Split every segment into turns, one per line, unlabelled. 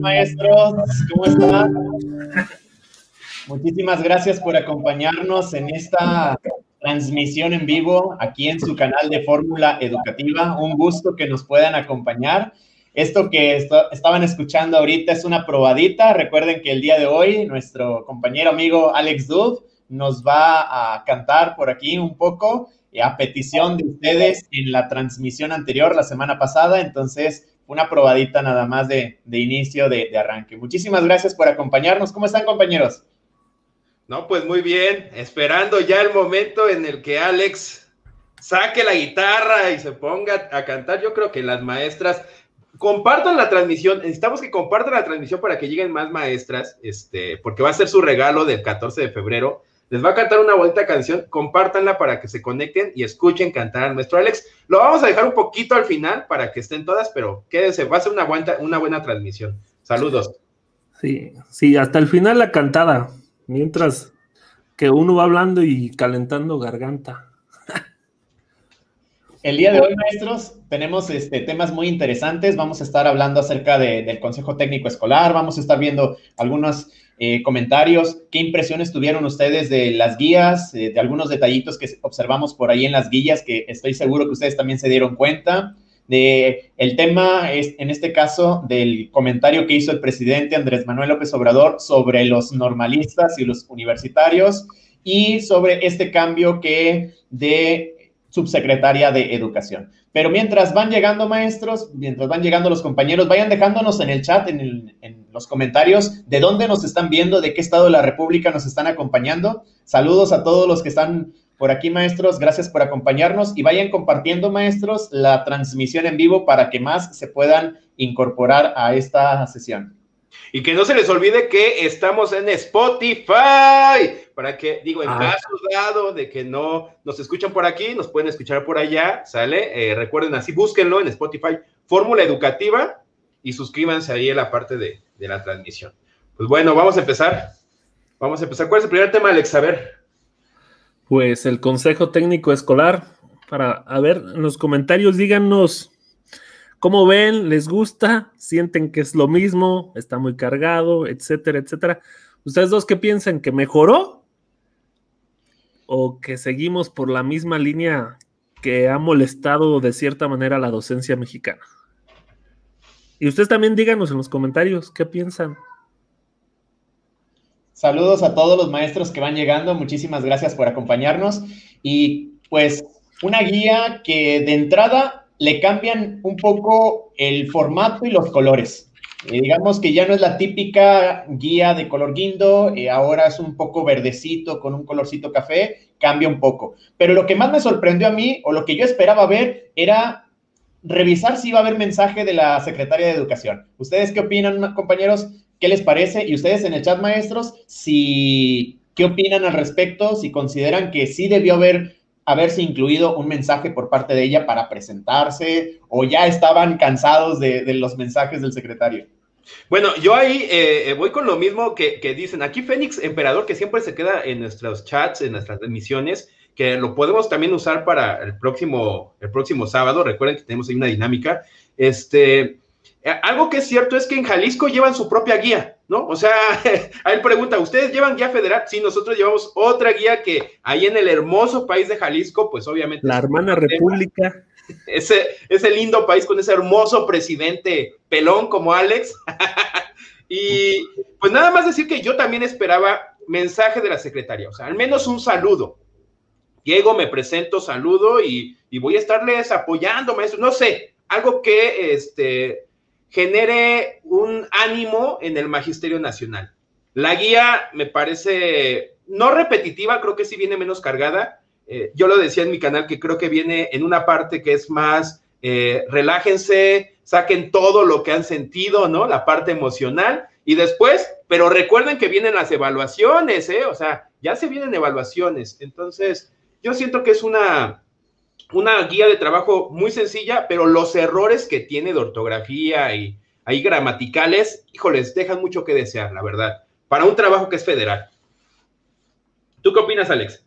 maestros? ¿Cómo están? Muchísimas gracias por acompañarnos en esta transmisión en vivo aquí en su canal de Fórmula Educativa. Un gusto que nos puedan acompañar. Esto que estaban escuchando ahorita es una probadita. Recuerden que el día de hoy nuestro compañero amigo Alex Dud nos va a cantar por aquí un poco a petición de ustedes en la transmisión anterior, la semana pasada. Entonces, una probadita nada más de, inicio de, arranque. Muchísimas gracias por acompañarnos. ¿Cómo están, compañeros?
No, pues muy bien. Esperando ya el momento en el que Alex saque la guitarra y se ponga a cantar. Yo creo que las maestras compartan la transmisión. Necesitamos que compartan la transmisión para que lleguen más maestras, este, porque va a ser su regalo del 14 de febrero les va a cantar una bonita canción, compártanla para que se conecten y escuchen cantar al nuestro Alex. Lo vamos a dejar un poquito al final para que estén todas, pero quédense, va a ser una buena, una buena transmisión. Saludos.
Sí, sí, hasta el final la cantada, mientras que uno va hablando y calentando garganta.
El día de hoy, maestros, tenemos este, temas muy interesantes. Vamos a estar hablando acerca del Consejo Técnico Escolar, vamos a estar viendo algunos eh, comentarios, qué impresiones tuvieron ustedes de las guías, eh, de algunos detallitos que observamos por ahí en las guías, que estoy seguro que ustedes también se dieron cuenta. De el tema es, en este caso, del comentario que hizo el presidente Andrés Manuel López Obrador sobre los normalistas y los universitarios y sobre este cambio que de subsecretaria de Educación. Pero mientras van llegando maestros, mientras van llegando los compañeros, vayan dejándonos en el chat, en, los comentarios, de dónde nos están viendo, de qué estado de la República nos están acompañando. Saludos a todos los que están por aquí, maestros. Gracias por acompañarnos y vayan compartiendo, maestros, la transmisión en vivo para que más se puedan incorporar a esta sesión.
Y que no se les olvide que estamos en Spotify, para que, digo, en ah. caso dado de que no nos escuchan por aquí, nos pueden escuchar por allá, ¿sale? Eh, recuerden así, búsquenlo en Spotify, Fórmula Educativa, y suscríbanse ahí en la parte de, de, la transmisión. Pues bueno, vamos a empezar. Vamos a empezar. ¿Cuál es el primer tema, Alex? A ver.
Pues el Consejo Técnico Escolar, para, a ver, en los comentarios díganos ¿Cómo ven? ¿Les gusta? ¿Sienten que es lo mismo? ¿Está muy cargado? Etcétera, etcétera. ¿Ustedes dos qué piensan? ¿Que mejoró? ¿O que seguimos por la misma línea que ha molestado de cierta manera la docencia mexicana? Y ustedes también díganos en los comentarios qué piensan.
Saludos a todos los maestros que van llegando. Muchísimas gracias por acompañarnos. Y pues una guía que de entrada le cambian un poco el formato y los colores. Eh, digamos que ya no es la típica guía de color guindo, eh, ahora es un poco verdecito con un colorcito café, cambia un poco. Pero lo que más me sorprendió a mí, o lo que yo esperaba ver, era revisar si iba a haber mensaje de la Secretaria de Educación. ¿Ustedes qué opinan, compañeros? ¿Qué les parece? Y ustedes en el chat, maestros, si, ¿qué opinan al respecto? Si consideran que sí debió haber haberse incluido un mensaje por parte de ella para presentarse o ya estaban cansados de, los mensajes del secretario?
Bueno, yo ahí eh, voy con lo mismo que, dicen. Aquí Fénix Emperador, que siempre se queda en nuestros chats, en nuestras emisiones, que lo podemos también usar para el próximo, el próximo sábado. Recuerden que tenemos ahí una dinámica. Este, eh, algo que es cierto es que en Jalisco llevan su propia guía, ¿no? O sea, a él pregunta, ¿ustedes llevan guía federal? Sí, nosotros llevamos otra guía que ahí en el hermoso país de Jalisco, pues obviamente...
La hermana república.
Ese, ese lindo país con ese hermoso presidente pelón como Alex. y pues nada más decir que yo también esperaba mensaje de la secretaria, o sea, al menos un saludo. Llego, me presento, saludo y, y voy a estarles apoyando, maestro. No sé, algo que este, genere un ánimo en el Magisterio Nacional. La guía me parece no repetitiva, creo que sí viene menos cargada. Eh, yo lo decía en mi canal que creo que viene en una parte que es más eh, relájense, saquen todo lo que han sentido, ¿no? La parte emocional y después, pero recuerden que vienen las evaluaciones, ¿eh? O sea, ya se vienen evaluaciones. Entonces, yo siento que es una, una guía de trabajo muy sencilla, pero los errores que tiene de ortografía y ahí gramaticales, híjoles, dejan mucho que desear, la verdad, para un trabajo que es federal. ¿Tú qué opinas, Alex?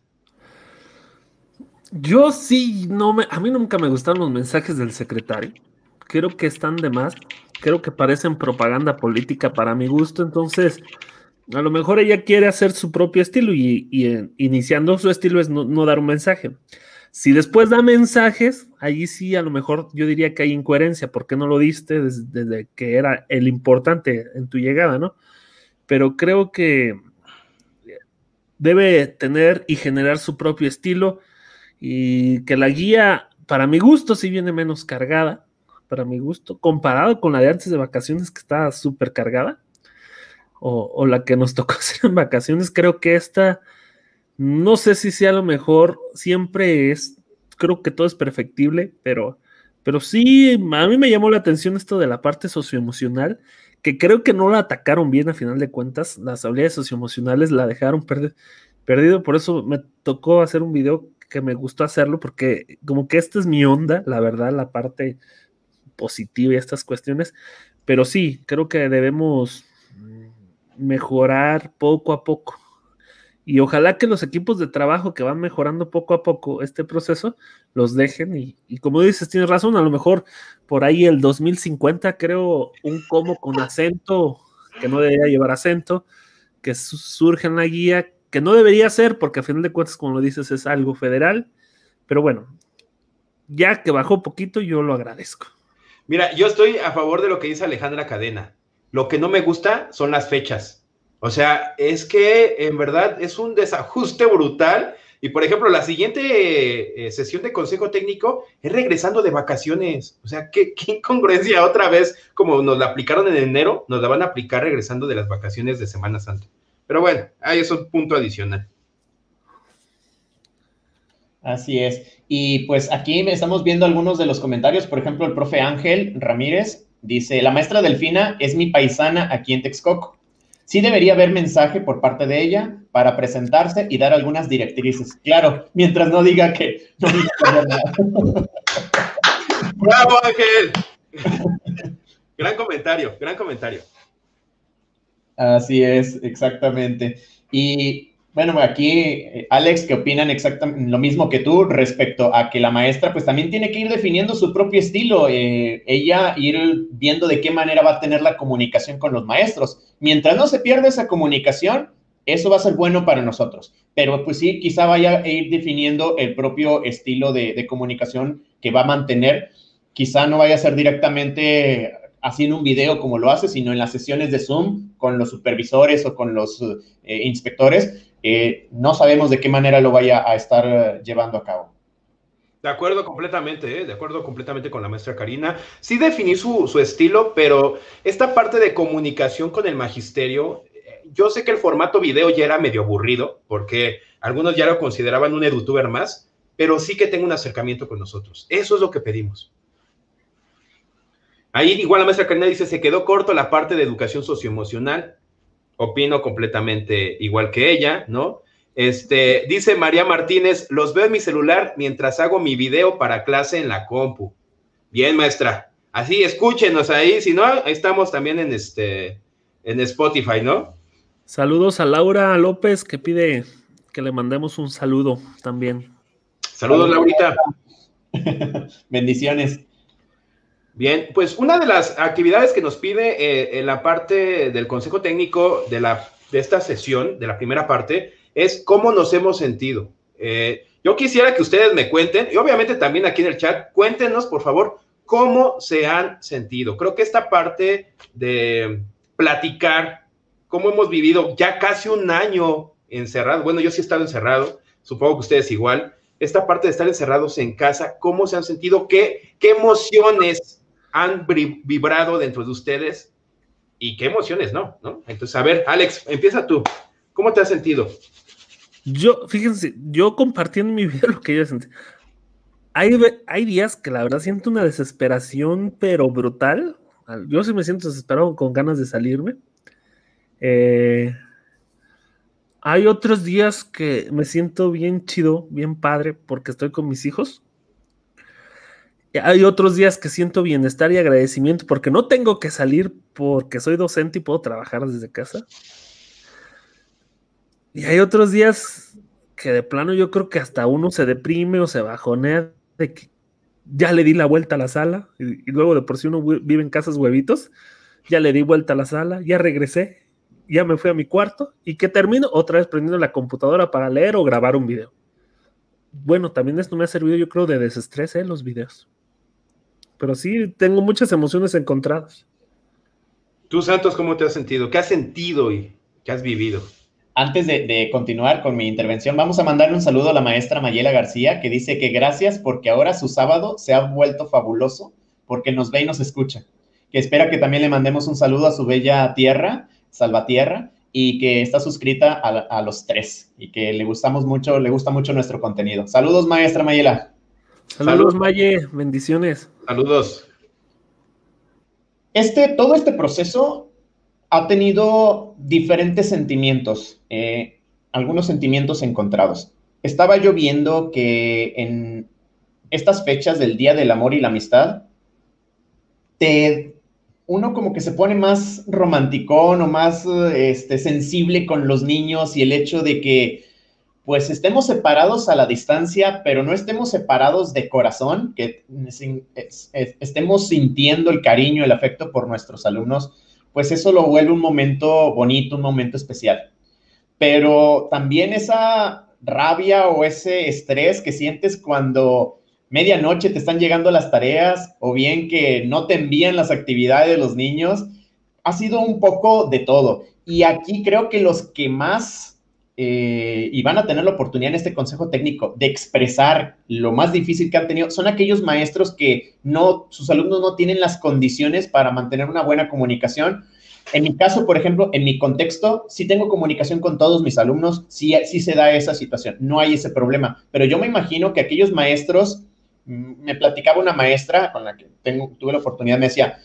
Yo sí, no me, a mí nunca me gustaron los mensajes del secretario. creo que están de más, creo que parecen propaganda política para mi gusto, entonces a lo mejor ella quiere hacer su propio estilo y, eh, iniciando su estilo es no, dar un mensaje. Si después da mensajes, allí sí a lo mejor yo diría que hay incoherencia, porque no lo diste desde, desde que era el importante en tu llegada, ¿no? Pero creo que debe tener y generar su propio estilo y que la guía, para mi gusto, sí viene menos cargada, para mi gusto, comparado con la de antes de vacaciones que estaba súper cargada, o, la que nos tocó hacer en vacaciones, creo que esta, no sé si sea lo mejor, siempre es, creo que todo es perfectible, pero, pero sí, a mí me llamó la atención esto de la parte socioemocional, que creo que no la atacaron bien a final de cuentas, las habilidades socioemocionales la dejaron perdido, por eso me tocó hacer un video que me gustó hacerlo, porque como que esta es mi onda, la verdad, la parte positiva y estas cuestiones, pero sí, creo que debemos mejorar poco a poco. Y ojalá que los equipos de trabajo que van mejorando poco a poco este proceso los dejen. Y, como dices, tienes razón, a lo mejor por ahí el 2050 creo un como con acento, que no debería llevar acento, que surge en la guía, que no debería ser, porque a final de cuentas, como lo dices, es algo federal. Pero bueno, ya que bajó poquito, yo lo agradezco.
Mira, yo estoy a favor de lo que dice Alejandra Cadena. Lo que no me gusta son las fechas. O sea, es que en verdad es un desajuste brutal. Y por ejemplo, la siguiente eh, sesión de consejo técnico es regresando de vacaciones. O sea, ¿qué, incongruencia otra vez, como nos la aplicaron en enero, nos la van a aplicar regresando de las vacaciones de Semana Santa. Pero bueno, ahí es un punto adicional.
Así es. Y pues aquí estamos viendo algunos de los comentarios. Por ejemplo, el profe Ángel Ramírez dice, la maestra Delfina es mi paisana aquí en Texcoco. Sí debería haber mensaje por parte de ella para presentarse y dar algunas directrices. Claro, mientras no diga que no nada.
¡Bravo, Ángel! gran comentario, gran comentario.
Así es, exactamente. Y bueno, aquí, eh, Alex, que opinan exactamente lo mismo que tú respecto a que la maestra pues también tiene que ir definiendo su propio estilo, eh, ella ir viendo de qué manera va a tener la comunicación con los maestros. Mientras no se pierda esa comunicación, eso va a ser bueno para nosotros. Pero pues sí, quizá vaya a ir definiendo el propio estilo de, de comunicación que va a mantener. Quizá no vaya a ser directamente haciendo un video como lo hace, sino en las sesiones de Zoom con los supervisores o con los eh, inspectores, eh, no sabemos de qué manera lo vaya a estar eh, llevando a cabo.
De acuerdo completamente, de acuerdo completamente con la maestra Karina. Sí definí su, estilo, pero esta parte de comunicación con el magisterio, yo sé que el formato video ya era medio aburrido, porque algunos ya lo consideraban un edutuber más, pero sí que tenga un acercamiento con nosotros. Eso es lo que pedimos. Ahí igual la maestra Karina dice, se quedó corto la parte de educación socioemocional. Opino completamente igual que ella, ¿no? Este, dice María Martínez, los veo en mi celular mientras hago mi video para clase en la compu. Bien, maestra. Así, escúchenos ahí. Si no, ahí estamos también en este, en Spotify, ¿no?
Saludos a Laura López que pide que le mandemos un saludo también.
Saludos, Laurita.
Bendiciones.
Bien, pues una de las actividades que nos pide eh, en la parte del Consejo Técnico de, la, de esta sesión, de la primera parte, es cómo nos hemos sentido. Eh, yo quisiera que ustedes me cuenten, y obviamente también aquí en el chat, cuéntenos, por favor, cómo se han sentido. Creo que esta parte de platicar, cómo hemos vivido ya casi un año encerrado, bueno, yo sí he estado encerrado, supongo que ustedes igual, esta parte de estar encerrados en casa, cómo se han sentido, qué, qué emociones han vibrado dentro de ustedes y qué emociones, ¿no? ¿no? Entonces, a ver, Alex, empieza tú. ¿Cómo te has sentido?
Yo, fíjense, yo compartiendo mi vida lo que yo sentí. Hay, hay días que la verdad siento una desesperación, pero brutal. Yo sí me siento desesperado con ganas de salirme. Eh, hay otros días que me siento bien chido, bien padre, porque estoy con mis hijos. Hay otros días que siento bienestar y agradecimiento porque no tengo que salir porque soy docente y puedo trabajar desde casa. Y hay otros días que de plano yo creo que hasta uno se deprime o se bajonea de que ya le di la vuelta a la sala y, luego de por si uno vive en casas huevitos, ya le di vuelta a la sala, ya regresé, ya me fui a mi cuarto y que termino otra vez prendiendo la computadora para leer o grabar un video. Bueno, también esto me ha servido yo creo de desestrés, ¿eh? los videos. Pero sí, tengo muchas emociones encontradas.
Tú, Santos, ¿cómo te has sentido? ¿Qué has sentido y qué has vivido?
Antes de, continuar con mi intervención, vamos a mandarle un saludo a la maestra Mayela García, que dice que gracias porque ahora su sábado se ha vuelto fabuloso porque nos ve y nos escucha. Que espera que también le mandemos un saludo a su bella tierra, Salvatierra, y que está suscrita a, los tres y que le gustamos mucho, le gusta mucho nuestro contenido. Saludos, maestra Mayela.
Saludos, Maye, bendiciones.
Saludos.
Este, todo este proceso ha tenido diferentes sentimientos, eh, algunos sentimientos encontrados. Estaba yo viendo que en estas fechas del Día del Amor y la Amistad, te, uno como que se pone más romanticón o más este, sensible con los niños y el hecho de que pues estemos separados a la distancia, pero no estemos separados de corazón, que estemos sintiendo el cariño, el afecto por nuestros alumnos pues eso lo vuelve un momento bonito, un momento especial. Pero también esa rabia o ese estrés que sientes cuando medianoche te están llegando las tareas o bien que no te envían las actividades de los niños, ha sido un poco de todo. Y aquí creo que los que más eh, y van a tener la oportunidad en este consejo técnico de expresar lo más difícil que han tenido son aquellos maestros que no, sus alumnos no tienen las condiciones para mantener una buena comunicación. En mi caso, por ejemplo, en mi contexto, sí tengo comunicación con todos mis alumnos, sí, sí se da esa situación, no hay ese problema, pero yo me imagino que aquellos maestros, mm, me platicaba una maestra con la que tengo, tuve la oportunidad, me decía,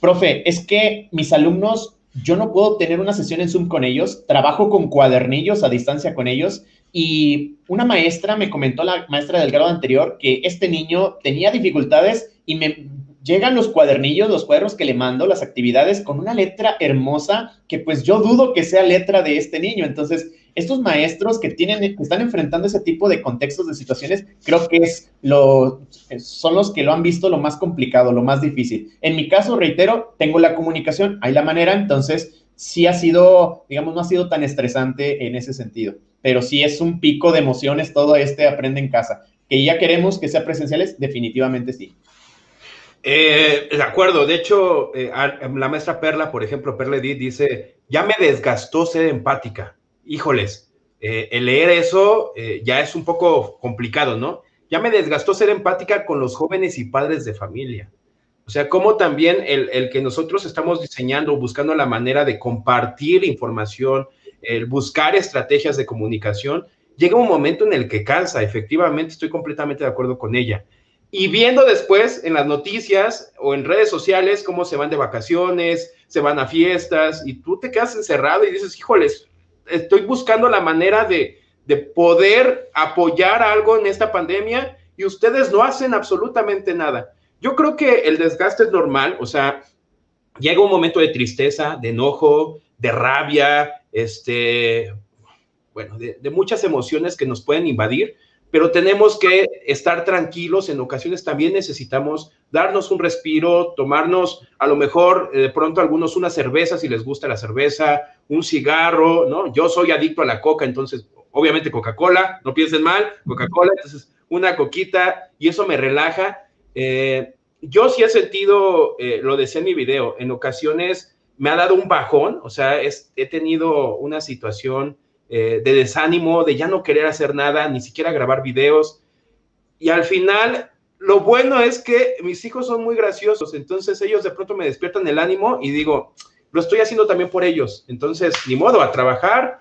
profe, es que mis alumnos yo no puedo tener una sesión en Zoom con ellos, trabajo con cuadernillos a distancia con ellos y una maestra me comentó, la maestra del grado anterior, que este niño tenía dificultades y me llegan los cuadernillos, los cuadernos que le mando, las actividades con una letra hermosa que pues yo dudo que sea letra de este niño. Entonces, estos maestros que tienen, que están enfrentando ese tipo de contextos, de situaciones, creo que es lo, son los que lo han visto lo más complicado, lo más difícil. En mi caso, reitero, tengo la comunicación, hay la manera, entonces sí ha sido, digamos, no ha sido tan estresante en ese sentido, pero sí es un pico de emociones todo este aprende en casa. Que ya queremos que sea presenciales, definitivamente sí.
Eh, de acuerdo, de hecho, eh, la maestra Perla, por ejemplo, Perla Edith dice, ya me desgastó ser empática. Híjoles, eh, el leer eso ya es un poco complicado, ¿no? Ya me desgastó ser empática con los jóvenes y padres de familia. O sea, como también el, el que nosotros estamos diseñando, buscando la manera de compartir información, el buscar estrategias de comunicación, llega un momento en el que cansa, efectivamente, estoy completamente de acuerdo con ella y viendo después en las noticias o en redes sociales cómo se van de vacaciones, se van a fiestas y tú te quedas encerrado y dices, híjoles, estoy buscando la manera de, de poder apoyar algo en esta pandemia y ustedes no hacen absolutamente nada. Yo creo que el desgaste es normal, o sea, llega un momento de tristeza, de enojo, de rabia, este, bueno, de, de muchas emociones que nos pueden invadir, pero tenemos que estar tranquilos. En ocasiones también necesitamos darnos un respiro, tomarnos a lo mejor eh, de pronto algunos una cerveza si les gusta la cerveza, un cigarro, ¿no? Yo soy adicto a la coca, entonces obviamente Coca-Cola, no piensen mal, Coca-Cola, entonces una coquita y eso me relaja. Eh, yo sí he sentido, eh, lo decía en mi video, en ocasiones me ha dado un bajón, o sea, he tenido una situación eh, de desánimo, de ya no querer hacer nada, ni siquiera grabar videos. Y al final, lo bueno es que mis hijos son muy graciosos, entonces ellos de pronto me despiertan el ánimo y digo, lo estoy haciendo también por ellos. Entonces, ni modo, a trabajar,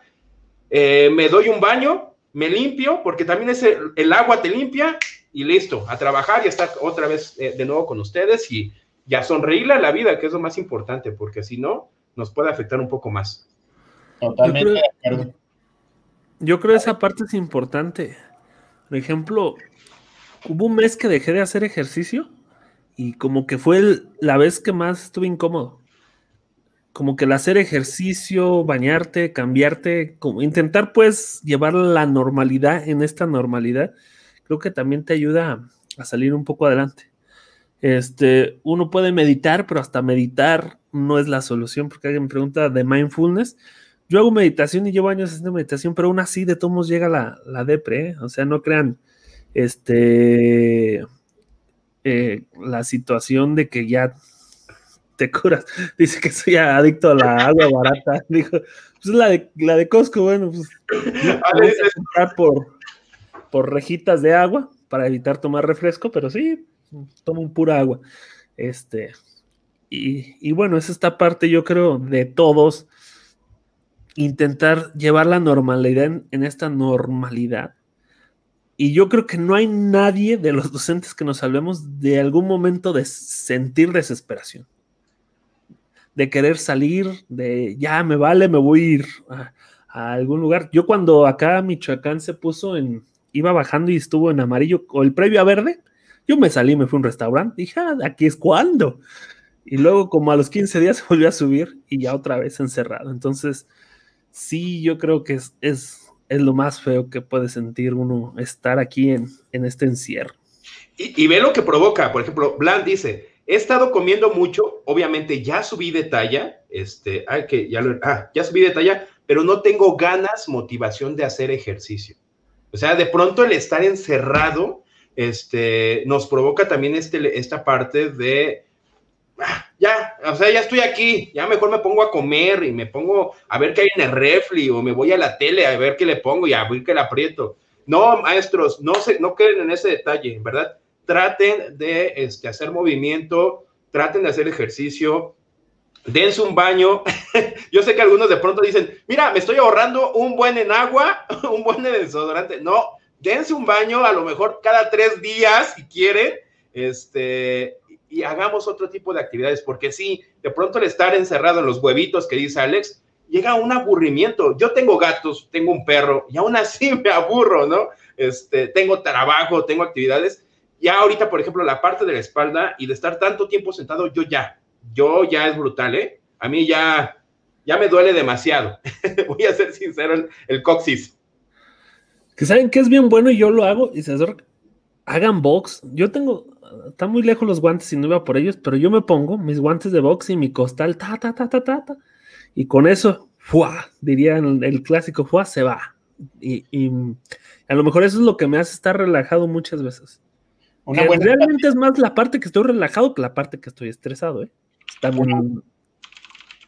eh, me doy un baño, me limpio, porque también es el, agua te limpia y listo, a trabajar y estar otra vez eh, de nuevo con ustedes y ya sonreírle a la vida, que es lo más importante, porque si no, nos puede afectar un poco más.
Totalmente de acuerdo.
Yo creo que esa parte es importante. Por ejemplo, hubo un mes que dejé de hacer ejercicio y como que fue la vez que más estuve incómodo. Como que el hacer ejercicio, bañarte, cambiarte, como intentar pues llevar la normalidad en esta normalidad, creo que también te ayuda a salir un poco adelante. Este, uno puede meditar, pero hasta meditar no es la solución, porque alguien me pregunta de mindfulness. Yo hago meditación y llevo años haciendo meditación, pero aún así de todos llega la, la depre, ¿eh? o sea, no crean, este, eh, la situación de que ya te curas. Dice que soy adicto a la agua barata. Dijo, pues la de, la de Costco, bueno, pues por, por rejitas de agua para evitar tomar refresco, pero sí, tomo un pura agua. Este, y, bueno, es esta parte, yo creo, de todos, intentar llevar la normalidad en, esta normalidad. Y yo creo que no hay nadie de los docentes que nos hablemos de algún momento de sentir desesperación, de querer salir, de ya me vale, me voy a ir a, algún lugar. Yo cuando acá Michoacán se puso en, iba bajando y estuvo en amarillo, o el previo a verde, yo me salí, me fui a un restaurante, dije, ah, aquí es cuando. Y luego como a los 15 días volvió a subir y ya otra vez encerrado. Entonces, sí, yo creo que es, es, es lo más feo que puede sentir uno estar aquí en, en este encierro.
Y, ve lo que provoca. Por ejemplo, Bland dice, he estado comiendo mucho, obviamente ya subí de talla, este, ay, que ya, lo, ah, ya subí de talla, pero no tengo ganas, motivación de hacer ejercicio. O sea, de pronto el estar encerrado este, nos provoca también este, esta parte de, ah, ya, o sea, ya estoy aquí, ya mejor me pongo a comer y me pongo a ver qué hay en el refri o me voy a la tele a ver qué le pongo y a ver qué le aprieto. No, maestros, no, se, no queden en ese detalle, ¿verdad? Traten de este, hacer movimiento, traten de hacer ejercicio, dense un baño. Yo sé que algunos de pronto dicen, mira, me estoy ahorrando un buen en agua, un buen en desodorante. No, dense un baño a lo mejor cada tres días si quieren, este, y hagamos otro tipo de actividades, porque sí, de pronto el estar encerrado en los huevitos que dice Alex, llega un aburrimiento. Yo tengo gatos, tengo un perro, y aún así me aburro, ¿no? Este, tengo trabajo, tengo actividades. Ya ahorita, por ejemplo, la parte de la espalda y de estar tanto tiempo sentado, yo ya, yo ya es brutal, ¿eh? A mí ya, ya me duele demasiado. Voy a ser sincero, el, coxis.
Que saben que es bien bueno y yo lo hago y se hagan box. Yo tengo, está muy lejos los guantes y no iba por ellos, pero yo me pongo mis guantes de box y mi costal, ta, ta, ta, ta, ta, ta y con eso, ¡fua! dirían el, clásico, ¡fua! se va. Y, a lo mejor eso es lo que me hace estar relajado muchas veces. Realmente es más la parte que estoy relajado que la parte que estoy estresado, ¿eh?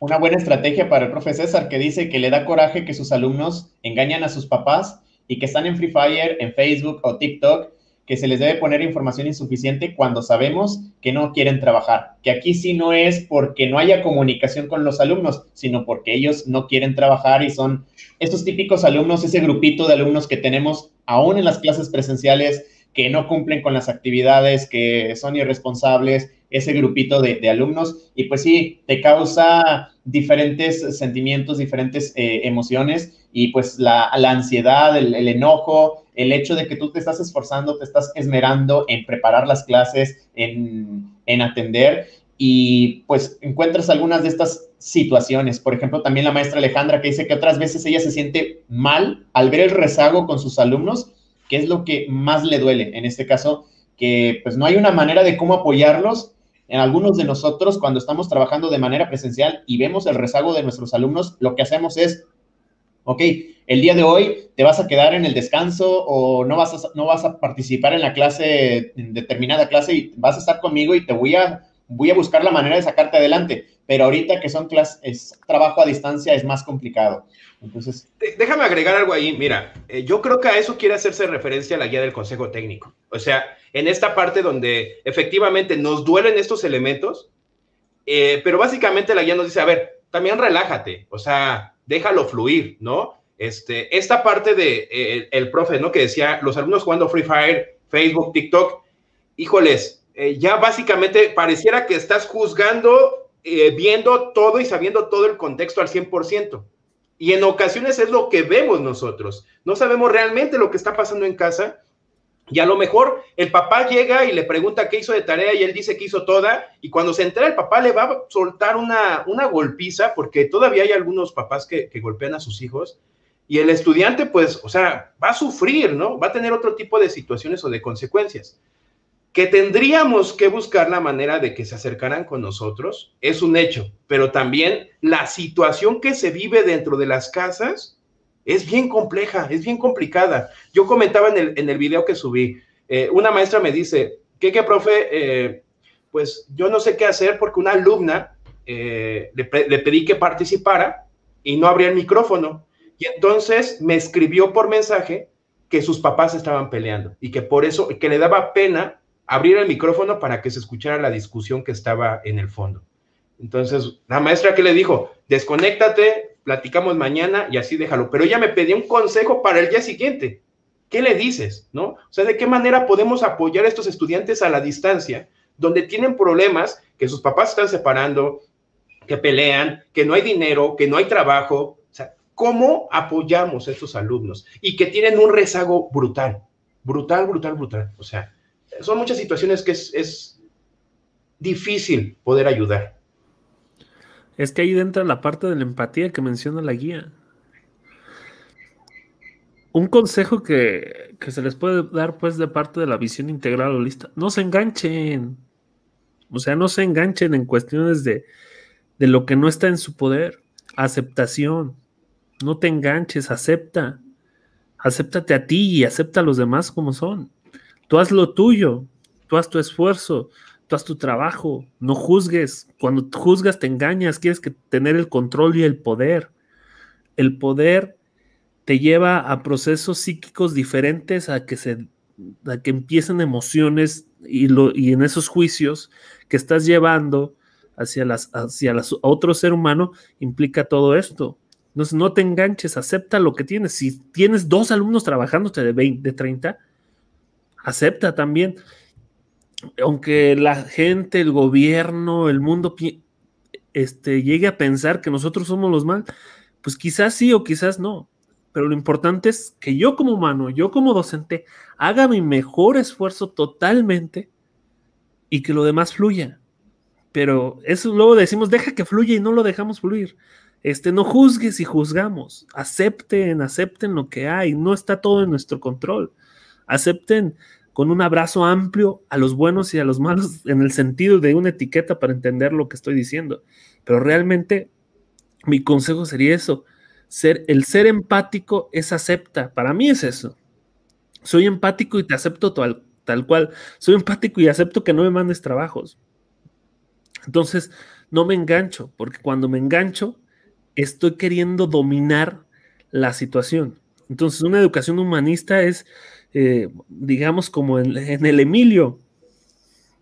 Una, buena estrategia para el profe César que dice que le da coraje que sus alumnos engañan a sus papás y que están en Free Fire, en Facebook o TikTok, que se les debe poner información insuficiente cuando sabemos que no quieren trabajar. Que aquí sí no es porque no haya comunicación con los alumnos, sino porque ellos no quieren trabajar y son estos típicos alumnos, ese grupito de alumnos que tenemos aún en las clases presenciales, que no cumplen con las actividades, que son irresponsables, ese grupito de, alumnos. Y pues sí, te causa diferentes sentimientos, diferentes eh, emociones y pues la, ansiedad, el, enojo, el hecho de que tú te estás esforzando, te estás esmerando en preparar las clases, en, en atender y pues encuentras algunas de estas situaciones. Por ejemplo, también la maestra Alejandra que dice que otras veces ella se siente mal al ver el rezago con sus alumnos ¿Qué es lo que más le duele? En este caso, que pues no hay una manera de cómo apoyarlos. En algunos de nosotros, cuando estamos trabajando de manera presencial y vemos el rezago de nuestros alumnos, lo que hacemos es, ok, el día de hoy te vas a quedar en el descanso o no vas a, no vas a participar en la clase, en determinada clase y vas a estar conmigo y te voy a, voy a buscar la manera de sacarte adelante. Pero ahorita que son clases, trabajo a distancia es más complicado. Entonces,
déjame agregar algo ahí. Mira, eh, yo creo que a eso quiere hacerse referencia la guía del Consejo Técnico. O sea, en esta parte donde efectivamente nos duelen estos elementos, eh, pero básicamente la guía nos dice, a ver, también relájate, o sea, déjalo fluir, ¿no? Este, esta parte de eh, el profe, ¿no? Que decía, los alumnos jugando Free Fire, Facebook, TikTok, híjoles, ya básicamente pareciera que estás juzgando, viendo todo y sabiendo todo el contexto al 100%. Y en ocasiones es lo que vemos nosotros. No sabemos realmente lo que está pasando en casa. Y a lo mejor el papá llega y le pregunta qué hizo de tarea y él dice que hizo toda. Y cuando se entera el papá le va a soltar una, una golpiza, porque todavía hay algunos papás que, que golpean a sus hijos. Y el estudiante, pues, o sea, va a sufrir, ¿no? Va a tener otro tipo de situaciones o de consecuencias. Que tendríamos que buscar la manera de que se acercaran con nosotros, es un hecho, pero también la situación que se vive dentro de las casas es bien compleja, es bien complicada. Yo comentaba en el, en el video que subí, eh, una maestra me dice, ¿qué, qué, profe? Eh, pues yo no sé qué hacer porque una alumna eh, le, le pedí que participara y no abría el micrófono. Y entonces me escribió por mensaje que sus papás estaban peleando y que por eso, que le daba pena abrir el micrófono para que se escuchara la discusión que estaba en el fondo. Entonces, la maestra que le dijo, desconéctate, platicamos mañana y así déjalo. Pero ella me pedía un consejo para el día siguiente. ¿Qué le dices? ¿No? O sea, ¿de qué manera podemos apoyar a estos estudiantes a la distancia, donde tienen problemas, que sus papás están separando, que pelean, que no hay dinero, que no hay trabajo? O sea, ¿cómo apoyamos a estos alumnos? Y que tienen un rezago brutal, brutal, brutal, brutal. O sea, son muchas situaciones que es, difícil poder ayudar.
Es que ahí entra la parte de la empatía que menciona la guía. Un consejo que, que, se les puede dar pues de parte de la visión integral holista, no se enganchen. O sea, no se enganchen en cuestiones de, de lo que no está en su poder. Aceptación. No te enganches, acepta. Acéptate a ti y acepta a los demás como son. Tú haz lo tuyo, tú haz tu esfuerzo, tú haz tu trabajo, no juzgues. Cuando juzgas te engañas, quieres que tener el control y el poder. El poder te lleva a procesos psíquicos diferentes a que se a que empiecen emociones y, lo, y en esos juicios que estás llevando hacia, las, hacia las, otro ser humano implica todo esto. Entonces no te enganches, acepta lo que tienes. Si tienes dos alumnos trabajándote de 20, de 30, acepta también aunque la gente, el gobierno, el mundo este, llegue a pensar que nosotros somos los mal, pues quizás sí o quizás no. Pero lo importante es que yo como humano, yo como docente, haga mi mejor esfuerzo totalmente y que lo demás fluya. Pero eso luego decimos, deja que fluya y no lo dejamos fluir. Este, no juzgues y juzgamos. Acepten, acepten lo que hay. No está todo en nuestro control. Acepten con un abrazo amplio a los buenos y a los malos en el sentido de una etiqueta para entender lo que estoy diciendo. Pero realmente mi consejo sería eso. Ser, el ser empático es acepta. Para mí es eso. Soy empático y te acepto tal, tal cual. Soy empático y acepto que no me mandes trabajos. Entonces, no me engancho, porque cuando me engancho, estoy queriendo dominar la situación. Entonces, una educación humanista es eh, digamos, como en, el Emilio,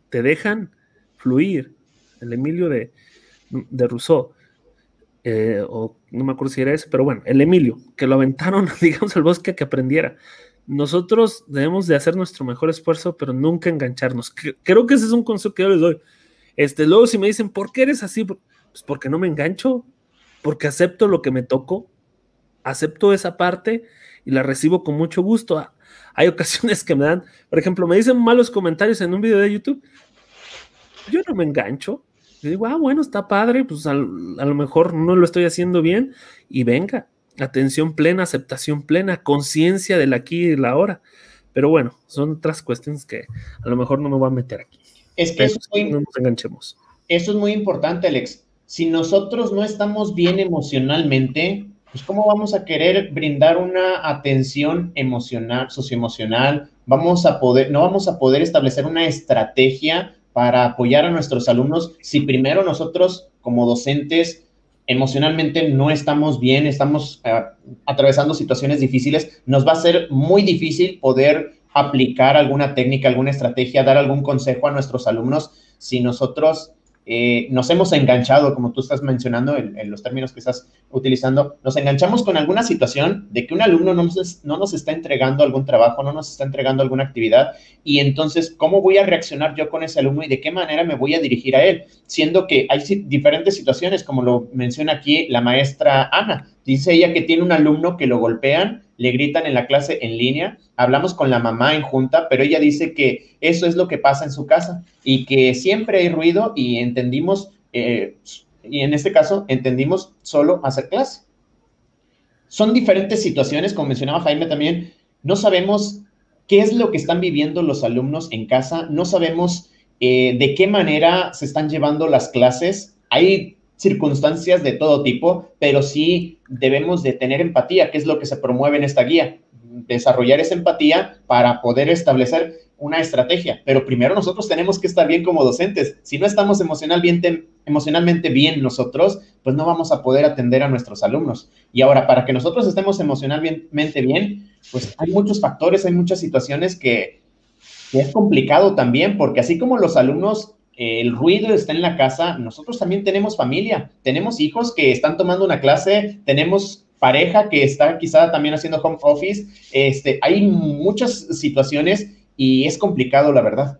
te dejan fluir. El Emilio de, de Rousseau, eh, o no me acuerdo si era ese, pero bueno, el Emilio, que lo aventaron, digamos, al bosque a que aprendiera. Nosotros debemos de hacer nuestro mejor esfuerzo, pero nunca engancharnos. Creo que ese es un consejo que yo les doy. Este, luego si me dicen, ¿por qué eres así? Pues porque no me engancho, porque acepto lo que me tocó, acepto esa parte y la recibo con mucho gusto. Hay ocasiones que me dan, por ejemplo, me dicen malos comentarios en un video de YouTube. Yo no me engancho. Yo digo, ah, bueno, está padre, pues a, lo mejor no lo estoy haciendo bien. Y venga, atención plena, aceptación plena, conciencia del aquí y la ahora. Pero bueno, son otras cuestiones que a lo mejor no me voy a meter aquí.
Es que eso,
no nos enganchemos.
Eso es muy importante, Alex. Si nosotros no estamos bien emocionalmente, pues ¿cómo vamos a querer brindar una atención emocional, socioemocional? Vamos a poder, no vamos a poder establecer una estrategia para apoyar a nuestros alumnos si primero nosotros como docentes emocionalmente no estamos bien, estamos uh, atravesando situaciones difíciles, nos va a ser muy difícil poder aplicar alguna técnica, alguna estrategia, dar algún consejo a nuestros alumnos si nosotros eh, nos hemos enganchado, como tú estás mencionando en, los términos que estás utilizando, nos enganchamos con alguna situación de que un alumno no nos, no nos está entregando algún trabajo, no nos está entregando alguna actividad, y entonces, ¿cómo voy a reaccionar yo con ese alumno y de qué manera me voy a dirigir a él? Siendo que hay diferentes situaciones, como lo menciona aquí la maestra Ana. Dice ella que tiene un alumno que lo golpean le gritan en la clase en línea, hablamos con la mamá en junta, pero ella dice que eso es lo que pasa en su casa y que siempre hay ruido y entendimos, eh, y en este caso entendimos solo hacer clase. Son diferentes situaciones, como mencionaba Jaime también, no sabemos qué es lo que están viviendo los alumnos en casa, no sabemos eh, de qué manera se están llevando las clases. Hay circunstancias de todo tipo, pero sí debemos de tener empatía, que es lo que se promueve en esta guía, desarrollar esa empatía para poder establecer una estrategia. Pero primero nosotros tenemos que estar bien como docentes. Si no estamos emocionalmente, emocionalmente bien nosotros, pues no vamos a poder atender a nuestros alumnos. Y ahora, para que nosotros estemos emocionalmente bien, pues hay muchos factores, hay muchas situaciones que, que es complicado también, porque así como los alumnos el ruido está en la casa, nosotros también tenemos familia, tenemos hijos que están tomando una clase, tenemos pareja que está quizá también haciendo home office, este, hay muchas situaciones y es complicado, la verdad.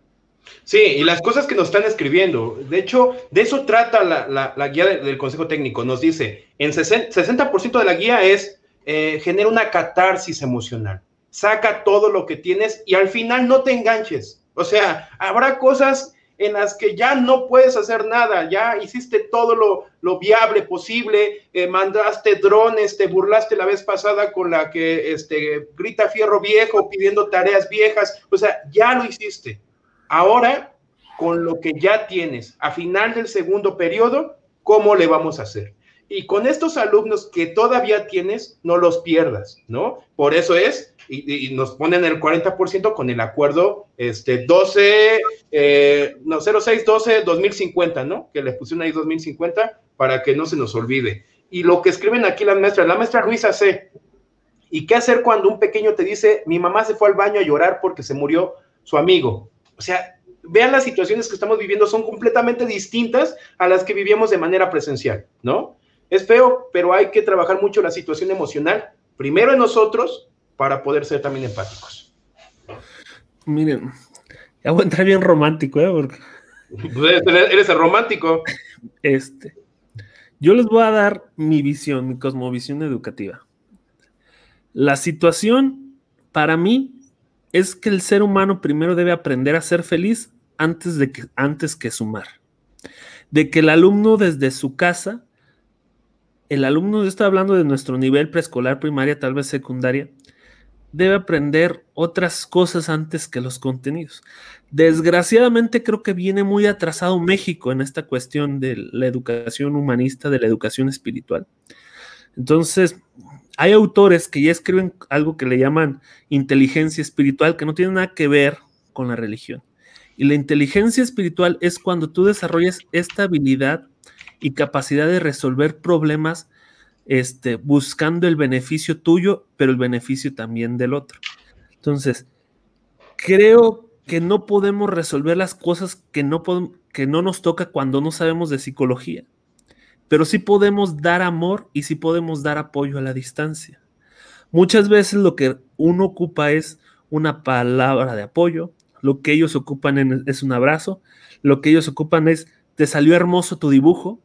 Sí, y las cosas que nos están escribiendo, de hecho, de eso trata la, guía del Consejo Técnico, nos dice, en 60%, de la guía es eh, una catarsis emocional, saca todo lo que tienes y al final no te enganches. O sea, habrá cosas en las que ya no puedes hacer nada, ya hiciste todo lo, viable posible, eh, mandaste drones, te burlaste la vez pasada con la que este, grita fierro viejo pidiendo tareas viejas, o sea, ya lo hiciste. Ahora, con lo que ya tienes, a final del segundo periodo, ¿cómo le vamos a hacer? Y con estos alumnos que todavía tienes, no los pierdas, ¿no? Por eso es y, nos ponen el 40% con el acuerdo este 12, eh, no, 06, 12, 2050, ¿no? Que le pusieron ahí 2050 para que no se nos olvide. Y lo que escriben aquí las maestras, la maestra Luisa C. ¿Y qué hacer cuando un pequeño te dice, mi mamá se fue al baño a llorar porque se murió su amigo? O sea, vean las situaciones que estamos viviendo, son completamente distintas a las que vivíamos de manera presencial, ¿no? Es feo, pero hay que trabajar mucho la situación emocional, primero en nosotros para poder ser también empáticos.
Miren, ya voy a entrar bien romántico, ¿eh? Porque...
Pues eres el romántico.
Este, yo les voy a dar mi visión, mi cosmovisión educativa. La situación para mí es que el ser humano primero debe aprender a ser feliz antes, de que, antes que sumar. De que el alumno desde su casa, el alumno, yo estoy hablando de nuestro nivel preescolar, primaria, tal vez secundaria, debe aprender otras cosas antes que los contenidos. Desgraciadamente creo que viene muy atrasado México en esta cuestión de la educación humanista, de la educación espiritual. Entonces, hay autores que ya escriben algo que le llaman inteligencia espiritual, que no tiene nada que ver con la religión. Y la inteligencia espiritual es cuando tú desarrollas esta habilidad y capacidad de resolver problemas este, buscando el beneficio tuyo, pero el beneficio también del otro. Entonces, creo que no podemos resolver las cosas que no, nos toca cuando no sabemos de psicología, pero sí podemos dar amor y sí podemos dar apoyo a la distancia. Muchas veces lo que uno ocupa es una palabra de apoyo, lo que ellos ocupan es un abrazo, lo que ellos ocupan es, te salió hermoso tu dibujo,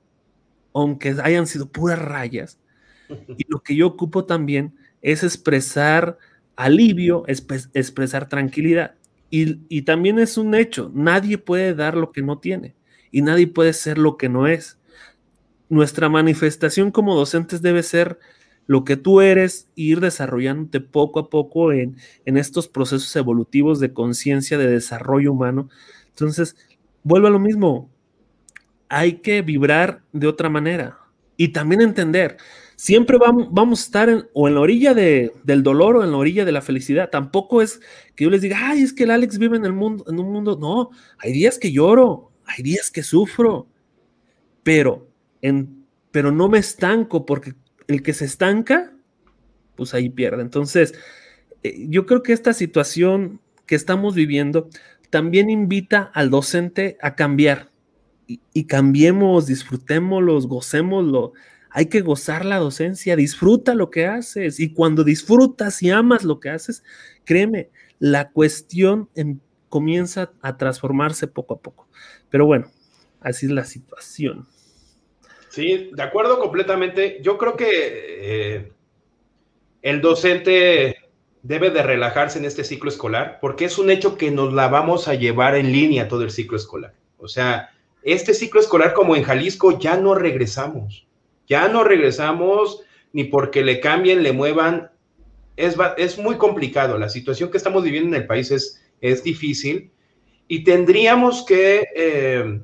aunque hayan sido puras rayas, y lo que yo ocupo también es expresar alivio, expresar tranquilidad. Y, también es un hecho, nadie puede dar lo que no tiene y nadie puede ser lo que no es. Nuestra manifestación como docentes debe ser lo que tú eres, ir desarrollándote poco a poco en, en estos procesos evolutivos de conciencia, de desarrollo humano. Entonces, vuelvo a lo mismo, hay que vibrar de otra manera y también entender, siempre vamos, a estar o en la orilla de, del dolor o en la orilla de la felicidad. Tampoco es que yo les diga, ay, es que el Alex vive en el mundo, en un mundo. No, hay días que lloro, hay días que sufro, pero, en, pero no me estanco porque el que se estanca, pues ahí pierde. Entonces, eh, yo creo que esta situación que estamos viviendo también invita al docente a cambiar y, y cambiemos, disfrutémoslo, gocémoslo hay que gozar la docencia, disfruta lo que haces y cuando disfrutas y amas lo que haces, créeme, la cuestión comienza a transformarse poco a poco. Pero bueno, así es la situación.
Sí, de acuerdo completamente. Yo creo que eh, el docente debe de relajarse en este ciclo escolar porque es un hecho que nos la vamos a llevar en línea todo el ciclo escolar. O sea, este ciclo escolar como en Jalisco ya no regresamos. Ya no regresamos ni porque le cambien, le muevan es, es muy complicado. La situación que estamos viviendo en el país es, es difícil y tendríamos que eh,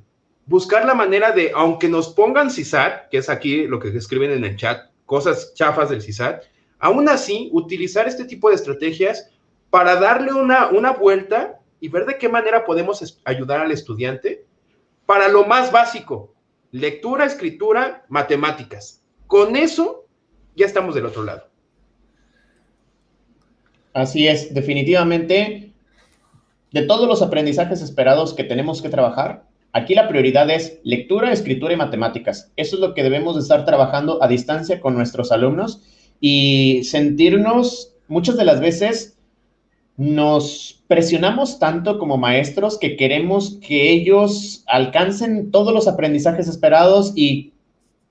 buscar la manera de, aunque nos pongan CISAT, que es aquí lo que escriben en el chat, cosas chafas del CISAT, aún así utilizar este tipo de estrategias para darle una, una vuelta y ver de qué manera podemos ayudar al estudiante para lo más básico, lectura, escritura, matemáticas. Con eso ya estamos del otro lado.
Así es, definitivamente, de todos los aprendizajes esperados que tenemos que trabajar, aquí la prioridad es lectura, escritura y matemáticas. Eso es lo que debemos de estar trabajando a distancia con nuestros alumnos y sentirnos muchas de las veces nos presionamos tanto como maestros que queremos que ellos alcancen todos los aprendizajes esperados y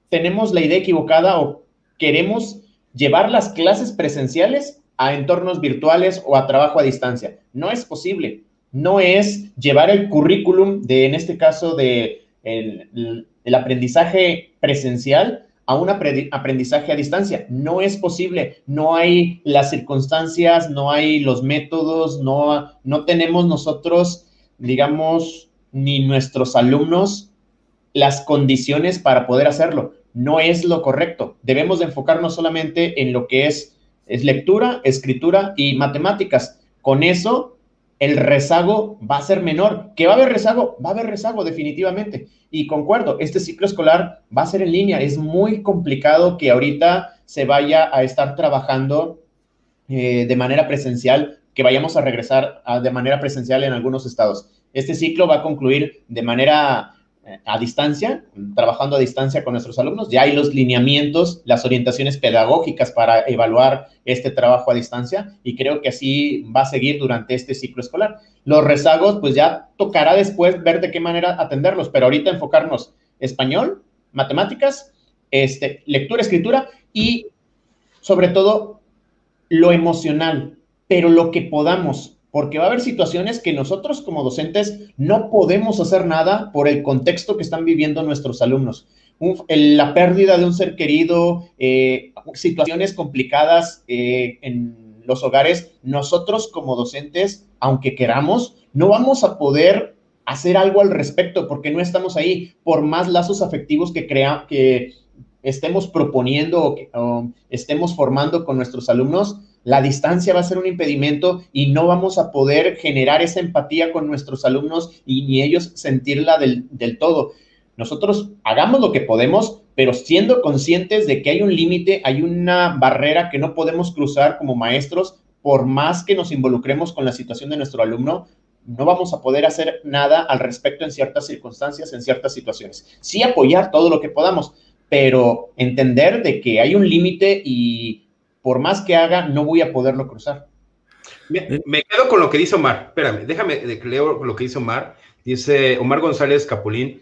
tenemos la idea equivocada o queremos llevar las clases presenciales a entornos virtuales o a trabajo a distancia. No es posible. No es llevar el currículum de, en este caso, de el, el aprendizaje presencial a un aprendizaje a distancia. No es posible, no hay las circunstancias, no hay los métodos, no, no tenemos nosotros, digamos, ni nuestros alumnos las condiciones para poder hacerlo. No es lo correcto. Debemos de enfocarnos solamente en lo que es, es lectura, escritura y matemáticas. Con eso el rezago va a ser menor. ¿Que va a haber rezago? Va a haber rezago definitivamente. Y concuerdo, este ciclo escolar va a ser en línea. Es muy complicado que ahorita se vaya a estar trabajando eh, de manera presencial, que vayamos a regresar de manera presencial en algunos estados. Este ciclo va a concluir de manera a distancia, trabajando a distancia con nuestros alumnos. Ya hay los lineamientos, las orientaciones pedagógicas para evaluar este trabajo a distancia y creo que así va a seguir durante este ciclo escolar. Los rezagos, pues ya tocará después ver de qué manera atenderlos, pero ahorita enfocarnos español, matemáticas, este, lectura, escritura y sobre todo lo emocional, pero lo que podamos, porque va a haber situaciones que nosotros como docentes no podemos hacer nada por el contexto que están viviendo nuestros alumnos. la pérdida de un ser querido, eh, situaciones complicadas eh, en los hogares, nosotros como docentes, aunque queramos, no vamos a poder hacer algo al respecto porque no estamos ahí, por más lazos afectivos que, crea, que estemos proponiendo o, que, o estemos formando con nuestros alumnos, la distancia va a ser un impedimento y no vamos a poder generar esa empatía con nuestros alumnos y ni ellos sentirla del, todo. Nosotros hagamos lo que podemos, pero siendo conscientes de que hay un límite, hay una barrera que no podemos cruzar como maestros, por más que nos involucremos con la situación de nuestro alumno, no vamos a poder hacer nada al respecto en ciertas circunstancias, en ciertas situaciones. Sí apoyar todo lo que podamos, pero entender de que hay un límite y por más que haga, no voy a poderlo cruzar.
Me, quedo con lo que dice Omar. Espérame, déjame leo lo que dice Omar. Dice Omar González Capulín.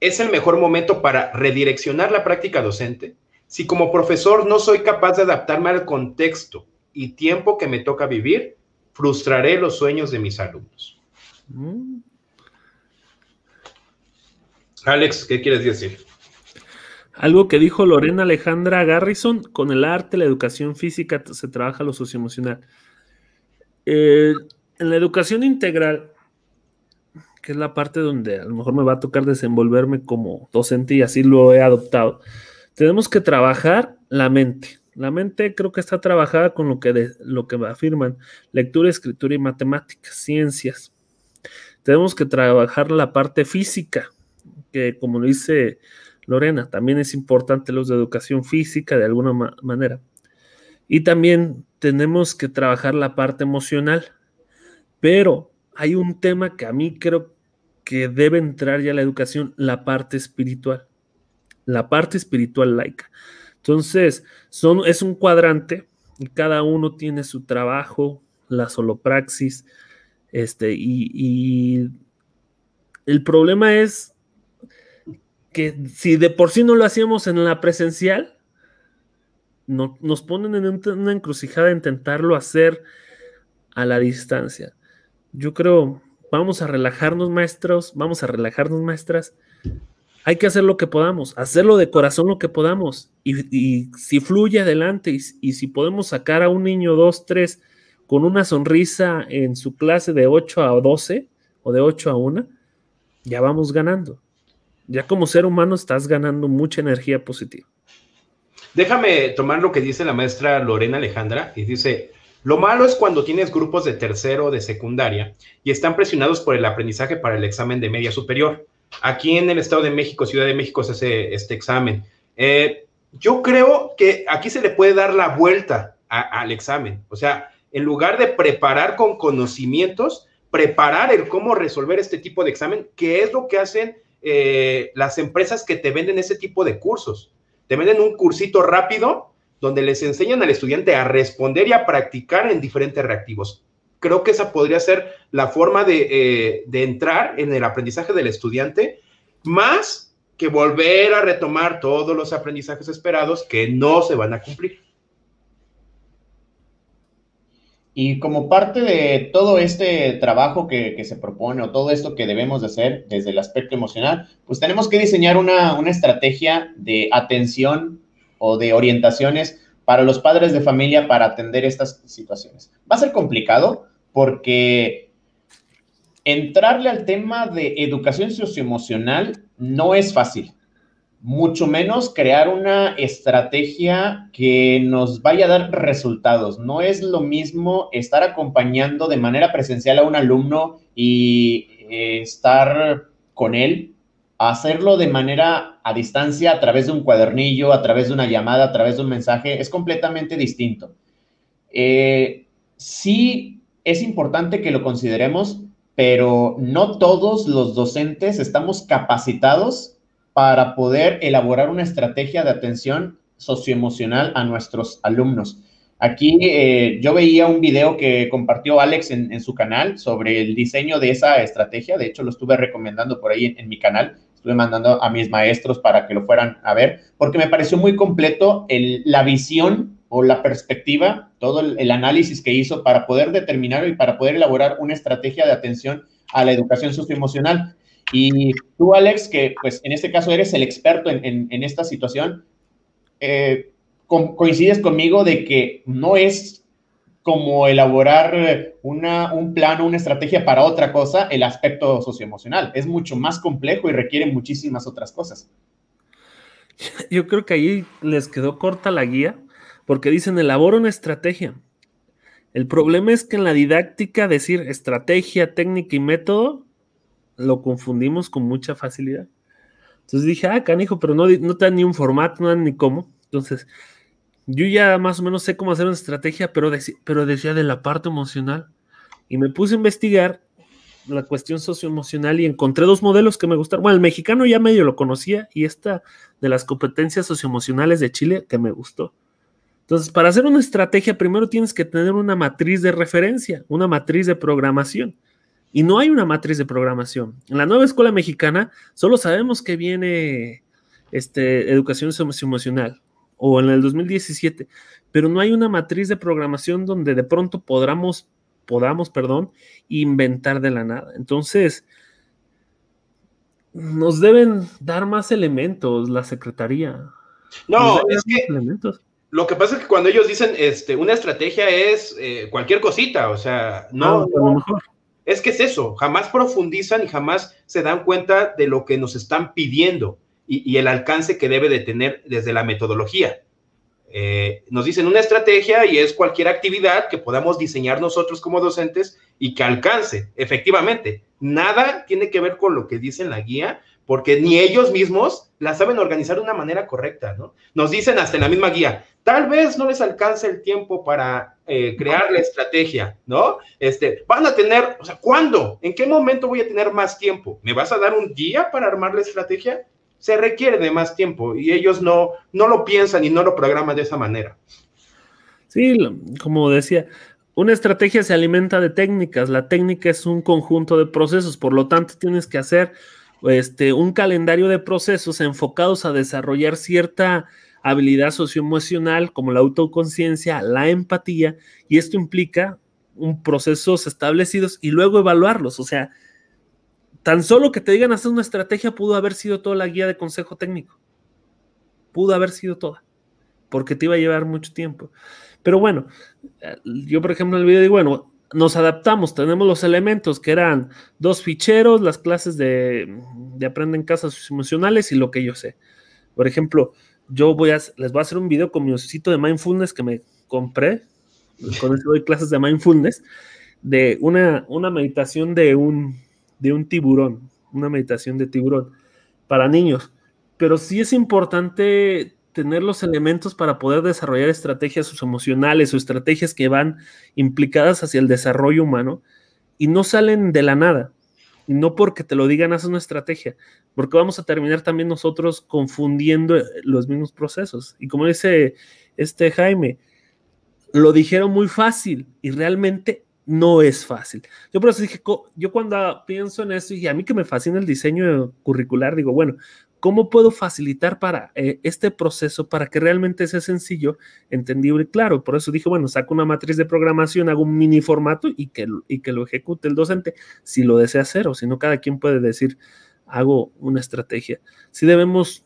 Es el mejor momento para redireccionar la práctica docente. Si como profesor no soy capaz de adaptarme al contexto y tiempo que me toca vivir, frustraré los sueños de mis alumnos. Mm. Alex, ¿qué quieres decir?
Algo que dijo Lorena Alejandra Garrison, con el arte, la educación física se trabaja lo socioemocional. Eh, en la educación integral, que es la parte donde a lo mejor me va a tocar desenvolverme como docente y así lo he adoptado, tenemos que trabajar la mente. La mente creo que está trabajada con lo que, lo que afirman lectura, escritura y matemáticas, ciencias. Tenemos que trabajar la parte física, que como lo dice Lorena, también es importante los de educación física de alguna manera. Y también tenemos que trabajar la parte emocional. Pero hay un tema que a mí creo que debe entrar ya la educación, la parte espiritual. La parte espiritual laica. Entonces, son, es un cuadrante y cada uno tiene su trabajo, la solopraxis, este, y, y el problema es que si de por sí no lo hacíamos en la presencial, no, nos ponen en una encrucijada de intentarlo hacer a la distancia. Yo creo, vamos a relajarnos maestros, vamos a relajarnos maestras hay que hacer lo que podamos, hacerlo de corazón lo que podamos. Y, si fluye adelante y, si podemos sacar a un niño dos, tres con una sonrisa en su clase de 8 a 12 o de 8 a 1, ya vamos ganando. Ya como ser humano estás ganando mucha energía positiva.
Déjame tomar lo que dice la maestra Lorena Alejandra y dice, lo malo es cuando tienes grupos de tercero o de secundaria y están presionados por el aprendizaje para el examen de media superior. Aquí en el Estado de México, Ciudad de México, se hace este examen. Eh, yo creo que aquí se le puede dar la vuelta al examen. O sea, en lugar de preparar con conocimientos, preparar el cómo resolver este tipo de examen, que es lo que hacen eh, las empresas que te venden ese tipo de cursos. Te venden un cursito rápido donde les enseñan al estudiante a responder y a practicar en diferentes reactivos creo que esa podría ser la forma eh, de, entrar en el aprendizaje del estudiante, más que volver a retomar todos los aprendizajes esperados que no se van a cumplir.
Y como parte de todo este trabajo que, se propone o todo esto que debemos de hacer desde el aspecto emocional, pues tenemos que diseñar una, una estrategia de atención o de orientaciones para los padres de familia para atender estas situaciones. Va a ser complicado, porque entrarle al tema de educación socioemocional no es fácil, mucho menos crear una estrategia que nos vaya a dar resultados. No es lo mismo estar acompañando de manera presencial a un alumno y eh, estar con él, hacerlo de manera a distancia a través de un cuadernillo, a través de una llamada, a través de un mensaje, es completamente distinto. Eh, sí es importante que lo consideremos, pero no todos los docentes estamos capacitados para poder elaborar una estrategia de atención socioemocional a nuestros alumnos. Aquí eh, yo veía un video que compartió Alex en, su canal sobre el diseño de esa estrategia. De hecho, lo estuve recomendando por ahí en, mi canal. Estuve mandando a mis maestros para que lo fueran a ver, porque me pareció muy completo la visión o la perspectiva, todo el, análisis que hizo para poder determinar y para poder elaborar una estrategia de atención a la educación socioemocional. Y tú, Alex, que pues en este caso eres el experto en, esta situación, eh, coincides conmigo de que no es como elaborar un plan o una estrategia para otra cosa el aspecto socioemocional. Es mucho más complejo y requiere muchísimas otras cosas.
Yo creo que ahí les quedó corta la guía porque dicen elabora una estrategia. El problema es que en la didáctica decir estrategia, técnica y método lo confundimos con mucha facilidad. Entonces dije, ah, canijo, pero no, no te dan ni un formato, no dan ni cómo. Entonces, yo ya más o menos sé cómo hacer una estrategia, pero, pero decía de la parte emocional. Y me puse a investigar la cuestión socioemocional y encontré dos modelos que me gustaron. Bueno, el mexicano ya medio lo conocía y esta de las competencias socioemocionales de Chile que me gustó. Entonces, para hacer una estrategia, primero tienes que tener una matriz de referencia, una matriz de programación. Y no hay una matriz de programación. En la nueva escuela mexicana solo sabemos que viene este, educación emocional o en el 2017, pero no hay una matriz de programación donde de pronto podamos, podamos, perdón, inventar de la nada. Entonces, nos deben dar más elementos la secretaría.
No, es que lo que pasa es que cuando ellos dicen este, una estrategia es eh, cualquier cosita, o sea, no, ah, es que es eso, jamás profundizan y jamás se dan cuenta de lo que nos están pidiendo y, el alcance que debe de tener desde la metodología. Eh, nos dicen una estrategia y es cualquier actividad que podamos diseñar nosotros como docentes y que alcance, efectivamente. Nada tiene que ver con lo que dice en la guía, porque ni ellos mismos la saben organizar de una manera correcta, ¿no? Nos dicen hasta en la misma guía, tal vez no les alcance el tiempo para eh, crear la estrategia, ¿no? Este, van a tener, o sea, ¿cuándo? ¿En qué momento voy a tener más tiempo? ¿Me vas a dar un día para armar la estrategia? Se requiere de más tiempo y ellos no, no lo piensan y no lo programan de esa manera.
Sí, como decía, una estrategia se alimenta de técnicas. La técnica es un conjunto de procesos, por lo tanto tienes que hacer este, un calendario de procesos enfocados a desarrollar cierta habilidad socioemocional como la autoconciencia, la empatía, y esto implica un procesos establecidos y luego evaluarlos. O sea, tan solo que te digan hacer una estrategia pudo haber sido toda la guía de consejo técnico. Pudo haber sido toda, porque te iba a llevar mucho tiempo. Pero bueno, yo por ejemplo en el video digo, bueno, nos adaptamos, tenemos los elementos que eran dos ficheros, las clases de, de aprenden casas emocionales y lo que yo sé. Por ejemplo, yo voy a, les voy a hacer un video con mi osito de mindfulness que me compré, con eso doy clases de mindfulness, de una, una meditación de un, de un tiburón, una meditación de tiburón para niños. Pero sí es importante tener los elementos para poder desarrollar estrategias emocionales o estrategias que van implicadas hacia el desarrollo humano y no salen de la nada. Y no porque te lo digan, haz una estrategia, porque vamos a terminar también nosotros confundiendo los mismos procesos. Y como dice este Jaime, lo dijeron muy fácil y realmente no es fácil. Yo por eso dije, yo cuando pienso en eso y a mí que me fascina el diseño curricular, digo, bueno, ¿cómo puedo facilitar para eh, este proceso para que realmente sea sencillo, entendible y claro? Por eso dije, bueno, saco una matriz de programación, hago un mini formato y que, y que lo ejecute el docente si lo desea hacer o si no, cada quien puede decir, hago una estrategia. Si debemos,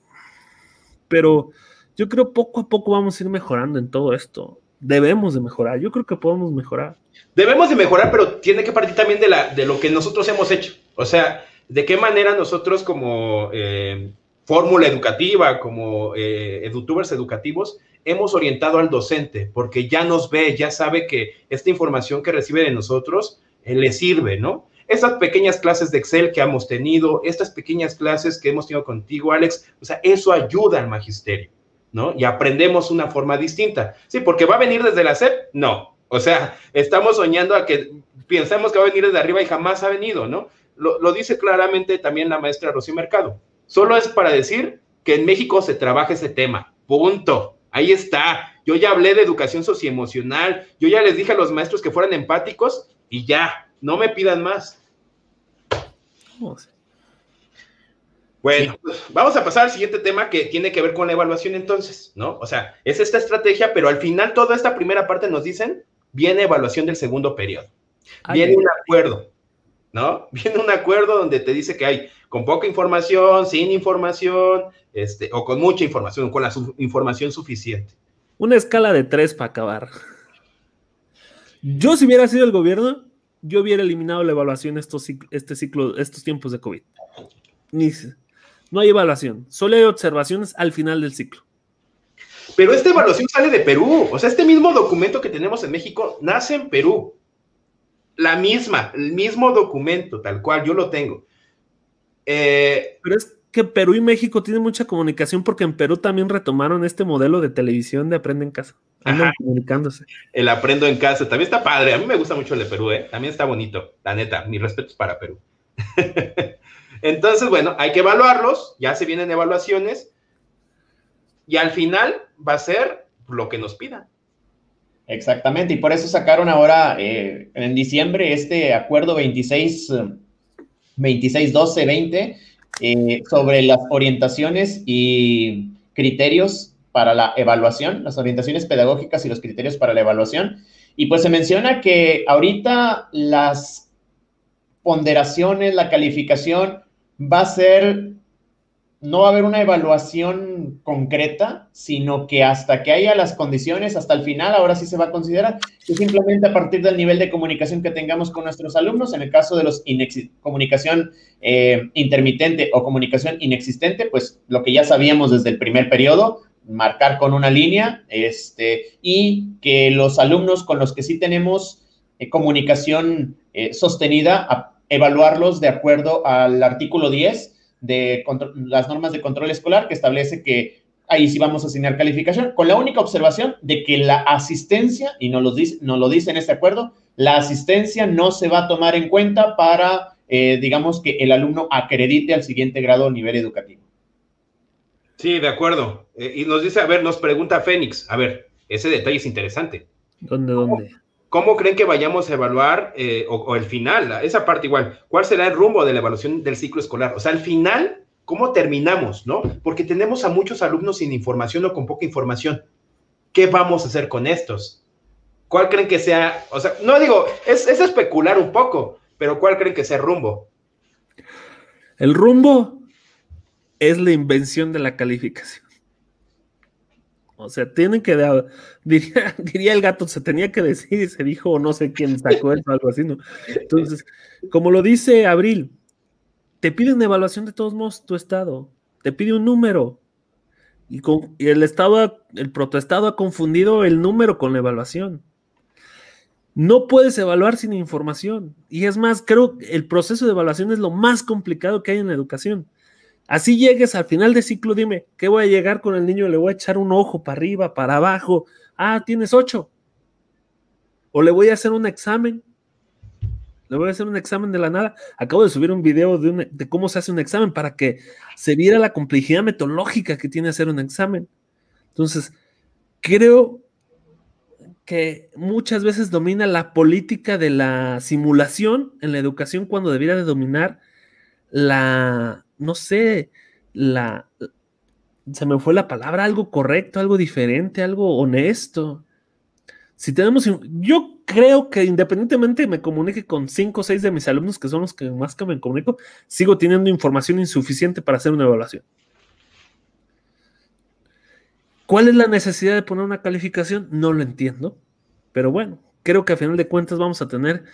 pero yo creo poco a poco vamos a ir mejorando en todo esto. Debemos de mejorar, yo creo que podemos mejorar.
Debemos de mejorar, pero tiene que partir también de, la, de lo que nosotros hemos hecho. O sea, de qué manera nosotros como eh, fórmula educativa, como eh, educativos, hemos orientado al docente, porque ya nos ve, ya sabe que esta información que recibe de nosotros eh, le sirve, ¿no? Estas pequeñas clases de Excel que hemos tenido, estas pequeñas clases que hemos tenido contigo, Alex, o sea, eso ayuda al magisterio, ¿no? Y aprendemos una forma distinta. Sí, porque va a venir desde la SEP, no, o sea, estamos soñando a que pensemos que va a venir desde arriba y jamás ha venido, ¿no? Lo, dice claramente también la maestra Rocío Mercado. Solo es para decir que en México se trabaja ese tema. Punto. Ahí está. Yo ya hablé de educación socioemocional. Yo ya les dije a los maestros que fueran empáticos y ya. No me pidan más. Bueno, pues, vamos a pasar al siguiente tema que tiene que ver con la evaluación entonces, ¿no? O sea, es esta estrategia, pero al final toda esta primera parte nos dicen viene evaluación del segundo periodo. Viene un acuerdo, ¿no? Viene un acuerdo donde te dice que hay con poca información, sin información, este, o con mucha información, con la información suficiente.
Una escala de tres para acabar. Yo, si hubiera sido el gobierno, yo hubiera eliminado la evaluación estos, este ciclo, estos tiempos de COVID. no hay evaluación, solo hay observaciones al final del ciclo.
Pero esta evaluación sale de Perú. O sea, este mismo documento que tenemos en México nace en Perú. La misma, el mismo documento, tal cual, yo lo tengo.
Eh, Pero es que Perú y México tienen mucha comunicación porque en Perú también retomaron este modelo de televisión de Aprende en Casa. Andan comunicándose.
El Aprendo en Casa también está padre. A mí me gusta mucho el de Perú, ¿eh? También está bonito, la neta. Mis respetos para Perú. Entonces, bueno, hay que evaluarlos. Ya se vienen evaluaciones y al final va a ser lo que nos pidan.
Exactamente, y por eso sacaron ahora eh, en diciembre este acuerdo 26, 26 12, 20 sobre las orientaciones y criterios para la evaluación, las orientaciones pedagógicas y los criterios para la evaluación. Y pues se menciona que ahorita las ponderaciones, la calificación va a ser no va a haber una evaluación concreta, sino que hasta que haya las condiciones, hasta el final, ahora sí se va a considerar, que simplemente a partir del nivel de comunicación que tengamos con nuestros alumnos, en el caso de los comunicación eh, intermitente o comunicación inexistente, pues lo que ya sabíamos desde el primer periodo, marcar con una línea, este, y que los alumnos con los que sí tenemos eh, comunicación eh, sostenida, evaluarlos de acuerdo al artículo 10 de las normas de control escolar que establece que ahí sí vamos a asignar calificación, con la única observación de que la asistencia, y nos lo dice, nos lo dice en este acuerdo, la asistencia no se va a tomar en cuenta para, eh, digamos, que el alumno acredite al siguiente grado o nivel educativo.
Sí, de acuerdo. Eh, y nos dice, a ver, nos pregunta Fénix, a ver, ese detalle es interesante.
¿Dónde, dónde?
¿Cómo creen que vayamos a evaluar, eh, o, el final, esa parte igual, cuál será el rumbo de la evaluación del ciclo escolar? O sea, al final, ¿cómo terminamos, no? Porque tenemos a muchos alumnos sin información o con poca información. ¿Qué vamos a hacer con estos? ¿Cuál creen que sea, o sea, no digo, es, es especular un poco, pero cuál creen que sea el rumbo?
El rumbo es la invención de la calificación. O sea, tienen que, diría, diría, el gato, se tenía que decir, se dijo, no sé quién sacó eso, algo así, ¿no? Entonces, como lo dice Abril, te piden evaluación de todos modos tu estado, te pide un número, y, con, y el estado, el protestado ha confundido el número con la evaluación. No puedes evaluar sin información. Y es más, creo que el proceso de evaluación es lo más complicado que hay en la educación. Así llegues al final de ciclo, dime, ¿qué voy a llegar con el niño? Le voy a echar un ojo para arriba, para abajo. Ah, tienes ocho. O le voy a hacer un examen. Le voy a hacer un examen de la nada. Acabo de subir un video de, de cómo se hace un examen para que se viera la complejidad metodológica que tiene hacer un examen. Entonces, creo que muchas veces domina la política de la simulación en la educación cuando debiera de dominar la, no sé, se me fue la palabra, algo correcto, algo diferente, algo honesto. Si tenemos, yo creo que independientemente me comunique con cinco o seis de mis alumnos, que son los que más que me comunico, sigo teniendo información insuficiente para hacer una evaluación. ¿Cuál es la necesidad de poner una calificación? No lo entiendo. Pero bueno, creo que a final de cuentas vamos a tener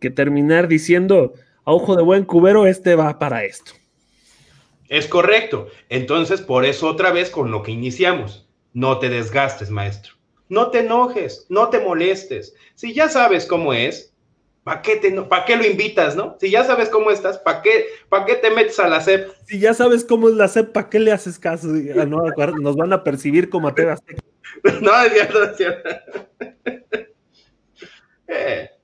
que terminar diciendo, a ojo de buen cubero, este va para esto.
Es correcto. Entonces, por eso otra vez con lo que iniciamos, no te desgastes, maestro. No te enojes, no te molestes. Si ya sabes cómo es, ¿para qué, qué lo invitas, no? Si ya sabes cómo estás, ¿para qué, qué te metes a la SEP?
Si ya sabes cómo es la SEP, ¿para qué le haces caso? No, nos van a percibir como a
No, es cierto, es cierto.
Eh.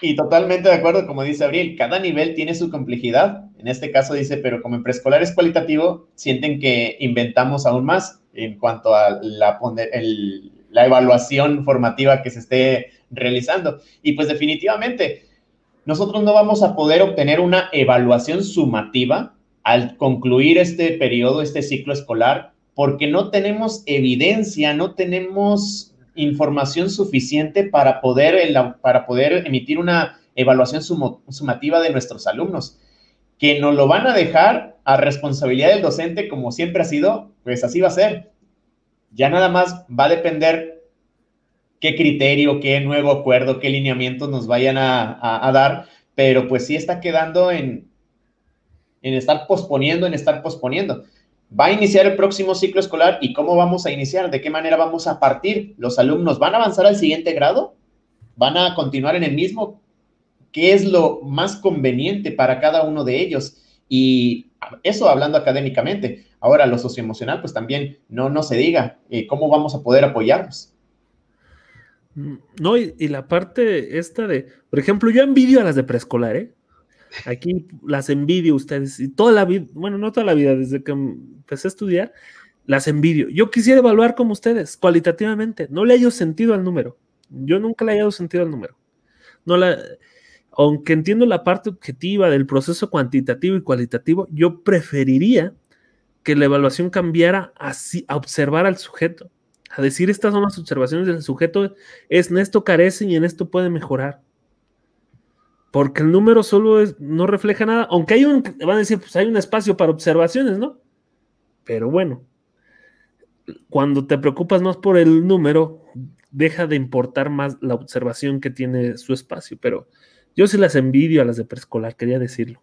Y totalmente de acuerdo, como dice Abril, cada nivel tiene su complejidad. En este caso dice, pero como en preescolar es cualitativo, sienten que inventamos aún más en cuanto a la, la evaluación formativa que se esté realizando. Y pues definitivamente, nosotros no vamos a poder obtener una evaluación sumativa al concluir este periodo, este ciclo escolar, porque no tenemos evidencia, no tenemos información suficiente para poder, para poder emitir una evaluación sumativa de nuestros alumnos. Que nos lo van a dejar a responsabilidad del docente, como siempre ha sido, pues así va a ser. Ya nada más va a depender qué criterio, qué nuevo acuerdo, qué lineamientos nos vayan a, dar, pero pues sí está quedando en, en estar posponiendo, en estar posponiendo va a iniciar el próximo ciclo escolar y cómo vamos a iniciar, de qué manera vamos a partir. ¿Los alumnos van a avanzar al siguiente grado? ¿Van a continuar en el mismo? ¿Qué es lo más conveniente para cada uno de ellos? Y eso hablando académicamente. Ahora, lo socioemocional, pues también no, no se diga eh, cómo vamos a poder apoyarnos.
Mm, no, y, y, la parte esta de, por ejemplo, yo envidio a las de preescolar, ¿eh? Aquí las envidio ustedes y toda la vida, bueno, no toda la vida, desde que empecé a estudiar, las envidio. Yo quisiera evaluar como ustedes, cualitativamente. No le hallo sentido al número. Yo nunca le he hallado sentido al número. No la, aunque entiendo la parte objetiva del proceso cuantitativo y cualitativo, yo preferiría que la evaluación cambiara así, a observar al sujeto, a decir estas son las observaciones del sujeto, es en esto carece y en esto puede mejorar porque el número solo no refleja nada, aunque hay un, van a decir, pues hay un espacio para observaciones, ¿no? Pero bueno, cuando te preocupas más por el número, deja de importar más la observación que tiene su espacio, pero yo sí las envidio a las de preescolar, quería decirlo.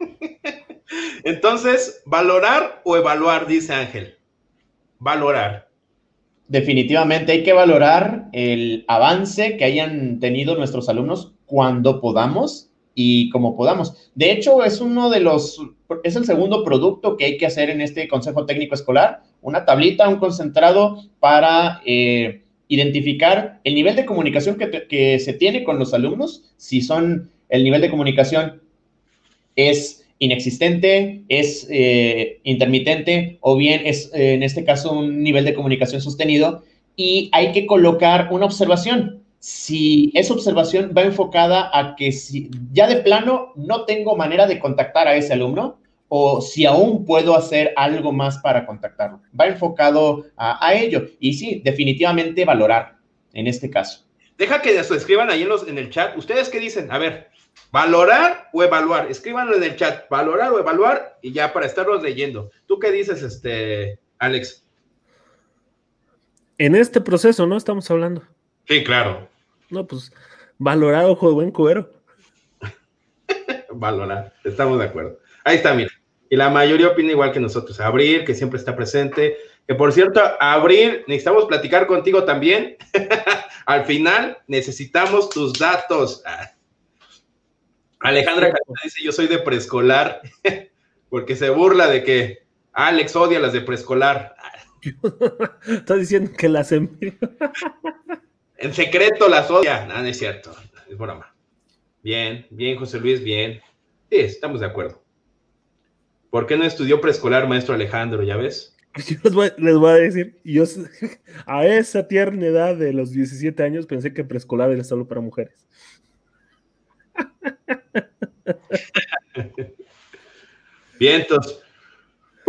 Entonces, valorar o evaluar, dice Ángel. Valorar
definitivamente hay que valorar el avance que hayan tenido nuestros alumnos cuando podamos y como podamos. De hecho, es uno de los, es el segundo producto que hay que hacer en este Consejo Técnico Escolar, una tablita, un concentrado para eh, identificar el nivel de comunicación que, se tiene con los alumnos, si son el nivel de comunicación es inexistente, es eh, intermitente o bien es eh, en este caso un nivel de comunicación sostenido y hay que colocar una observación. Si esa observación va enfocada a que si ya de plano no tengo manera de contactar a ese alumno o si aún puedo hacer algo más para contactarlo. Va enfocado a, ello y sí, definitivamente valorar en este caso.
Deja que se escriban ahí en, los, en el chat. ¿Ustedes qué dicen? A ver, ¿Valorar o evaluar? Escríbanlo en el chat, valorar o evaluar y ya para estarlos leyendo. ¿Tú qué dices, este, Alex?
En este proceso, ¿no? Estamos hablando.
Sí, claro.
No, pues valorar ojo de buen cuero.
valorar, estamos de acuerdo. Ahí está, mira. Y la mayoría opina igual que nosotros. Abril, que siempre está presente. Que por cierto, Abril, necesitamos platicar contigo también. Al final, necesitamos tus datos. Alejandra dice: Yo soy de preescolar, porque se burla de que Alex odia las de preescolar.
Estás diciendo que las en...
en secreto las odia. No, no es cierto. Es broma. Bien, bien, José Luis, bien. Sí, estamos de acuerdo. ¿Por qué no estudió preescolar, maestro Alejandro? ¿Ya ves?
Yo les voy, les voy, a decir, yo a esa tierna edad de los 17 años pensé que preescolar era solo para mujeres.
Vientos.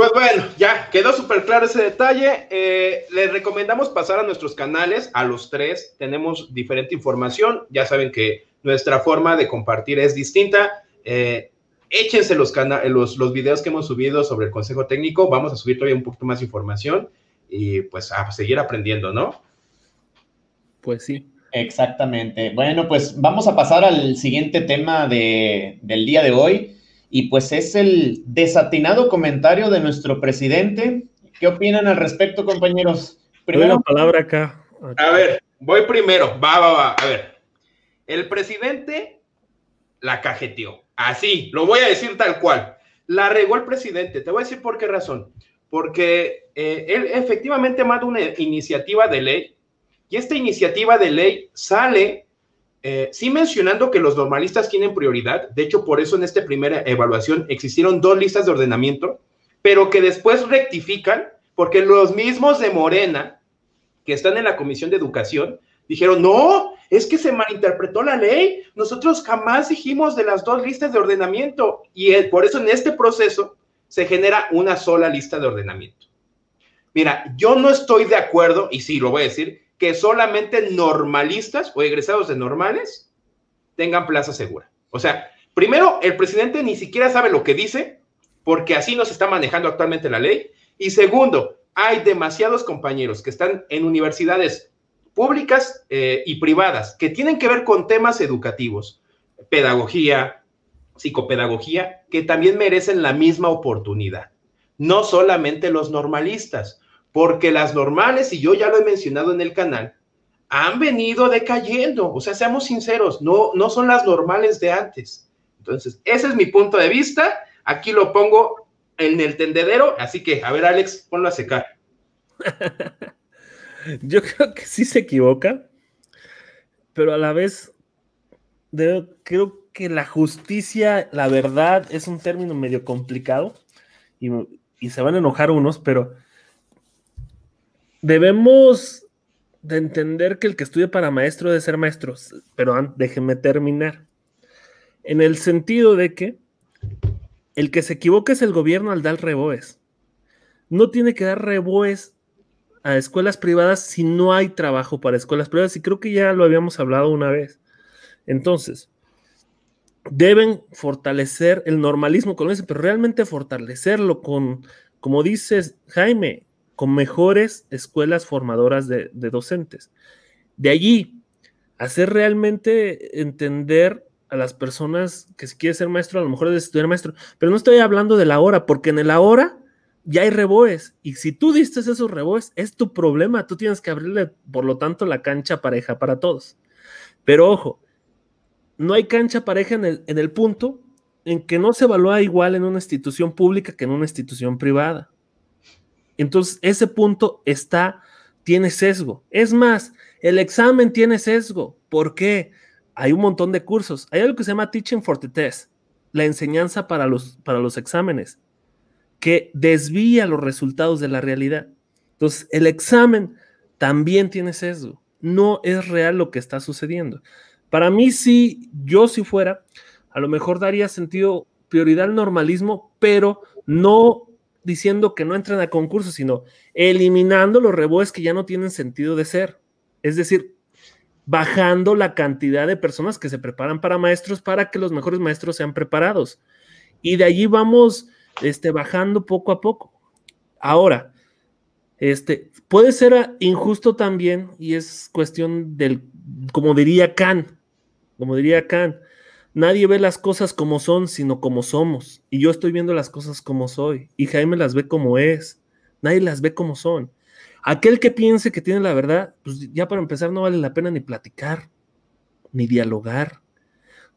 Pues bueno, ya quedó súper claro ese detalle. Eh, les recomendamos pasar a nuestros canales, a los tres. Tenemos diferente información. Ya saben que nuestra forma de compartir es distinta. Eh, échense los, los, los videos que hemos subido sobre el consejo técnico. Vamos a subir todavía un poquito más información y pues a seguir aprendiendo, ¿no?
Pues sí.
Exactamente. Bueno, pues vamos a pasar al siguiente tema de, del día de hoy y pues es el desatinado comentario de nuestro presidente. ¿Qué opinan al respecto, compañeros?
Primero, palabra acá.
A ver, voy primero. Va, va, va. A ver. El presidente la cajeteó. Así, lo voy a decir tal cual. La regó el presidente. Te voy a decir por qué razón. Porque eh, él efectivamente manda una iniciativa de ley y esta iniciativa de ley sale eh, sí mencionando que los normalistas tienen prioridad. De hecho, por eso en esta primera evaluación existieron dos listas de ordenamiento, pero que después rectifican porque los mismos de Morena que están en la Comisión de Educación dijeron, no, es que se malinterpretó la ley. Nosotros jamás dijimos de las dos listas de ordenamiento y por eso en este proceso se genera una sola lista de ordenamiento. Mira, yo no estoy de acuerdo, y sí, lo voy a decir, que solamente normalistas o egresados de normales tengan plaza segura. O sea, primero, el presidente ni siquiera sabe lo que dice, porque así no se está manejando actualmente la ley. Y segundo, hay demasiados compañeros que están en universidades públicas eh, y privadas que tienen que ver con temas educativos, pedagogía, psicopedagogía, que también merecen la misma oportunidad. No solamente los normalistas, porque las normales, y yo ya lo he mencionado en el canal, han venido decayendo. O sea, seamos sinceros, no, no son las normales de antes. Entonces, ese es mi punto de vista. Aquí lo pongo en el tendedero, así que, a ver, Alex, ponlo a secar.
Yo creo que sí se equivoca, pero a la vez creo que la justicia, la verdad, es un término medio complicado y, se van a enojar unos, pero debemos de entender que el que estudia para maestro debe ser maestro, pero déjenme terminar. En el sentido de que el que se equivoca es el gobierno al dar reboes. No tiene que dar reboes a escuelas privadas si no hay trabajo para escuelas privadas. Y creo que ya lo habíamos hablado una vez. Entonces, deben fortalecer el normalismo con eso, pero realmente fortalecerlo con, como dices Jaime, con mejores escuelas formadoras de, docentes. De allí, hacer realmente entender a las personas que si quieres ser maestro, a lo mejor debes estudiar maestro, pero no estoy hablando de la hora, porque en la hora ya hay reboes. Y si tú diste esos reboes, es tu problema. Tú tienes que abrirle, por lo tanto, la cancha pareja para todos. Pero ojo, no hay cancha pareja en el, en el punto en que no se evalúa igual en una institución pública que en una institución privada. Entonces, ese punto está, tiene sesgo. Es más, el examen tiene sesgo. ¿Por qué? Hay un montón de cursos. Hay algo que se llama Teaching for the Test, la enseñanza para los, para los exámenes que desvía los resultados de la realidad. Entonces, el examen también tiene sesgo. No es real lo que está sucediendo. Para mí, si yo si fuera, a lo mejor daría sentido prioridad al normalismo, pero no diciendo que no entren a concursos, sino eliminando los reboes que ya no tienen sentido de ser. Es decir, bajando la cantidad de personas que se preparan para maestros para que los mejores maestros sean preparados. Y de allí vamos este, bajando poco a poco. Ahora, este, puede ser injusto también y es cuestión del, como diría Kant, como diría Kant, nadie ve las cosas como son, sino como somos. Y yo estoy viendo las cosas como soy y Jaime las ve como es. Nadie las ve como son. Aquel que piense que tiene la verdad, pues ya para empezar no vale la pena ni platicar, ni dialogar.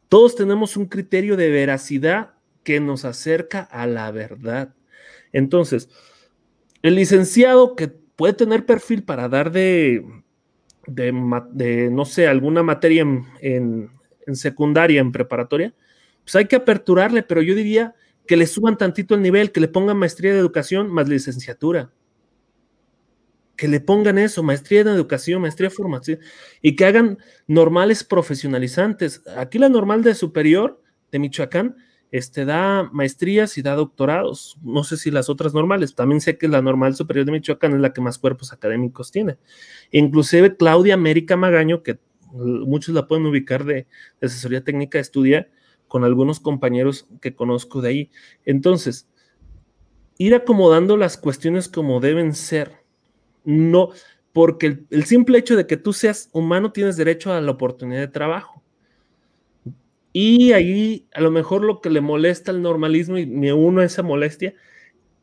Todos tenemos un criterio de veracidad que nos acerca a la verdad. Entonces, el licenciado que puede tener perfil para dar de, de, no sé, alguna materia en, en, secundaria, en preparatoria, pues hay que aperturarle, pero yo diría que le suban tantito el nivel, que le pongan maestría de educación más licenciatura que le pongan eso, maestría en educación, maestría en formación, y que hagan normales profesionalizantes. Aquí la normal de superior de Michoacán este, da maestrías y da doctorados. No sé si las otras normales. También sé que la normal superior de Michoacán es la que más cuerpos académicos tiene. Inclusive Claudia América Magaño, que muchos la pueden ubicar de, asesoría técnica, estudia con algunos compañeros que conozco de ahí. Entonces, ir acomodando las cuestiones como deben ser no, porque el, simple hecho de que tú seas humano tienes derecho a la oportunidad de trabajo. Y ahí a lo mejor lo que le molesta al normalismo y me uno a esa molestia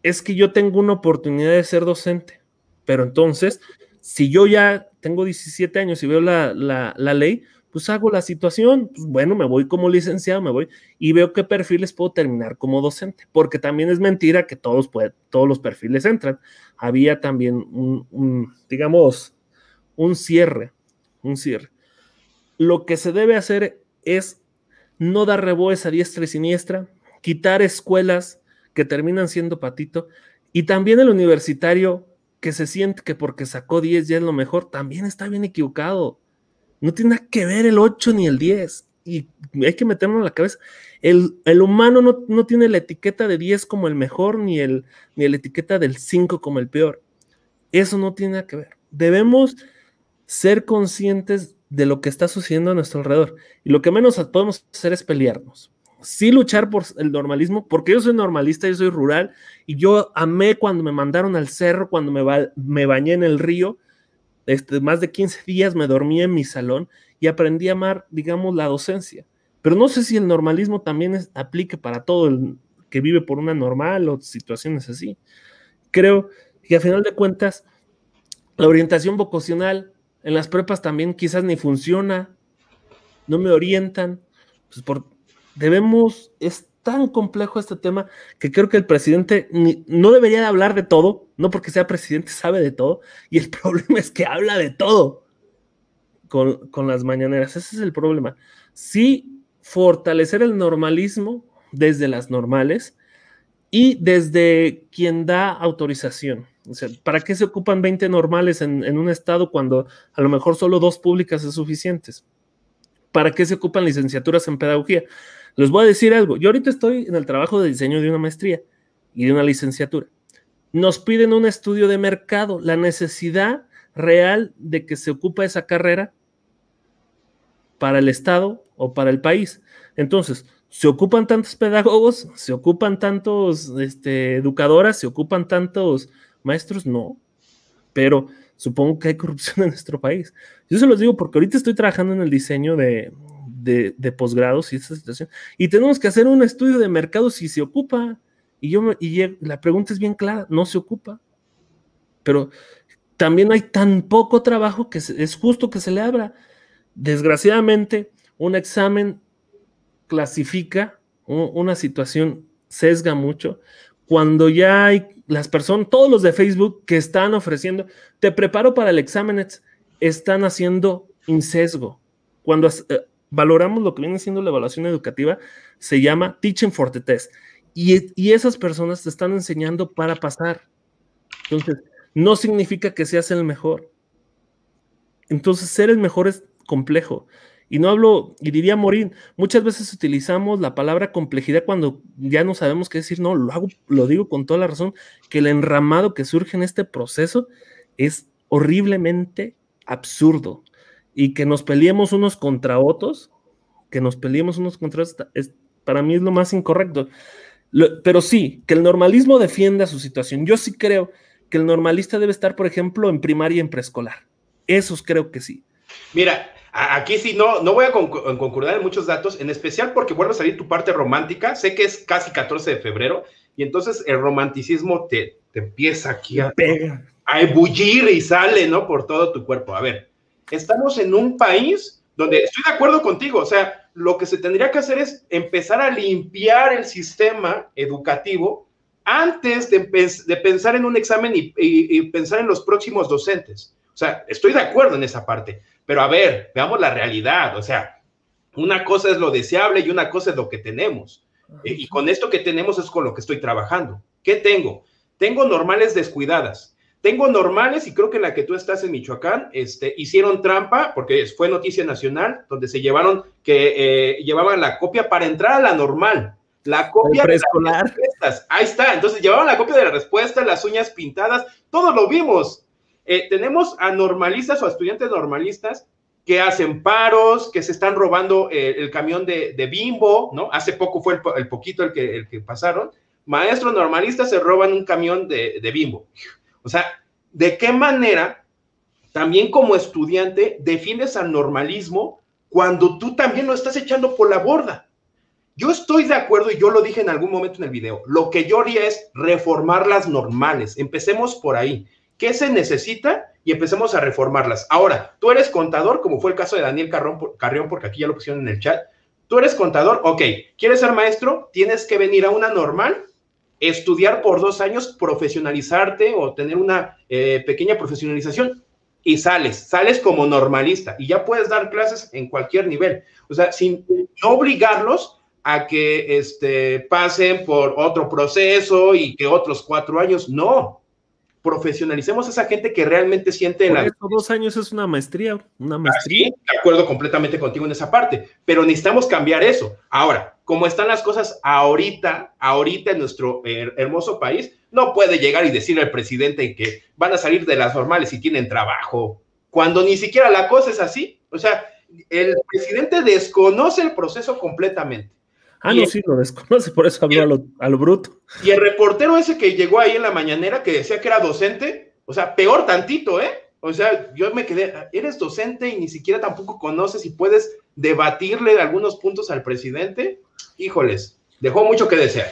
es que yo tengo una oportunidad de ser docente. Pero entonces, si yo ya tengo 17 años y veo la, la ley, pues hago la situación, pues bueno, me voy como licenciado, me voy y veo qué perfiles puedo terminar como docente, porque también es mentira que todos, todos los perfiles entran. Había también un, digamos, un cierre, un cierre. Lo que se debe hacer es no dar reboes a diestra y siniestra, quitar escuelas que terminan siendo patito y también el universitario que se siente que porque sacó 10 ya es lo mejor, también está bien equivocado no tiene nada que ver el 8 ni el 10. Y hay que meternos en la cabeza. El, humano no, tiene la etiqueta de 10 como el mejor, ni, el, ni la etiqueta del 5 como el peor. Eso no tiene nada que ver. Debemos ser conscientes de lo que está sucediendo a nuestro alrededor. Y lo que menos podemos hacer es pelearnos. Sí luchar por el normalismo, porque yo soy normalista, yo soy rural, y yo amé cuando me mandaron al cerro, cuando me, bañé en el río, este, más de 15 días me dormí en mi salón y aprendí a amar, digamos, la docencia. Pero no sé si el normalismo también aplique para todo el que vive por una normal o situaciones así. Creo que a final de cuentas, la orientación vocacional en las prepas también quizás ni funciona, no me orientan. Pues por, debemos, tan complejo este tema que creo que el presidente no debería de hablar de todo, no porque sea presidente sabe de todo, y el problema es que habla de todo con, con las mañaneras. Ese es el problema. Sí, fortalecer el normalismo desde las normales y desde quien da autorización. O sea, ¿para qué se ocupan 20 normales en, en, un estado cuando a lo mejor solo dos públicas es suficientes? ¿Para qué se ocupan licenciaturas en pedagogía? Les voy a decir algo. Yo ahorita estoy en el trabajo de diseño de una maestría y de una licenciatura. Nos piden un estudio de mercado, la necesidad real de que se ocupa esa carrera para el Estado o para el país. Entonces, ¿se ocupan tantos pedagogos? ¿Se ocupan tantos este, educadoras? ¿Se ocupan tantos maestros? No. Pero supongo que hay corrupción en nuestro país. Yo se los digo porque ahorita estoy trabajando en el diseño de, de, posgrados y esta situación. Y tenemos que hacer un estudio de mercado si se ocupa. Y yo y la pregunta es bien clara, no se ocupa. Pero también hay tan poco trabajo que es justo que se le abra. Desgraciadamente, un examen clasifica una situación, sesga mucho, cuando ya hay las personas, todos los de Facebook que están ofreciendo, te preparo para el examen, están haciendo sesgo Cuando eh, valoramos lo que viene siendo la evaluación educativa, se llama Teaching for the Test. Y, esas personas te están enseñando para pasar. Entonces, no significa que seas el mejor. Entonces, ser el mejor es complejo. Y no hablo, y diría Morín, muchas veces utilizamos la palabra complejidad cuando ya no sabemos qué decir. No, lo hago, lo digo con toda la razón, que el enramado que surge en este proceso es horriblemente absurdo. Y que nos peleemos unos contra otros, que nos peleemos unos contra otros, es, para mí es lo más incorrecto. pero sí, que el normalismo defienda su situación. Yo sí creo que el normalista debe estar, por ejemplo, en primaria y en preescolar. Esos creo que sí.
Mira, aquí sí no, no voy a concordar en muchos datos, en especial porque vuelve a salir tu parte romántica. Sé que es casi 14 de febrero y entonces el romanticismo te, te empieza aquí a, a ebullir y sale, ¿no? Por todo tu cuerpo. A ver, estamos en un país donde estoy de acuerdo contigo, o sea, lo que se tendría que hacer es empezar a limpiar el sistema educativo antes de, pensar en un examen y, pensar en los próximos docentes. O sea, estoy de acuerdo en esa parte, pero a ver, veamos la realidad, o sea, una cosa es lo deseable y una cosa es lo que tenemos. Y con esto que tenemos es con lo que estoy trabajando. ¿Qué tengo? Tengo normales descuidadas, tengo normales y creo que la que tú estás en Michoacán, este, hicieron trampa porque fue noticia nacional donde se llevaron que eh, llevaban la copia para entrar a la normal. La copia de las respuestas. Ahí está. Entonces llevaban la copia de la respuesta, las uñas pintadas, todo lo vimos. Eh, tenemos a normalistas o a estudiantes normalistas que hacen paros, que se están robando eh, el camión de, Bimbo, ¿no? Hace poco fue el, poquito el que, el que pasaron. Maestros normalistas se roban un camión de, de Bimbo. O sea, ¿de qué manera también como estudiante defiendes al normalismo cuando tú también lo estás echando por la borda? Yo estoy de acuerdo y yo lo dije en algún momento en el video. Lo que yo haría es reformar las normales. Empecemos por ahí. ¿Qué se necesita? Y empecemos a reformarlas. Ahora, tú eres contador, como fue el caso de Daniel Carrión, porque aquí ya lo pusieron en el chat. Tú eres contador, ok. ¿Quieres ser maestro? Tienes que venir a una normal estudiar por dos años, profesionalizarte o tener una eh, pequeña profesionalización y sales, sales como normalista y ya puedes dar clases en cualquier nivel. O sea, sin no obligarlos a que este, pasen por otro proceso y que otros cuatro años, no profesionalicemos a esa gente que realmente siente
en la... dos años es una maestría, una maestría.
de acuerdo completamente contigo en esa parte, pero necesitamos cambiar eso. Ahora, como están las cosas ahorita, ahorita en nuestro hermoso país, no puede llegar y decirle al presidente que van a salir de las normales y tienen trabajo, cuando ni siquiera la cosa es así. O sea, el presidente desconoce el proceso completamente.
Ah, no, sí, lo desconoce, por eso habló a lo, bruto.
Y el reportero ese que llegó ahí en la mañanera que decía que era docente, o sea, peor tantito, ¿eh? O sea, yo me quedé, eres docente y ni siquiera tampoco conoces y puedes debatirle algunos puntos al presidente. Híjoles, dejó mucho que desear.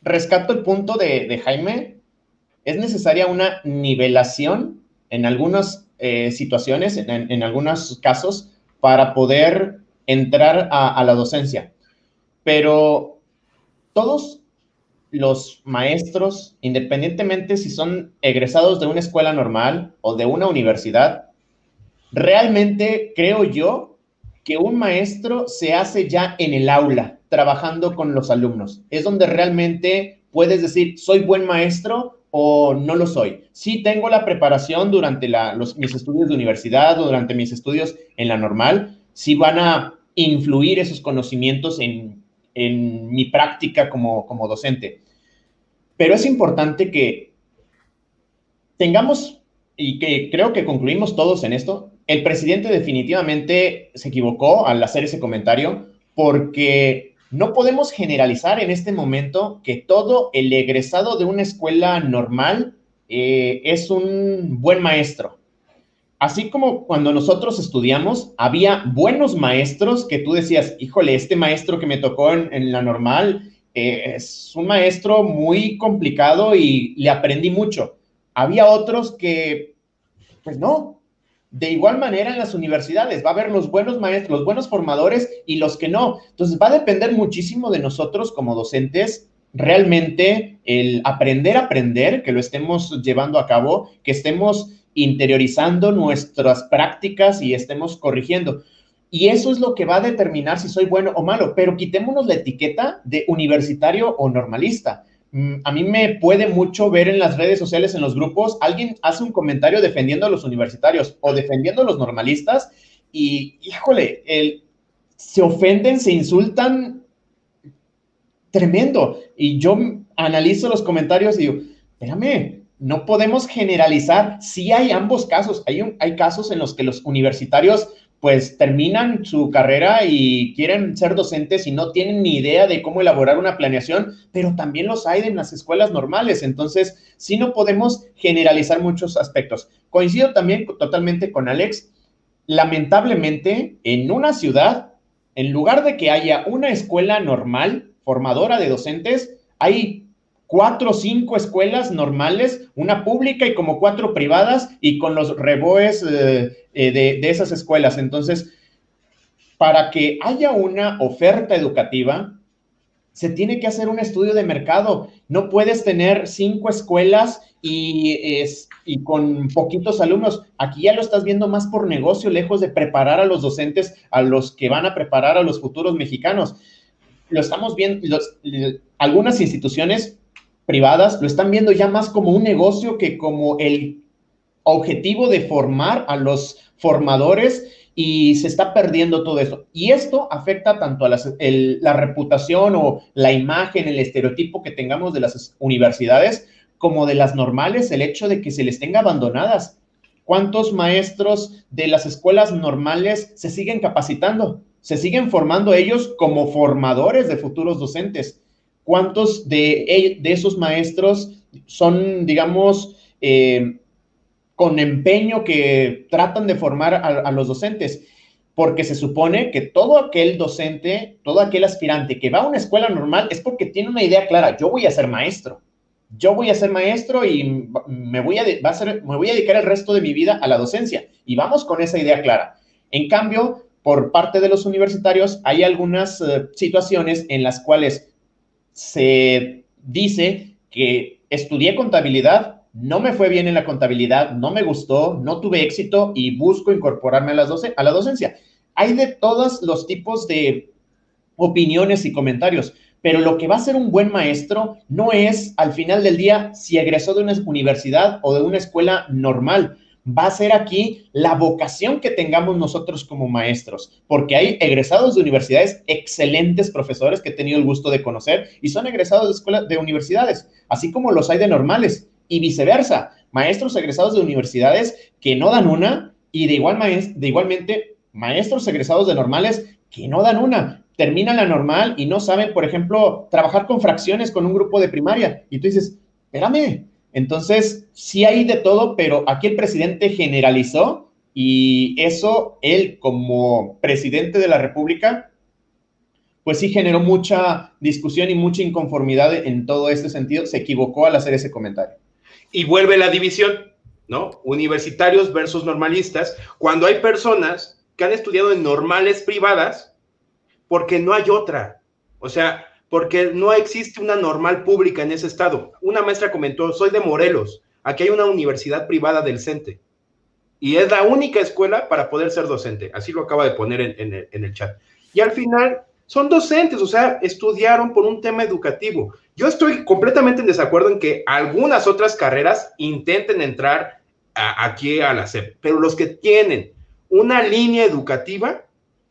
Rescato el punto de, Jaime. Es necesaria una nivelación en algunas eh, situaciones, en algunos casos, para poder entrar a, la docencia. Pero todos los maestros, independientemente si son egresados de una escuela normal o de una universidad, realmente creo yo que un maestro se hace ya en el aula, trabajando con los alumnos. Es donde realmente puedes decir, soy buen maestro o no lo soy. Sí tengo la preparación durante los, mis estudios de universidad o durante mis estudios en la normal, sí van a influir esos conocimientos en, mi práctica como, como docente. Pero es importante que tengamos, y que creo que concluimos todos en esto, el presidente definitivamente se equivocó al hacer ese comentario porque no podemos generalizar en este momento que todo el egresado de una escuela normal eh, es un buen maestro así como cuando nosotros estudiamos, había buenos maestros que tú decías, híjole, este maestro que me tocó en, la normal eh, es un maestro muy complicado y le aprendí mucho. Había otros que, pues no. De igual manera en las universidades va a haber los buenos maestros, los buenos formadores y los que no. Entonces va a depender muchísimo de nosotros como docentes realmente el aprender a aprender, que lo estemos llevando a cabo, que estemos interiorizando nuestras prácticas y estemos corrigiendo. Y eso es lo que va a determinar si soy bueno o malo, pero quitémonos la etiqueta de universitario o normalista. Mm, a mí me puede mucho ver en las redes sociales, en los grupos, alguien hace un comentario defendiendo a los universitarios o defendiendo a los normalistas y, híjole, el, se ofenden, se insultan tremendo. Y yo analizo los comentarios y digo, espérame, no podemos generalizar. Sí hay ambos casos. Hay, hay casos en los que los universitarios pues terminan su carrera y quieren ser docentes y no tienen ni idea de cómo elaborar una planeación, pero también los hay en las escuelas normales. Entonces, sí no podemos generalizar muchos aspectos. Coincido también totalmente con Alex. Lamentablemente, en una ciudad, en lugar de que haya una escuela normal formadora de docentes, hay cuatro o cinco escuelas normales, una pública y como cuatro privadas y con los reboes eh, eh, de, esas escuelas. Entonces, para que haya una oferta educativa, se tiene que hacer un estudio de mercado. No puedes tener cinco escuelas y, es, y con poquitos alumnos. Aquí ya lo estás viendo más por negocio, lejos de preparar a los docentes, a los que van a preparar a los futuros mexicanos. Lo estamos viendo, algunas instituciones privadas lo están viendo ya más como un negocio que como el objetivo de formar a los formadores y se está perdiendo todo eso. Y esto afecta tanto a la reputación o la imagen, el estereotipo que tengamos de las universidades como de las normales, el hecho de que se les tenga abandonadas. ¿Cuántos maestros de las escuelas normales se siguen capacitando? Se siguen formando ellos como formadores de futuros docentes cuántos de, de esos maestros son, digamos, eh, con empeño que tratan de formar a, los docentes, porque se supone que todo aquel docente, todo aquel aspirante que va a una escuela normal es porque tiene una idea clara, yo voy a ser maestro, yo voy a ser maestro y me voy a dedicar el resto de mi vida a la docencia. Y vamos con esa idea clara. En cambio, por parte de los universitarios, hay algunas eh, situaciones en las cuales se dice que estudié contabilidad, no me fue bien en la contabilidad, no me gustó, no tuve éxito y busco incorporarme a, las a la docencia. Hay de todos los tipos de opiniones y comentarios, pero lo que va a ser un buen maestro no es al final del día si egresó de una universidad o de una escuela normal, va a ser aquí la vocación que tengamos nosotros como maestros, porque hay egresados de universidades, excelentes profesores que he tenido el gusto de conocer y son egresados de escuelas de universidades, así como los hay de normales y viceversa, maestros egresados de universidades que no dan una y de igual de igualmente maestros egresados de normales que no dan una. Terminan la normal y no saben, por ejemplo, trabajar con fracciones con un grupo de primaria. Y tú dices, espérame, entonces, sí hay de todo, pero aquí el presidente generalizó y eso, él como presidente de la República, pues sí generó mucha discusión y mucha inconformidad en todo este sentido. Se equivocó al hacer ese comentario.
Y vuelve la división, ¿no? Universitarios versus normalistas, cuando hay personas que han estudiado en normales privadas porque no hay otra. O sea, porque no existe una normal pública en ese estado. Una maestra comentó, soy de Morelos, aquí hay una universidad privada del CENTE y es la única escuela para poder ser docente. Así lo acaba de poner en, el, chat. Y al final son docentes, o sea, estudiaron por un tema educativo. Yo estoy completamente en desacuerdo en que algunas otras carreras intenten entrar aquí a la SEP, pero los que tienen una línea educativa,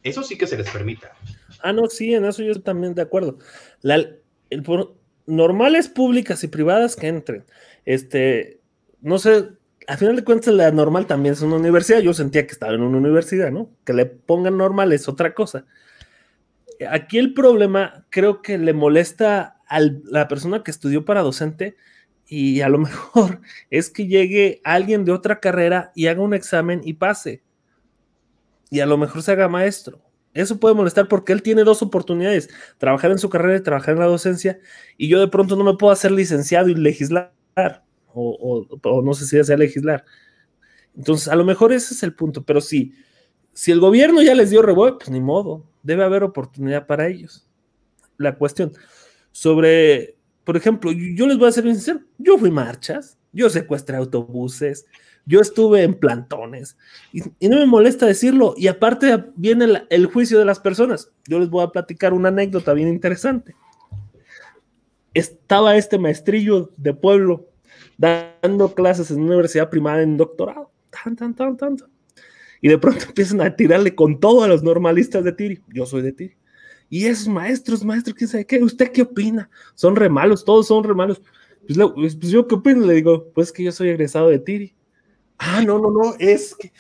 eso sí que se les permita.
Ah, no, sí, en eso yo también de acuerdo. La, normales públicas y privadas que entren. Este, no sé, a final de cuentas la normal también es una universidad. Yo sentía que estaba en una universidad, ¿no? Que le pongan normal es otra cosa. Aquí el problema creo que le molesta a la persona que estudió para docente y a lo mejor es que llegue alguien de otra carrera y haga un examen y pase. Y a lo mejor se haga maestro. Eso puede molestar porque él tiene dos oportunidades, trabajar en su carrera y trabajar en la docencia, y yo de pronto no me puedo hacer licenciado y legislar, o, no sé si sea legislar. Entonces, a lo mejor ese es el punto, pero sí, si el gobierno ya les dio rebote, pues ni modo, debe haber oportunidad para ellos. La cuestión sobre, por ejemplo, yo les voy a ser sincero, yo fui marchas, yo secuestré autobuses, yo estuve en plantones y, no me molesta decirlo. Y aparte viene el, juicio de las personas. Yo les voy a platicar una anécdota bien interesante. Estaba este maestrillo de pueblo dando clases en una universidad privada en doctorado. Tan. Y de pronto empiezan a tirarle con todo a los normalistas de Tiri. Yo soy de Tiri. Y esos maestros, maestros, quién sabe qué, ¿usted qué opina? Son re malos, todos son re malos. Pues, pues, pues, yo qué opino, le digo, pues que yo soy egresado de Tiri. Ah, no, no, no, es que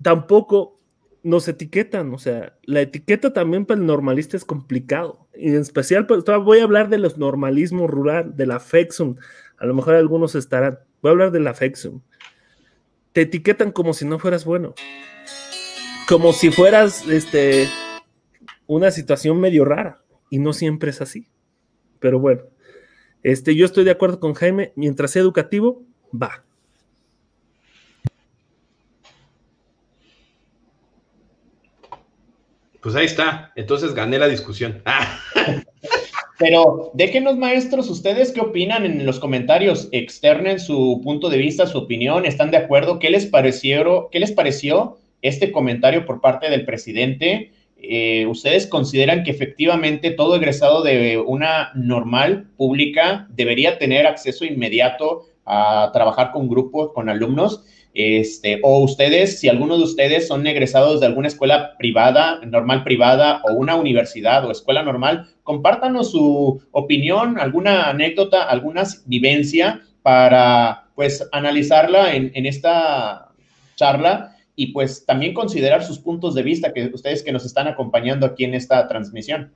tampoco nos etiquetan, o sea, la etiqueta también para el normalista es complicado, y en especial, pues, voy a hablar de los normalismos rural, de la a lo mejor algunos estarán, voy a hablar de la. Te etiquetan como si no fueras bueno, como si fueras, este, una situación medio rara, y no siempre es así, pero bueno, este, yo estoy de acuerdo con Jaime, mientras sea educativo, va.
Pues ahí está, entonces gané la discusión.
Pero déjenos, maestros, ustedes qué opinan en los comentarios, externen su punto de vista, su opinión, ¿están de acuerdo? ¿Qué les pareció, qué les pareció este comentario por parte del presidente? Eh, ¿Ustedes consideran que efectivamente todo egresado de una normal pública debería tener acceso inmediato a trabajar con grupos, con alumnos? Este, o ustedes, si alguno de ustedes son egresados de alguna escuela privada, normal privada, o una universidad o escuela normal, compártanos su opinión, alguna anécdota, alguna vivencia para, pues, analizarla en, en esta charla y, pues, también considerar sus puntos de vista, que ustedes que nos están acompañando aquí en esta transmisión.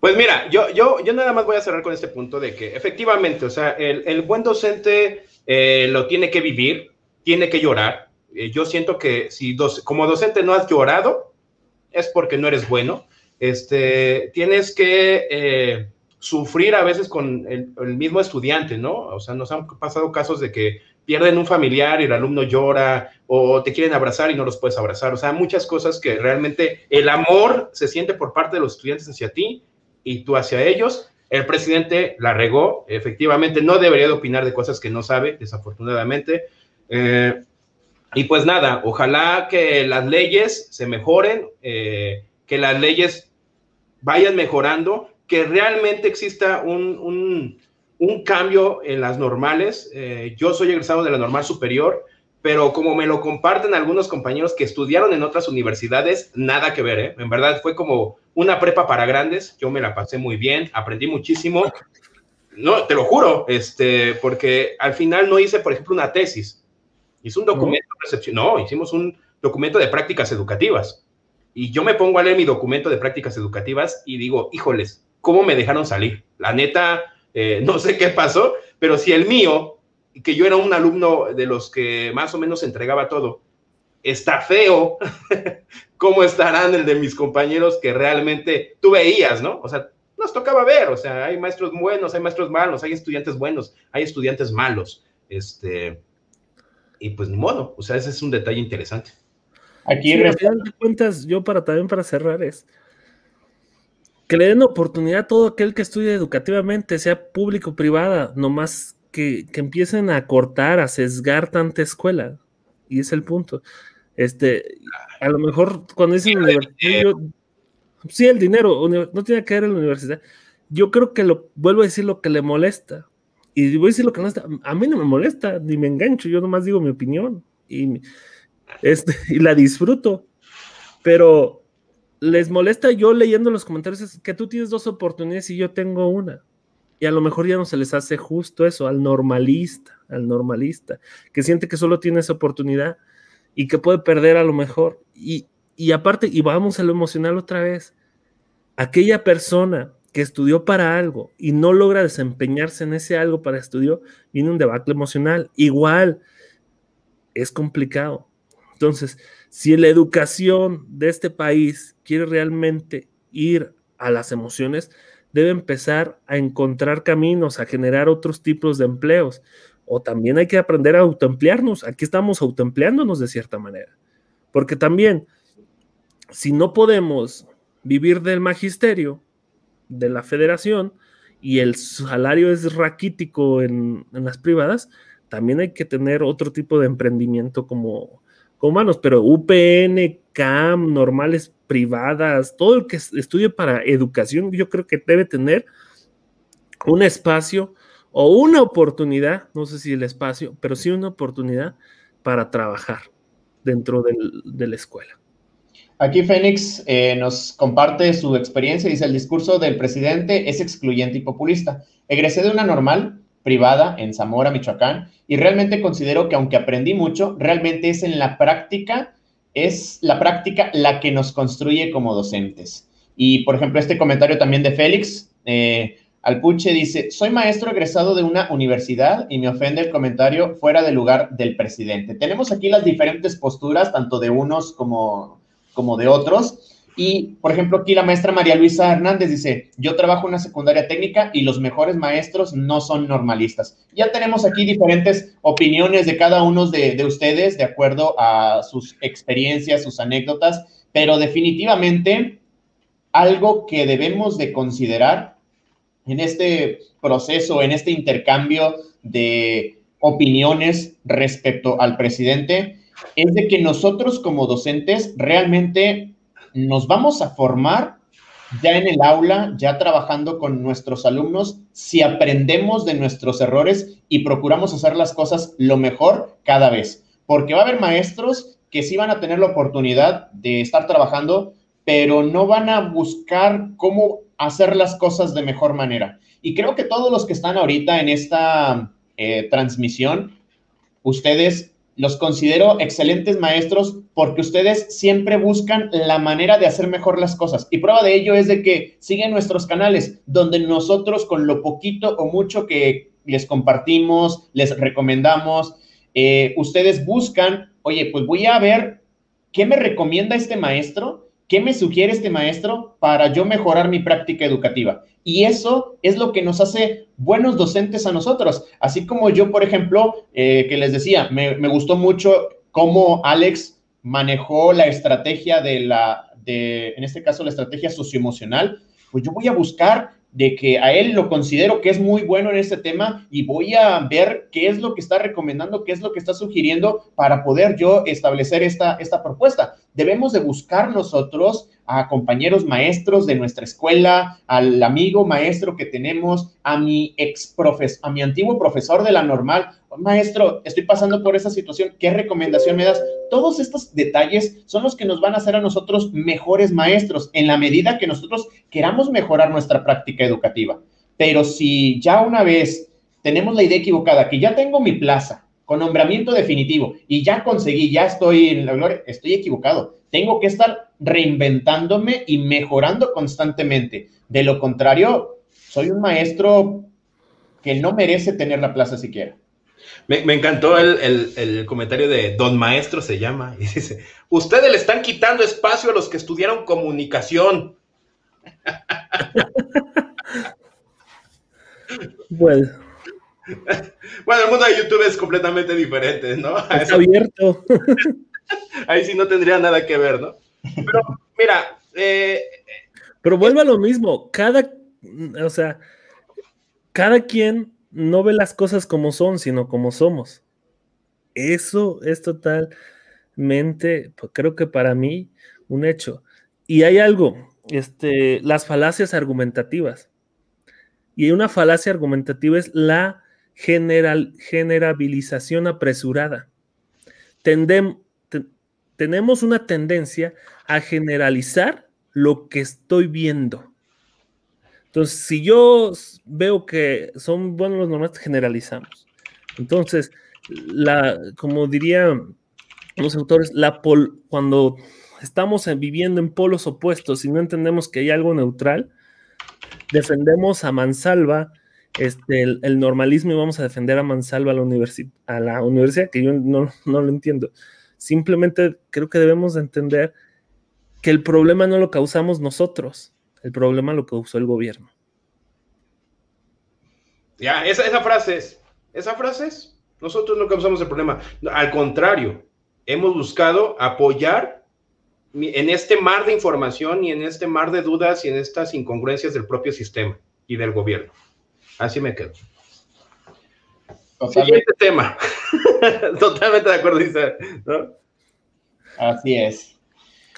Pues mira, yo, yo, yo nada más voy a cerrar con este punto de que efectivamente, o sea, el, el buen docente eh, lo tiene que vivir, tiene que llorar. Eh, yo siento que si como docente no has llorado, es porque no eres bueno. Este, tienes que eh, sufrir a veces con el, mismo estudiante, ¿no? O sea, nos han pasado casos de que pierden un familiar y el alumno llora o te quieren abrazar y no los puedes abrazar. O sea, muchas cosas que realmente el amor se siente por parte de los estudiantes hacia ti y tú hacia ellos. El presidente la regó, efectivamente, no debería de opinar de cosas que no sabe, desafortunadamente. Eh, y pues nada, ojalá que las leyes se mejoren, eh, que las leyes vayan mejorando, que realmente exista un, cambio en las normales. Eh, yo soy egresado de la normal superior, pero como me lo comparten algunos compañeros que estudiaron en otras universidades, nada que ver, En verdad fue como una prepa para grandes, yo me la pasé muy bien, aprendí muchísimo. No, te lo juro, este, porque al final no hice, por ejemplo, una tesis Hizo un documento recepción, no, hicimos un documento de prácticas educativas. Y yo me pongo a leer mi documento de prácticas educativas y digo, híjoles, ¿cómo me dejaron salir? La neta, eh, no sé qué pasó, pero si el mío, que yo era un alumno de los que más o menos entregaba todo, está feo, ¿cómo estarán el de mis compañeros que realmente tú veías, ¿no? O sea, nos tocaba ver, o sea, hay maestros buenos, hay maestros malos, hay estudiantes buenos, hay estudiantes malos. Este, y pues ni modo, o sea, ese es un detalle interesante.
Aquí, sí, de cuentas, yo para también para cerrar es que le den oportunidad a todo aquel que estudie educativamente, sea público o privada, nomás que, que empiecen a cortar, a sesgar tanta escuela. Y es el punto. Este, a lo mejor cuando dicen universidad, sí, el dinero, no tiene que ver en la universidad. Yo creo que lo vuelvo a decir lo que le molesta. Y voy a decir lo que no está, a mí no me molesta, ni me engancho, yo nomás digo mi opinión y, este, y la disfruto. Pero les molesta yo leyendo los comentarios que tú tienes dos oportunidades y yo tengo una. Y a lo mejor ya no se les hace justo eso al normalista, al normalista, que siente que solo tiene esa oportunidad y que puede perder a lo mejor. Y, y aparte, y vamos a lo emocional otra vez, aquella persona que estudió para algo y no logra desempeñarse en ese algo para estudio, viene un debacle emocional. Igual, es complicado. Entonces, si la educación de este país quiere realmente ir a las emociones, debe empezar a encontrar caminos, a generar otros tipos de empleos. O también hay que aprender a autoemplearnos. Aquí estamos autoempleándonos de cierta manera. Porque también, si no podemos vivir del magisterio, de la federación y el salario es raquítico en, las privadas, también hay que tener otro tipo de emprendimiento como, como humanos, pero UPN, CAM, normales privadas, todo el que estudie para educación, yo creo que debe tener un espacio o una oportunidad, no sé si el espacio, pero sí una oportunidad para trabajar dentro de la escuela.
Aquí Fénix eh, nos comparte su experiencia. Dice, el discurso del presidente es excluyente y populista. Egresé de una normal privada en Zamora, Michoacán, y realmente considero que aunque aprendí mucho, realmente es en la práctica, es la práctica la que nos construye como docentes. Y, por ejemplo, este comentario también de Félix, eh, Alpuche dice, soy maestro egresado de una universidad y me ofende el comentario fuera del lugar del presidente. Tenemos aquí las diferentes posturas, tanto de unos como, como de otros. Y, por ejemplo, aquí la maestra María Luisa Hernández dice, yo trabajo en una secundaria técnica y los mejores maestros no son normalistas. Ya tenemos aquí diferentes opiniones de cada uno de, de ustedes de acuerdo a sus experiencias, sus anécdotas, pero definitivamente algo que debemos de considerar en este proceso, en este intercambio de opiniones respecto al presidente, es de que nosotros como docentes realmente nos vamos a formar ya en el aula, ya trabajando con nuestros alumnos, si aprendemos de nuestros errores y procuramos hacer las cosas lo mejor cada vez. Porque va a haber maestros que sí van a tener la oportunidad de estar trabajando, pero no van a buscar cómo hacer las cosas de mejor manera. Y creo que todos los que están ahorita en esta eh, transmisión, ustedes los considero excelentes maestros porque ustedes siempre buscan la manera de hacer mejor las cosas. Y prueba de ello es de que siguen nuestros canales, donde nosotros con lo poquito o mucho que les compartimos, les recomendamos, eh, ustedes buscan, oye, pues voy a ver qué me recomienda este maestro ¿Qué me sugiere este maestro para yo mejorar mi práctica educativa? Y eso es lo que nos hace buenos docentes a nosotros. Así como yo, por ejemplo, eh, que les decía, me, me, gustó mucho cómo Alex manejó la estrategia de la, de, en este caso, la estrategia socioemocional. Pues yo voy a buscar de que a él lo considero que es muy bueno en este tema y voy a ver qué es lo que está recomendando, qué es lo que está sugiriendo para poder yo establecer esta, esta propuesta. Debemos de buscar nosotros a compañeros maestros de nuestra escuela, al amigo maestro que tenemos, a mi ex profes, a mi antiguo profesor de la normal, maestro, estoy pasando por esa situación, ¿qué recomendación me das? Todos estos detalles son los que nos van a hacer a nosotros mejores maestros en la medida que nosotros queramos mejorar nuestra práctica educativa. Pero si ya una vez tenemos la idea equivocada, que ya tengo mi plaza con nombramiento definitivo y ya conseguí, ya estoy en la gloria, estoy equivocado. Tengo que estar reinventándome y mejorando constantemente. De lo contrario, soy un maestro que no merece tener la plaza siquiera.
Me, encantó el, comentario de Don Maestro se llama y dice, ustedes le están quitando espacio a los que estudiaron comunicación.
bueno.
Bueno, el mundo de YouTube es completamente diferente, ¿no?
Es abierto.
Ahí sí no tendría nada que ver, ¿no? Pero mira, eh,
pero vuelve a lo mismo, cada, o sea, cada quien no ve las cosas como son, sino como somos. Eso es totalmente, pues, creo que para mí, un hecho. Y hay algo, este, las falacias argumentativas. Y una falacia argumentativa es la general, generabilización apresurada. Tenemos una tendencia a generalizar lo que estoy viendo. Entonces, si yo veo que son buenos los normales, generalizamos. Entonces, la, como dirían los autores, la cuando estamos viviendo en polos opuestos y no entendemos que hay algo neutral, defendemos a mansalva este, el, normalismo y vamos a defender a mansalva a la, a la universidad, que yo no, no lo entiendo. Simplemente creo que debemos de entender que el problema no lo causamos nosotros, el problema lo causó el gobierno.
Ya, esa, esa frase es, esa frase es, nosotros no causamos el problema. Al contrario, hemos buscado apoyar en este mar de información y en este mar de dudas y en estas incongruencias del propio sistema y del gobierno. Así me quedo. Siguiente tema. Totalmente de acuerdo, dice.
Así es.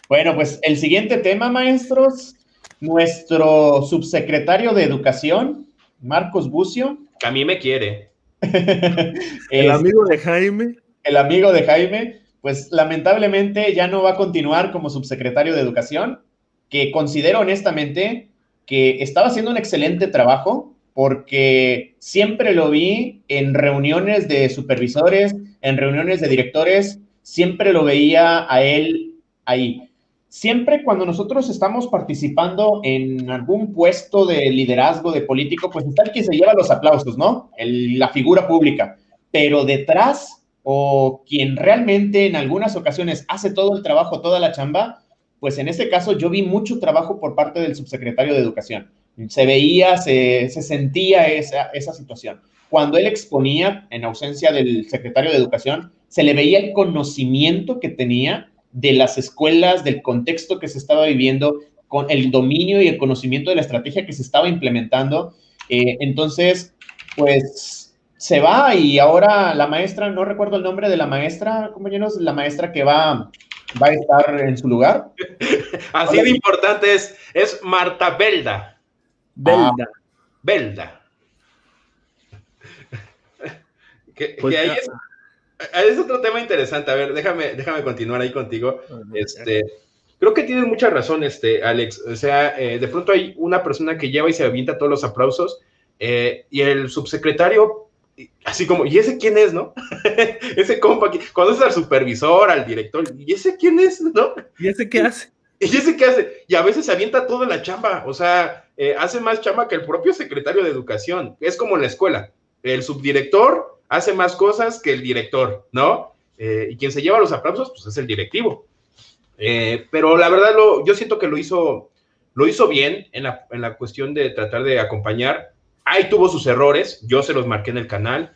Bueno, pues el siguiente tema, maestros, nuestro subsecretario de Educación, Marcos Bucio.
a mí me quiere.
el amigo de Jaime.
El amigo de Jaime pues lamentablemente ya no va a continuar como subsecretario de Educación, que considero honestamente que estaba haciendo un excelente trabajo porque siempre lo vi en reuniones de supervisores, en reuniones de directores, siempre lo veía a él ahí. Siempre cuando nosotros estamos participando en algún puesto de liderazgo, de político, pues está el que se lleva los aplausos, ¿no? la figura pública. Pero detrás, o quien realmente en algunas ocasiones hace todo el trabajo, toda la chamba, pues en este caso yo vi mucho trabajo por parte del subsecretario de Educación. Se veía, se, sentía esa, esa situación. Cuando él exponía, en ausencia del secretario de Educación, se le veía el conocimiento que tenía de las escuelas, del contexto que se estaba viviendo, con el dominio y el conocimiento de la estrategia que se estaba implementando. Eh, entonces, pues se va y ahora la maestra, no recuerdo el nombre de la maestra, compañeros, la maestra que va, va a estar en su lugar.
Así de importante es, es Marta Belda.
Belda.
Belda. Que, pues ahí es, es, otro tema interesante. A ver, déjame, déjame continuar ahí contigo. Este, creo que tienes mucha razón, este, Alex. O sea, eh, de pronto hay una persona que lleva y se avienta todos los aplausos eh, y el subsecretario, así como, ¿y ese quién es, no? ese compa, cuando es al supervisor, al director, ¿y ese quién es, no?
¿Y ese qué hace?
¿Y ese qué hace? Y a veces se avienta toda la chamba, o sea, eh, hace más chamba que el propio secretario de educación. Es como en la escuela. El subdirector hace más cosas que el director, ¿no? Eh, y quien se lleva los aplausos, pues es el directivo. Eh, pero la verdad, yo siento que lo hizo, lo hizo bien en la, en la, cuestión de tratar de acompañar. Ahí tuvo sus errores, yo se los marqué en el canal.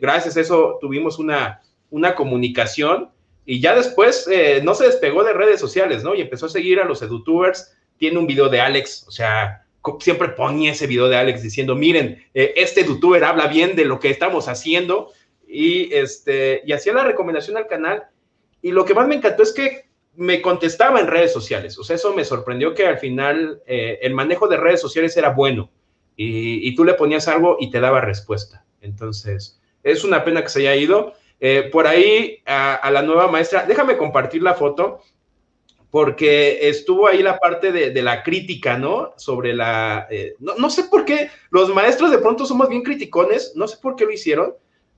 Gracias a eso tuvimos una, una comunicación y ya después no se despegó de redes sociales, ¿no? Y empezó a seguir a los edutubers. Tiene un video de Alex, o sea, siempre ponía ese video de Alex diciendo, miren, eh, este youtuber habla bien de lo que estamos haciendo y, este, y hacía la recomendación al canal. Y lo que más me encantó es que me contestaba en redes sociales. O sea, eso me sorprendió que al final eh, el manejo de redes sociales era bueno y, tú le ponías algo y te daba respuesta. Entonces, es una pena que se haya ido. Eh, por ahí a la nueva maestra, déjame compartir la foto porque estuvo ahí la parte de, la crítica, ¿no? Sobre la... Eh, no, sé por qué los maestros de pronto somos bien criticones, no sé por qué lo hicieron,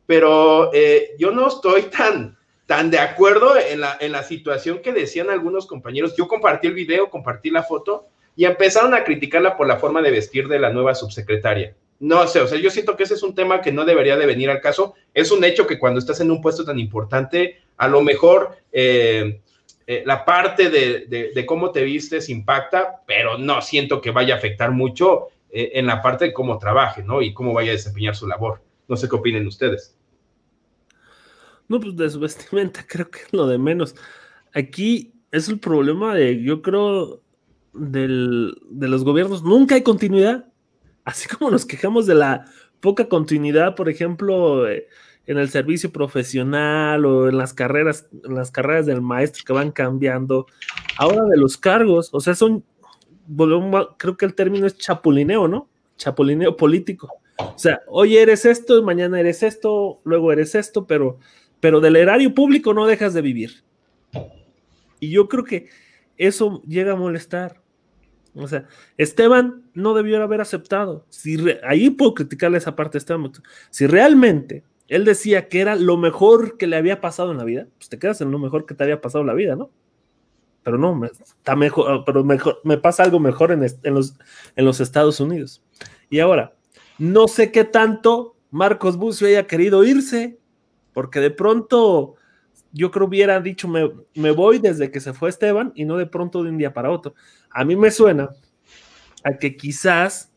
pero eh, yo no estoy tan, tan de acuerdo en la, en la situación que decían algunos compañeros. Yo compartí el video, compartí la foto y empezaron a criticarla por la forma de vestir de la nueva subsecretaria. No sé, o sea, yo siento que ese es un tema que no debería de venir al caso. Es un hecho que cuando estás en un puesto tan importante, a lo mejor... Eh, eh, la parte de, cómo te vistes impacta, pero no siento que vaya a afectar mucho eh, en la parte de cómo trabaje, ¿no? Y cómo vaya a desempeñar su labor. No sé qué opinen ustedes.
No, pues de su vestimenta creo que es lo de menos. Aquí es el problema de, yo creo, del, de los gobiernos. Nunca hay continuidad. Así como nos quejamos de la poca continuidad, por ejemplo, eh, en el servicio profesional o en las carreras, en las carreras del maestro que van cambiando. Ahora de los cargos, o sea, son, creo que el término es chapulineo, ¿no? Chapulineo político. O sea, hoy eres esto, mañana eres esto, luego eres esto, pero, pero del erario público no dejas de vivir. Y yo creo que eso llega a molestar. O sea, Esteban no debió haber aceptado. Si ahí puedo criticarle esa parte a Esteban. Si realmente él decía que era lo mejor que le había pasado en la vida, pues te quedas en lo mejor que te había pasado en la vida, ¿no? Pero no, está mejor, pero mejor, me pasa algo mejor en, los, en los Estados Unidos. Y ahora, no sé qué tanto Marcos Bucio haya querido irse, porque de pronto yo creo hubiera dicho me, me voy desde que se fue Esteban y no de pronto de un día para otro. A mí me suena a que quizás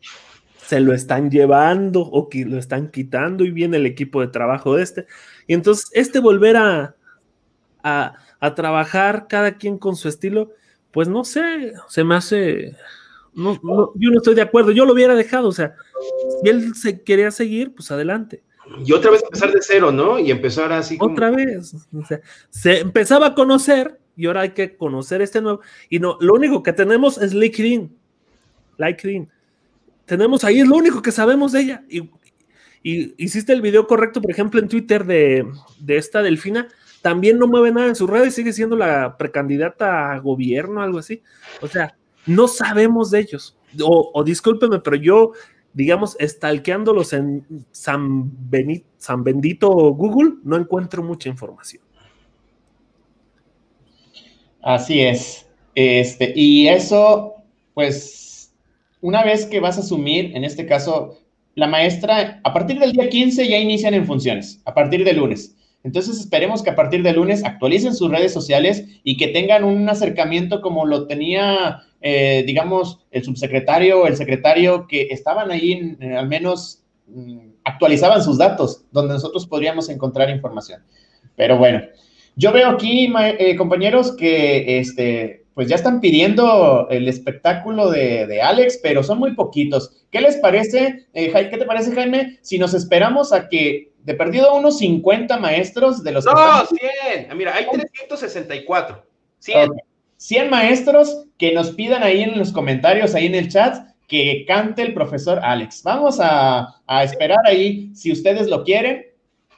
se lo están llevando o que lo están quitando y viene el equipo de trabajo de este. Y entonces este volver a, a, trabajar cada quien con su estilo, pues no sé, se me hace... No, yo no estoy de acuerdo, yo lo hubiera dejado, o sea, si él se quería seguir, pues adelante.
Y otra vez empezar de cero, ¿no? Y empezar así.
Otra vez, o sea, se empezaba a conocer y ahora hay que conocer este nuevo. Y no, lo único que tenemos es LinkedIn. LinkedIn tenemos ahí, es lo único que sabemos de ella. Y, hiciste el video correcto, por ejemplo, en Twitter de, esta delfina. también no mueve nada en sus redes, sigue siendo la precandidata a gobierno, algo así. O sea, no sabemos de ellos. O, o discúlpeme, pero yo, digamos, estalqueándolos en San, Benito, San Bendito Google, no encuentro mucha información.
Así es. Este, y eso, pues, una vez que vas a asumir, en este caso, la maestra, a partir del día 15 ya inician en funciones, a partir del lunes. Entonces esperemos que a partir del lunes actualicen sus redes sociales y que tengan un acercamiento como lo tenía, eh, digamos, el subsecretario o el secretario que estaban ahí, eh, al menos mm, actualizaban sus datos, donde nosotros podríamos encontrar información. Pero bueno, yo veo aquí, eh, compañeros, que este, pues ya están pidiendo el espectáculo de, Alex, pero son muy poquitos. ¿Qué les parece, eh, ¿qué te parece, Jaime, si nos esperamos a que de perdido unos 50 maestros de los...
No, 100. Ah, mira, hay 364. 100.
100 maestros que nos pidan ahí en los comentarios, ahí en el chat, que cante el profesor Alex. Vamos a, esperar ahí, si ustedes lo quieren,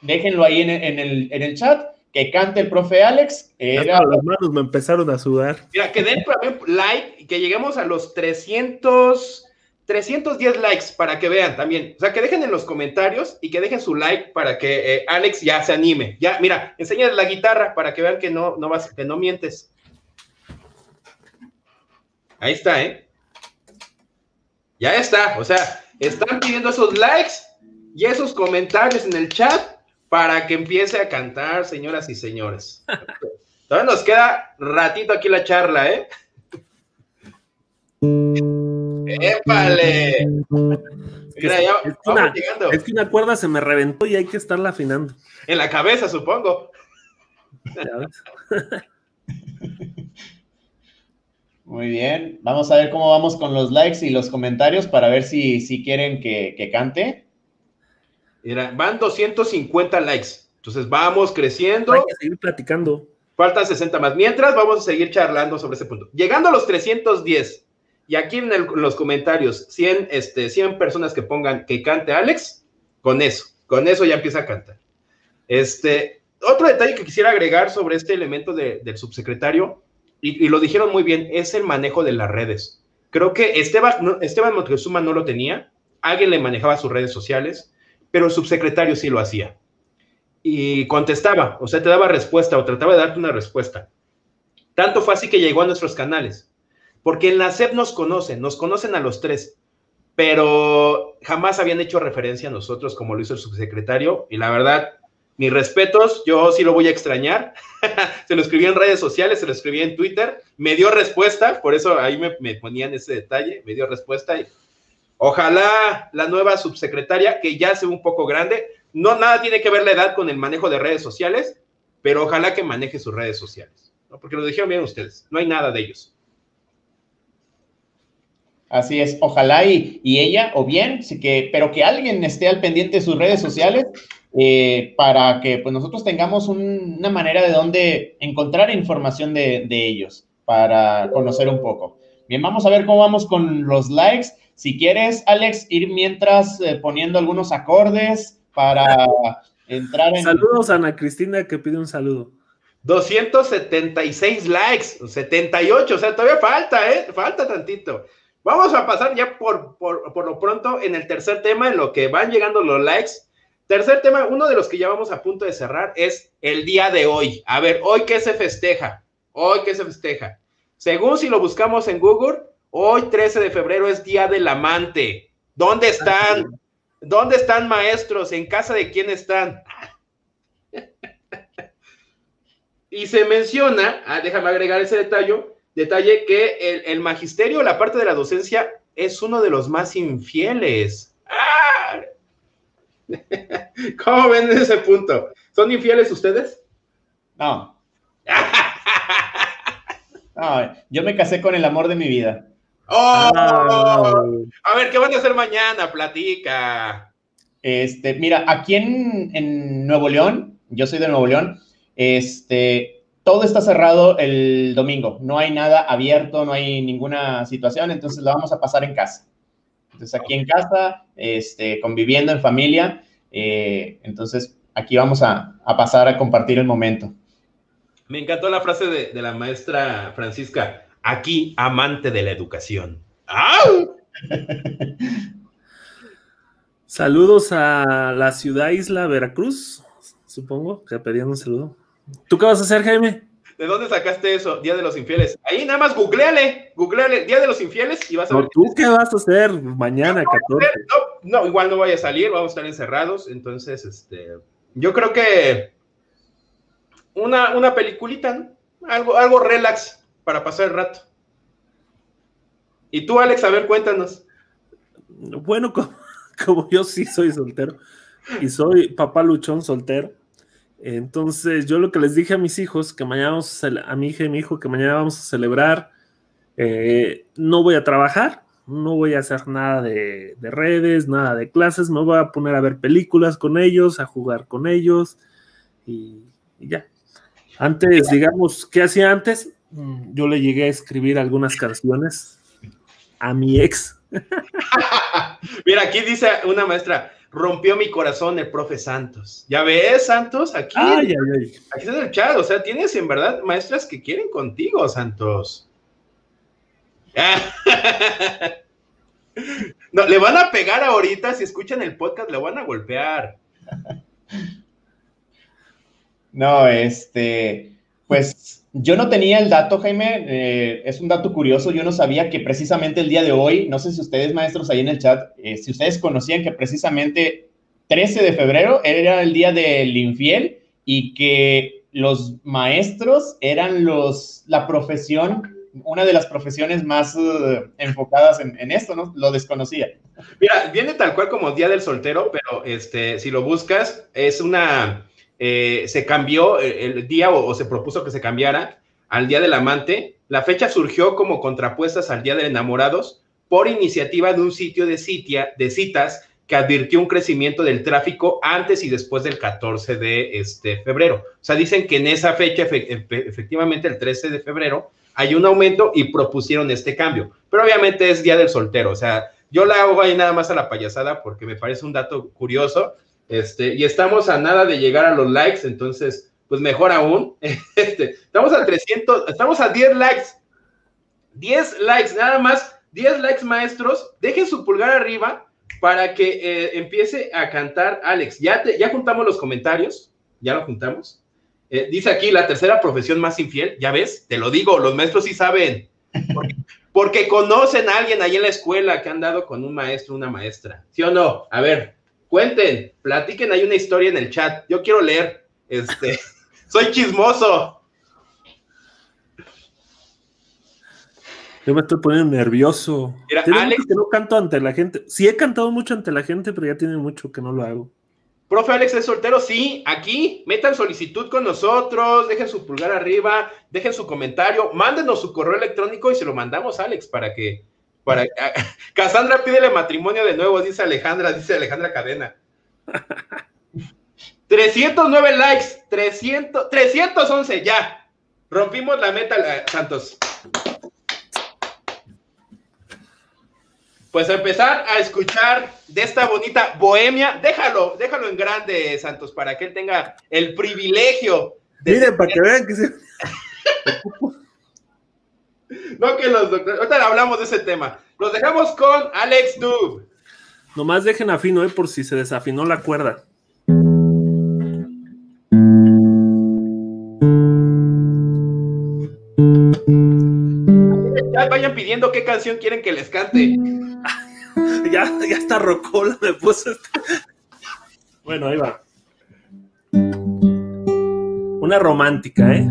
déjenlo ahí en el chat que cante el profe Alex.
Era... Las manos me empezaron a sudar.
Mira, que den like y que lleguemos a los 300, 310 likes para que vean también. O sea, que dejen en los comentarios y que dejen su like para que eh, Alex ya se anime. Ya, mira, enséñales la guitarra para que vean que no, no vas, que no mientes. Ahí está, ¿eh? Ya está. O sea, están pidiendo esos likes y esos comentarios en el chat para que empiece a cantar, señoras y señores. Todavía nos queda ratito aquí la charla, ¿eh? ¡Épale!
Mira, ya es, una, llegando. es que una cuerda se me reventó y hay que estarla afinando.
En la cabeza, supongo.
Muy bien. Vamos a ver cómo vamos con los likes y los comentarios para ver si, si quieren que, que cante.
Mira, van 250 likes. Entonces vamos creciendo. Hay
que seguir platicando.
Faltan 60 más. Mientras vamos a seguir charlando sobre ese punto. Llegando a los 310, y aquí en, los comentarios, 100, este, 100 personas que pongan que cante Alex, con eso, con eso ya empieza a cantar. Este, otro detalle que quisiera agregar sobre este elemento del subsecretario, y, lo dijeron muy bien, es el manejo de las redes. Creo que Esteban, Esteban Moctezuma no lo tenía, alguien le manejaba sus redes sociales, pero el subsecretario sí lo hacía. Y contestaba, o sea, te daba respuesta o trataba de darte una respuesta. Tanto fue así que llegó a nuestros canales. Porque en la SEP nos conocen, nos conocen a los tres, pero jamás habían hecho referencia a nosotros como lo hizo el subsecretario. Y la verdad, mis respetos, yo sí lo voy a extrañar. se lo escribí en redes sociales, se lo escribí en Twitter, me dio respuesta, por eso ahí me, me ponían ese detalle, me dio respuesta y Ojalá la nueva subsecretaria, que ya se ve un poco grande, no nada tiene que ver la edad con el manejo de redes sociales, pero ojalá que maneje sus redes sociales, porque lo dijeron bien ustedes, no hay nada de ellos.
Así es, ojalá y, ella, o bien, sí que, pero que alguien esté al pendiente de sus redes sociales eh, para que pues, nosotros tengamos una manera de dónde encontrar información de, de ellos, para conocer un poco. Bien, vamos a ver cómo vamos con los likes. Si quieres, Alex, ir mientras eh, poniendo algunos acordes para entrar en...
Saludos a Ana Cristina que pide un saludo.
276 likes, 78, o sea, todavía falta, ¿eh? Falta tantito. Vamos a pasar ya por, por, por lo pronto en el tercer tema, en lo que van llegando los likes. Tercer tema, uno de los que ya vamos a punto de cerrar es el día de hoy. A ver, hoy qué se festeja. Hoy qué se festeja. Según si lo buscamos en Google, Hoy, 13 de febrero, es Día del Amante. ¿Dónde están? ¿Dónde están maestros? ¿En casa de quién están? y se menciona, ah, déjame agregar ese detalle, detalle que el, magisterio, la parte de la docencia, es uno de los más infieles. ¡Ah! ¿Cómo ven ese punto? ¿Son infieles ustedes?
No. no. Yo me casé con el amor de mi vida.
¡Oh! A ver, ¿qué van a hacer mañana? Platica.
Este, mira, aquí en, Nuevo León, yo soy de Nuevo León, este, todo está cerrado el domingo, no hay nada abierto, no hay ninguna situación, entonces lo vamos a pasar en casa. Entonces aquí en casa, este, conviviendo en familia, eh, entonces aquí vamos a, a pasar a compartir el momento.
Me encantó la frase de, la maestra Francisca, aquí amante de la educación. ¡Au!
Saludos a la ciudad isla Veracruz, supongo que pedían un saludo. ¿Tú qué vas a hacer, Jaime?
¿De dónde sacaste eso? Día de los Infieles. Ahí nada más googleale, googleale Día de los Infieles y vas a
ver. ¿Tú qué vas a hacer mañana, 14?
No, igual no vaya a salir, vamos a estar encerrados. Entonces, este, yo creo que una, una peliculita, algo, algo relax para pasar el rato. Y tú, Alex, a ver, cuéntanos.
Bueno, como, yo sí soy soltero y soy papá luchón soltero, entonces yo lo que les dije a mis hijos, que mañana vamos a, a mi hija y mi hijo, que mañana vamos a celebrar, eh, no voy a trabajar, no voy a hacer nada de, redes, nada de clases, me voy a poner a ver películas con ellos, a jugar con ellos y, ya. Antes, digamos, ¿qué hacía antes? Mm, yo le llegué a escribir algunas canciones a mi ex.
Mira, aquí dice una maestra, rompió mi corazón el profe Santos. ¿Ya ves, Santos? Aquí, aquí está el chat. O sea, tienes en verdad maestras que quieren contigo, Santos. no, le van a pegar ahorita, si escuchan el podcast, le van a golpear.
No, este, pues yo no tenía el dato, Jaime, eh, es un dato curioso, yo no sabía que precisamente el día de hoy, no sé si ustedes maestros ahí en el chat, eh, si ustedes conocían que precisamente 13 de febrero era el día del infiel y que los maestros eran los, la profesión, una de las profesiones más uh, enfocadas en, esto, ¿no? Lo desconocía.
Mira, viene tal cual como Día del Soltero, pero este, si lo buscas, es una eh, se cambió el día o, se propuso que se cambiara al Día del Amante. La fecha surgió como contrapuestas al Día de Enamorados por iniciativa de un sitio de, de citas que advirtió un crecimiento del tráfico antes y después del 14 de este febrero. O sea, dicen que en esa fecha, efectivamente el 13 de febrero, hay un aumento y propusieron este cambio. Pero obviamente es Día del Soltero. O sea, yo la hago ahí nada más a la payasada porque me parece un dato curioso este, y estamos a nada de llegar a los likes, entonces, pues mejor aún. Este, estamos a 300, estamos a 10 likes. 10 likes, nada más, 10 likes maestros. Dejen su pulgar arriba para que eh, empiece a cantar Alex. Ya, ya juntamos los comentarios, ya lo juntamos. Eh, dice aquí la tercera profesión más infiel, ya ves, te lo digo, los maestros sí saben, porque, porque conocen a alguien ahí en la escuela que han dado con un maestro, una maestra, ¿sí o no? A ver, Cuenten, platiquen, hay una historia en el chat. Yo quiero leer. Este, soy chismoso.
Yo me estoy poniendo nervioso. Mira, Alex, que no canto ante la gente. Sí he cantado mucho ante la gente, pero ya tiene mucho que no lo hago.
Profe Alex es soltero, sí, aquí, metan solicitud con nosotros, dejen su pulgar arriba, dejen su comentario, mándenos su correo electrónico y se lo mandamos a Alex para que para, Cassandra pídele matrimonio de nuevo, dice Alejandra, dice Alejandra Cadena. 309 likes, 300, 311, ya. Rompimos la meta, eh, Santos. Pues a empezar a escuchar de esta bonita bohemia, déjalo, déjalo en grande, Santos, para que él tenga el privilegio.
De Miren, para que vean que se...
No que los doctores. Ahorita hablamos de ese tema. Los dejamos con Alex Dub.
Nomás dejen afino, ¿eh? Por si se desafinó la cuerda.
Ya vayan pidiendo qué canción quieren que les cante.
ya, ya está rocola, me puse. bueno, ahí va. Una romántica, ¿eh?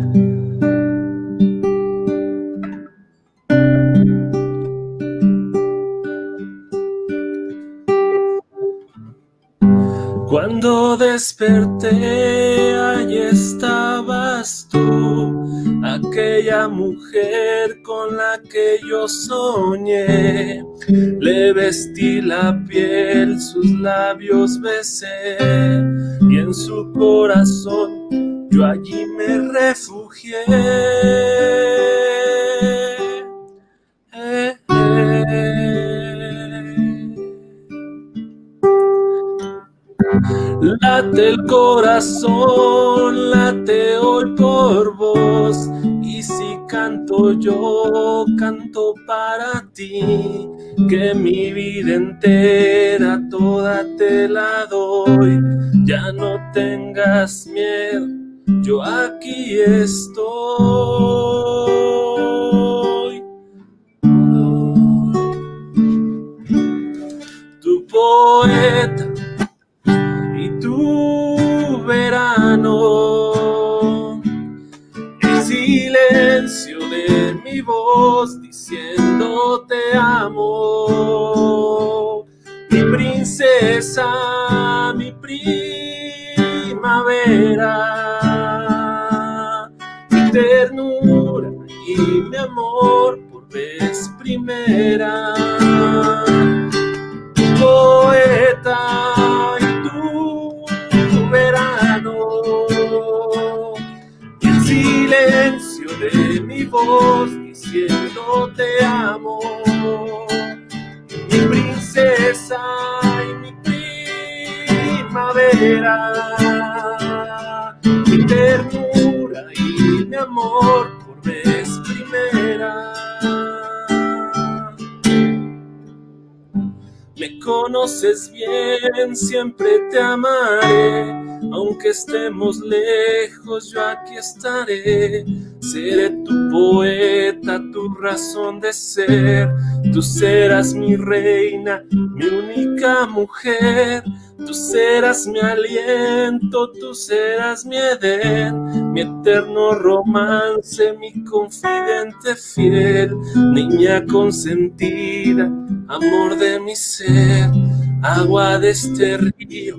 Cuando desperté, ahí estabas tú, aquella mujer con la que yo soñé. Le vestí la piel, sus labios besé, y en su corazón yo allí me refugié. Late el corazón, late hoy por vos. Y si canto yo, canto para ti. Que mi vida entera toda te la doy. Ya no tengas miedo, yo aquí estoy. Tu poeta mi voz diciendo te amo. Mi princesa, mi primavera. Mi ternura y mi amor por vez primera. Poeta silencio de mi voz diciendo te amo. Mi princesa y mi primavera, mi ternura y mi amor por vez primera. Me conoces bien, siempre te amaré, aunque estemos lejos, yo aquí estaré. Seré tu poeta, tu razón de ser, tú serás mi reina, mi única mujer. Tú serás mi aliento, tú serás mi edén, mi eterno romance, mi confidente fiel, niña consentida, amor de mi ser, agua de este río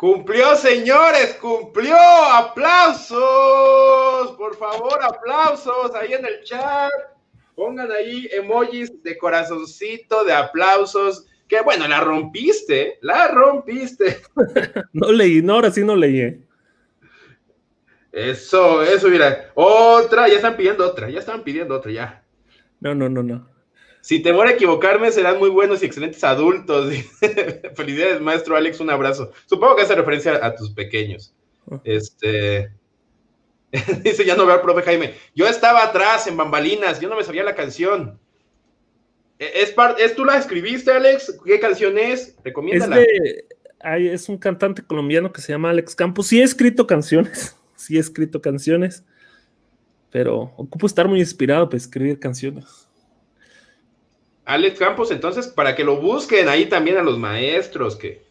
Cumplió, señores, cumplió. Aplausos, por favor, aplausos ahí en el chat. Pongan ahí emojis de corazoncito, de aplausos. Que bueno, la rompiste, la rompiste.
no leí, no, ahora sí no leí. ¿eh?
Eso, eso, mira. Otra, ya están pidiendo otra, ya están pidiendo otra, ya.
No, no, no, no.
Si temor a equivocarme, serán muy buenos y excelentes adultos. Felicidades, maestro Alex, un abrazo. Supongo que hace referencia a tus pequeños. Este. Dice ya no veo al profe Jaime. Yo estaba atrás en bambalinas, yo no me sabía la canción. E, ¿Es, ¿Es tú la escribiste, Alex? ¿Qué canción es? Recomiéndala.
Es, es un cantante colombiano que se llama Alex Campos. Sí he escrito canciones, sí he escrito canciones, pero ocupo estar muy inspirado para escribir canciones.
Alex Campos, entonces, para que lo busquen ahí también a los maestros, que,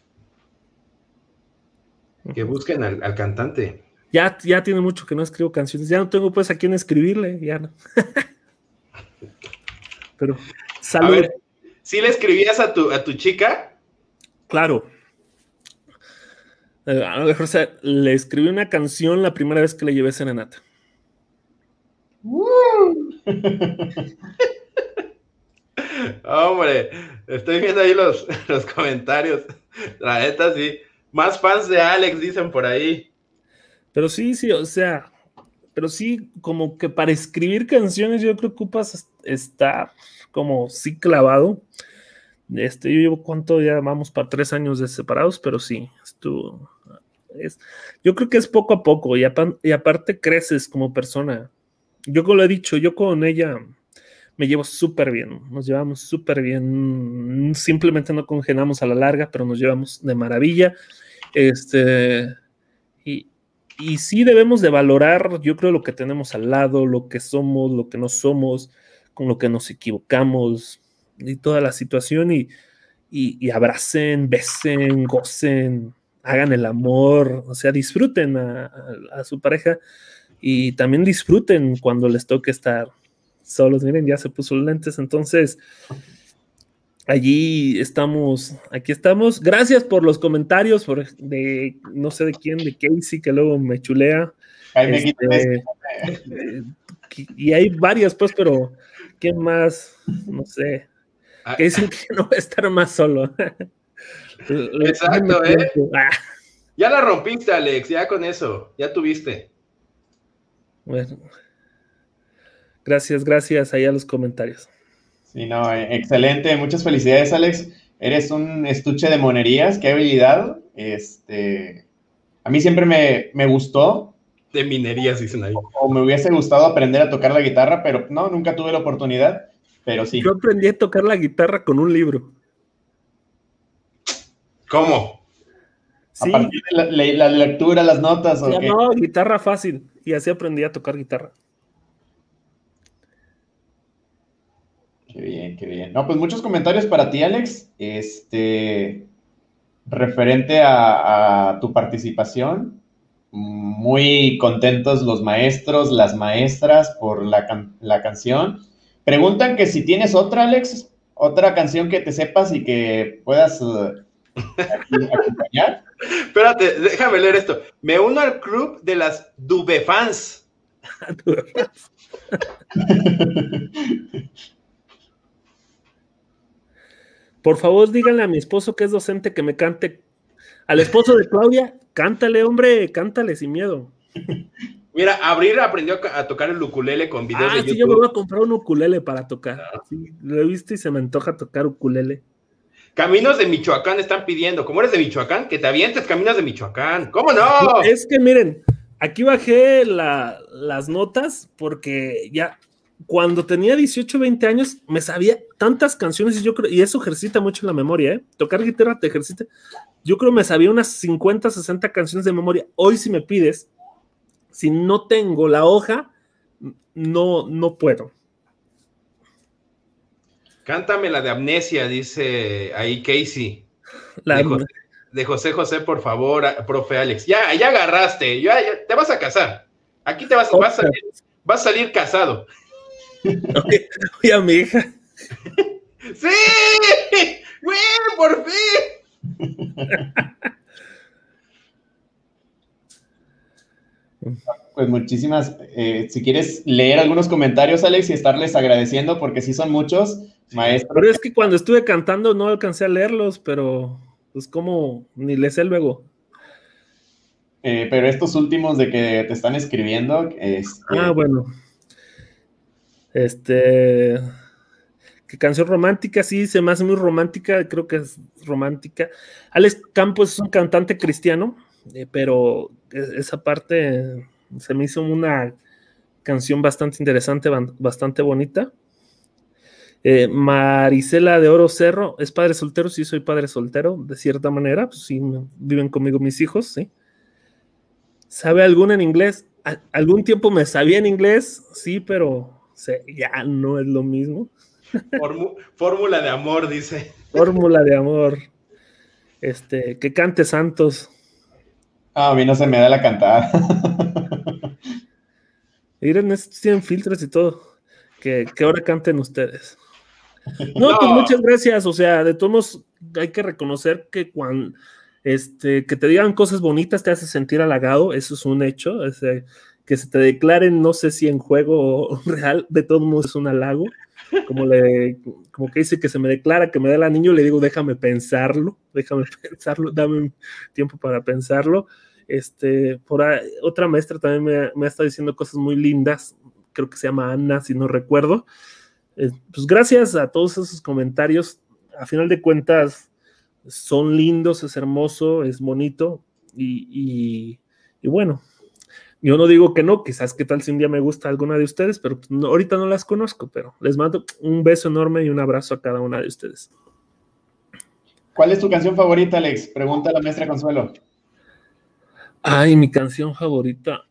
que busquen al, al cantante.
Ya, ya tiene mucho que no escribo canciones. Ya no tengo pues a quién escribirle, ya no. Pero,
salud. ¿Sí le escribías a tu, a tu chica?
Claro. Eh, a lo mejor, o sea, le escribí una canción la primera vez que le llevé serenata.
Hombre, estoy viendo ahí los, los comentarios. La neta, sí. Más fans de Alex, dicen por ahí.
Pero sí, sí, o sea, pero sí, como que para escribir canciones, yo creo que Upas está como sí clavado. Este, yo llevo cuánto ya vamos para tres años de separados, pero sí, estuvo. Es, yo creo que es poco a poco y, y aparte creces como persona. Yo como lo he dicho, yo con ella me llevo súper bien, nos llevamos súper bien, simplemente no congenamos a la larga, pero nos llevamos de maravilla. Este, y, y sí debemos de valorar, yo creo, lo que tenemos al lado, lo que somos, lo que no somos, con lo que nos equivocamos y toda la situación y, y, abracen, besen, gocen, hagan el amor, o sea, disfruten a, a, su pareja y también disfruten cuando les toque estar solos. Miren, ya se puso lentes, entonces allí estamos, aquí estamos. Gracias por los comentarios, por de no sé de quién, de Casey, que luego me chulea. Este, y hay varias, pues, pero ¿quién más? No sé. Ah. Que dicen que no va a estar más solo.
Exacto, ¿eh? Ah. Ya la rompiste, Alex, ya con eso, ya tuviste.
Bueno. Gracias, gracias ahí a los comentarios.
Sí, no, eh, excelente. Muchas felicidades, Alex. Eres un estuche de monerías. Qué habilidad. Este, a mí siempre me, gustó.
De minerías, dicen ahí.
O, me hubiese gustado aprender a tocar la guitarra, pero no, nunca tuve la oportunidad. Pero sí.
Yo aprendí a tocar la guitarra con un libro.
¿Cómo?
A partir de la, lectura, las notas.
no, guitarra fácil. Y así aprendí a tocar guitarra.
Qué bien, qué bien. No, pues muchos comentarios para ti, Alex. Este, referente a, tu participación. Muy contentos los maestros, las maestras por la, canción. Preguntan que si tienes otra, Alex, otra canción que te sepas y que puedas uh,
acompañar. Espérate, déjame leer esto. Me uno al club de las Dubefans.
Por favor, díganle a mi esposo que es docente que me cante. Al esposo de Claudia, cántale, hombre, cántale sin miedo.
Mira, Abril aprendió a tocar el ukulele con videos
ah, de YouTube. Sí, yo me voy a comprar un ukulele para tocar. Ah. lo he visto y se me antoja tocar ukulele.
Caminos de Michoacán están pidiendo, como eres de Michoacán, que te avientes Caminos de Michoacán. ¿Cómo no?
Es que miren, aquí bajé las notas porque ya cuando tenía 18, 20 años, me sabía tantas canciones y yo creo, y eso ejercita mucho la memoria, ¿eh? Tocar guitarra te ejercita. Yo creo me sabía unas 50, 60 canciones de memoria. Hoy si me pides, si no tengo la hoja, no, no puedo.
Cántame la de amnesia, dice ahí Casey. La de, José, José, por favor, profe Alex. Ya, ya agarraste, ya, te vas a casar. Aquí te vas, vas, a vas a salir casado.
Oye, a mi hija.
¡Sí! ¡Güey, por fin!
Pues muchísimas, eh, si quieres leer algunos comentarios, Alex, y estarles agradeciendo, porque sí son muchos, maestros.
Pero es que cuando estuve cantando no alcancé a leerlos, pero pues como ni les sé luego.
Eh, pero estos últimos de que te están escribiendo. Este,
ah, bueno. Este. ¿Qué canción romántica? Sí, se me hace muy romántica, creo que es romántica. Alex Campos es un cantante cristiano, eh, pero esa parte se me hizo una canción bastante interesante, bastante bonita. Eh, Marisela de Oro Cerro, ¿es padre soltero? Sí, soy padre soltero, de cierta manera, pues sí, viven conmigo mis hijos, sí. ¿Sabe alguna en inglés? algún tiempo me sabía en inglés, sí, pero ya no es lo mismo.
Fórmula de amor, dice.
Fórmula de amor. Este, que cante Santos.
Ah, a mí no se me da la cantada.
Miren, tienen filtros y todo. Que, ahora canten ustedes. No, pues muchas gracias. O sea, de todos hay que reconocer que cuando este, que te digan cosas bonitas te hace sentir halagado, eso es un hecho. Que se te declaren, no sé si en juego real, de todos modos es un halago. Como, le, como que dice que se me declara que me da el anillo, le digo, déjame pensarlo, déjame pensarlo, dame tiempo para pensarlo. Este, por otra maestra también me, me, ha estado diciendo cosas muy lindas, creo que se llama Ana, si no recuerdo. Eh, pues gracias a todos esos comentarios, a final de cuentas son lindos, es hermoso, es bonito y, y, bueno, yo no digo que no, quizás qué tal si un día me gusta alguna de ustedes, pero ahorita no las conozco, pero les mando un beso enorme y un abrazo a cada una de ustedes.
¿Cuál es tu canción favorita, Alex? Pregunta la maestra Consuelo.
Ay, mi canción favorita.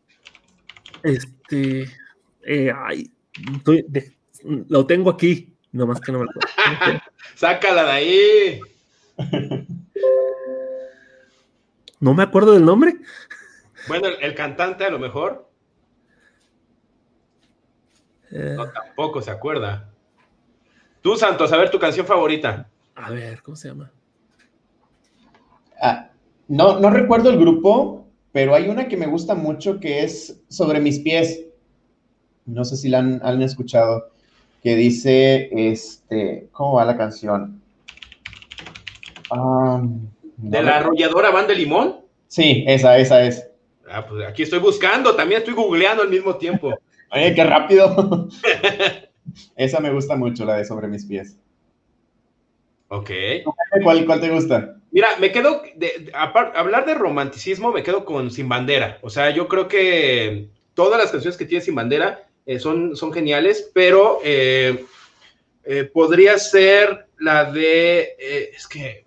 Este. Eh, ay, lo tengo aquí, nomás que no me acuerdo.
Sácala de ahí.
No me acuerdo del nombre.
Bueno, el, cantante a lo mejor. Eh. No, tampoco se acuerda. Tú, Santos, a ver tu canción favorita.
A ver, ¿cómo se llama?
Ah, no, no recuerdo el grupo, pero hay una que me gusta mucho que es Sobre mis pies. No sé si la han, escuchado. Que dice, este, ¿cómo va la canción?
¿De la arrolladora Van de Limón?
Sí, esa, esa es.
Ah, pues aquí estoy buscando, también estoy googleando al mismo tiempo.
Oye, qué rápido. esa me gusta mucho, la de Sobre mis pies.
Ok.
¿Cuál, cuál te gusta?
Mira, me quedo, de, hablar de romanticismo, me quedo con Sin Bandera. O sea, yo creo que todas las canciones que tiene Sin Bandera eh, son, son geniales, pero eh, eh, podría ser la de, es que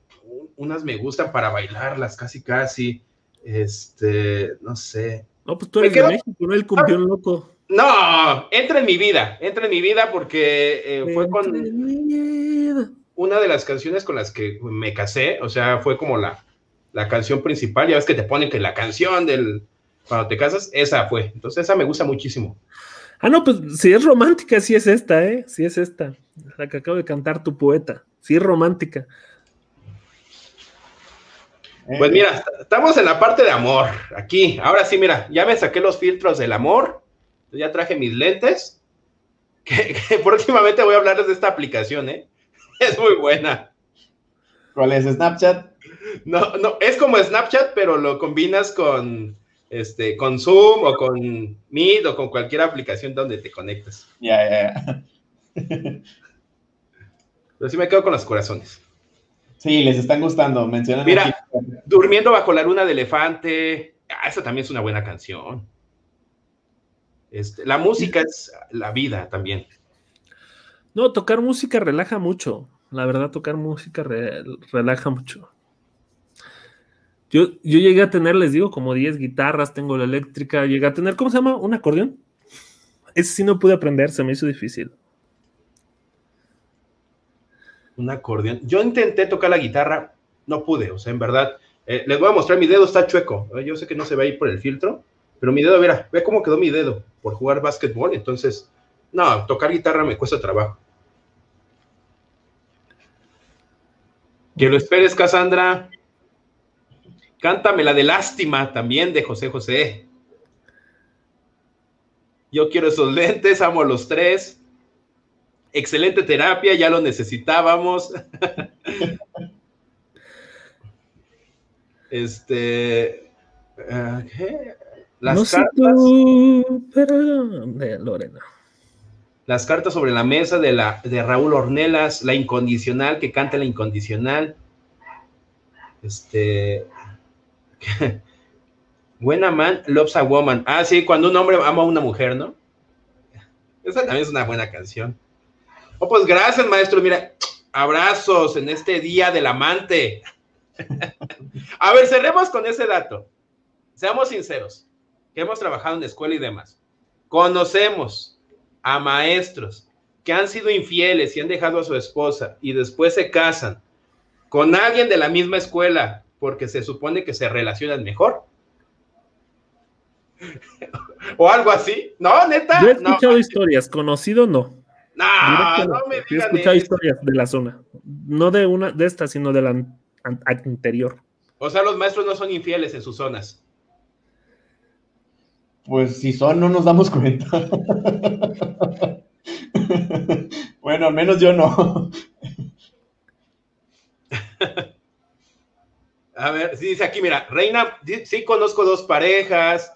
unas me gustan para bailarlas casi casi, este, no sé.
No, pues tú eres de México, no el cumbión ah, loco.
No, entra en mi vida, entra en mi vida porque fue con una de las canciones con las que me casé, o sea, fue como la, la canción principal, ya ves que te ponen que la canción del, cuando te casas, esa fue, entonces esa me gusta muchísimo.
Ah, no, pues si es romántica, sí es esta, ¿eh? Sí es esta, la que acabo de cantar tu poeta, sí es romántica.
Pues mira, estamos en la parte de amor, aquí, ahora sí, mira, ya me saqué los filtros del amor, ya traje mis lentes, que, que próximamente voy a hablarles de esta aplicación, ¿eh? Es muy buena.
¿Cuál es? ¿Snapchat?
No, no, es como Snapchat, pero lo combinas con, este, con Zoom o con Meet o con cualquier aplicación donde te conectes.
Ya, ya,
Pero sí me quedo con los corazones.
Sí, les están gustando. Mencionan
Mira, Durmiendo bajo la luna de elefante. Ah, esa también es una buena canción. Este, la música es la vida también.
No, tocar música relaja mucho. La verdad, tocar música relaja mucho. Yo, yo llegué a tener, les digo, como 10 guitarras, tengo la eléctrica, llegué a tener, ¿cómo se llama? ¿Un acordeón? Ese sí no pude aprender, se me hizo difícil.
Un acordeón. Yo intenté tocar la guitarra, no pude, o sea, en verdad. Eh, les voy a mostrar, mi dedo está chueco. Yo sé que no se ve ahí por el filtro, pero mi dedo, mira, ve cómo quedó mi dedo por jugar básquetbol. Entonces, no, tocar guitarra me cuesta trabajo. Que lo esperes, Cassandra. Cántame la de lástima también de José José. Yo quiero esos lentes, amo los tres. Excelente terapia, ya lo necesitábamos. este. Las cartas.
de Lorena.
Las cartas sobre la mesa de, la, de Raúl Ornelas, la incondicional, que canta la incondicional. Este. Buena man loves a woman. Ah, sí, cuando un hombre ama a una mujer, ¿no? Esa también es una buena canción. Oh, pues gracias, maestro. Mira, abrazos en este día del amante. a ver, cerremos con ese dato. Seamos sinceros, que hemos trabajado en la escuela y demás. Conocemos a maestros que han sido infieles y han dejado a su esposa y después se casan con alguien de la misma escuela porque se supone que se relacionan mejor. o algo así. No, neta.
Yo he escuchado historias, conocido no.
No, no me
He escuchado historias de la zona. No de una de estas, sino de la anterior.
O sea, los maestros no son infieles en sus zonas.
Pues si son, no nos damos cuenta. bueno, al menos yo no.
A ver, sí dice aquí, mira, Reina, sí conozco dos parejas,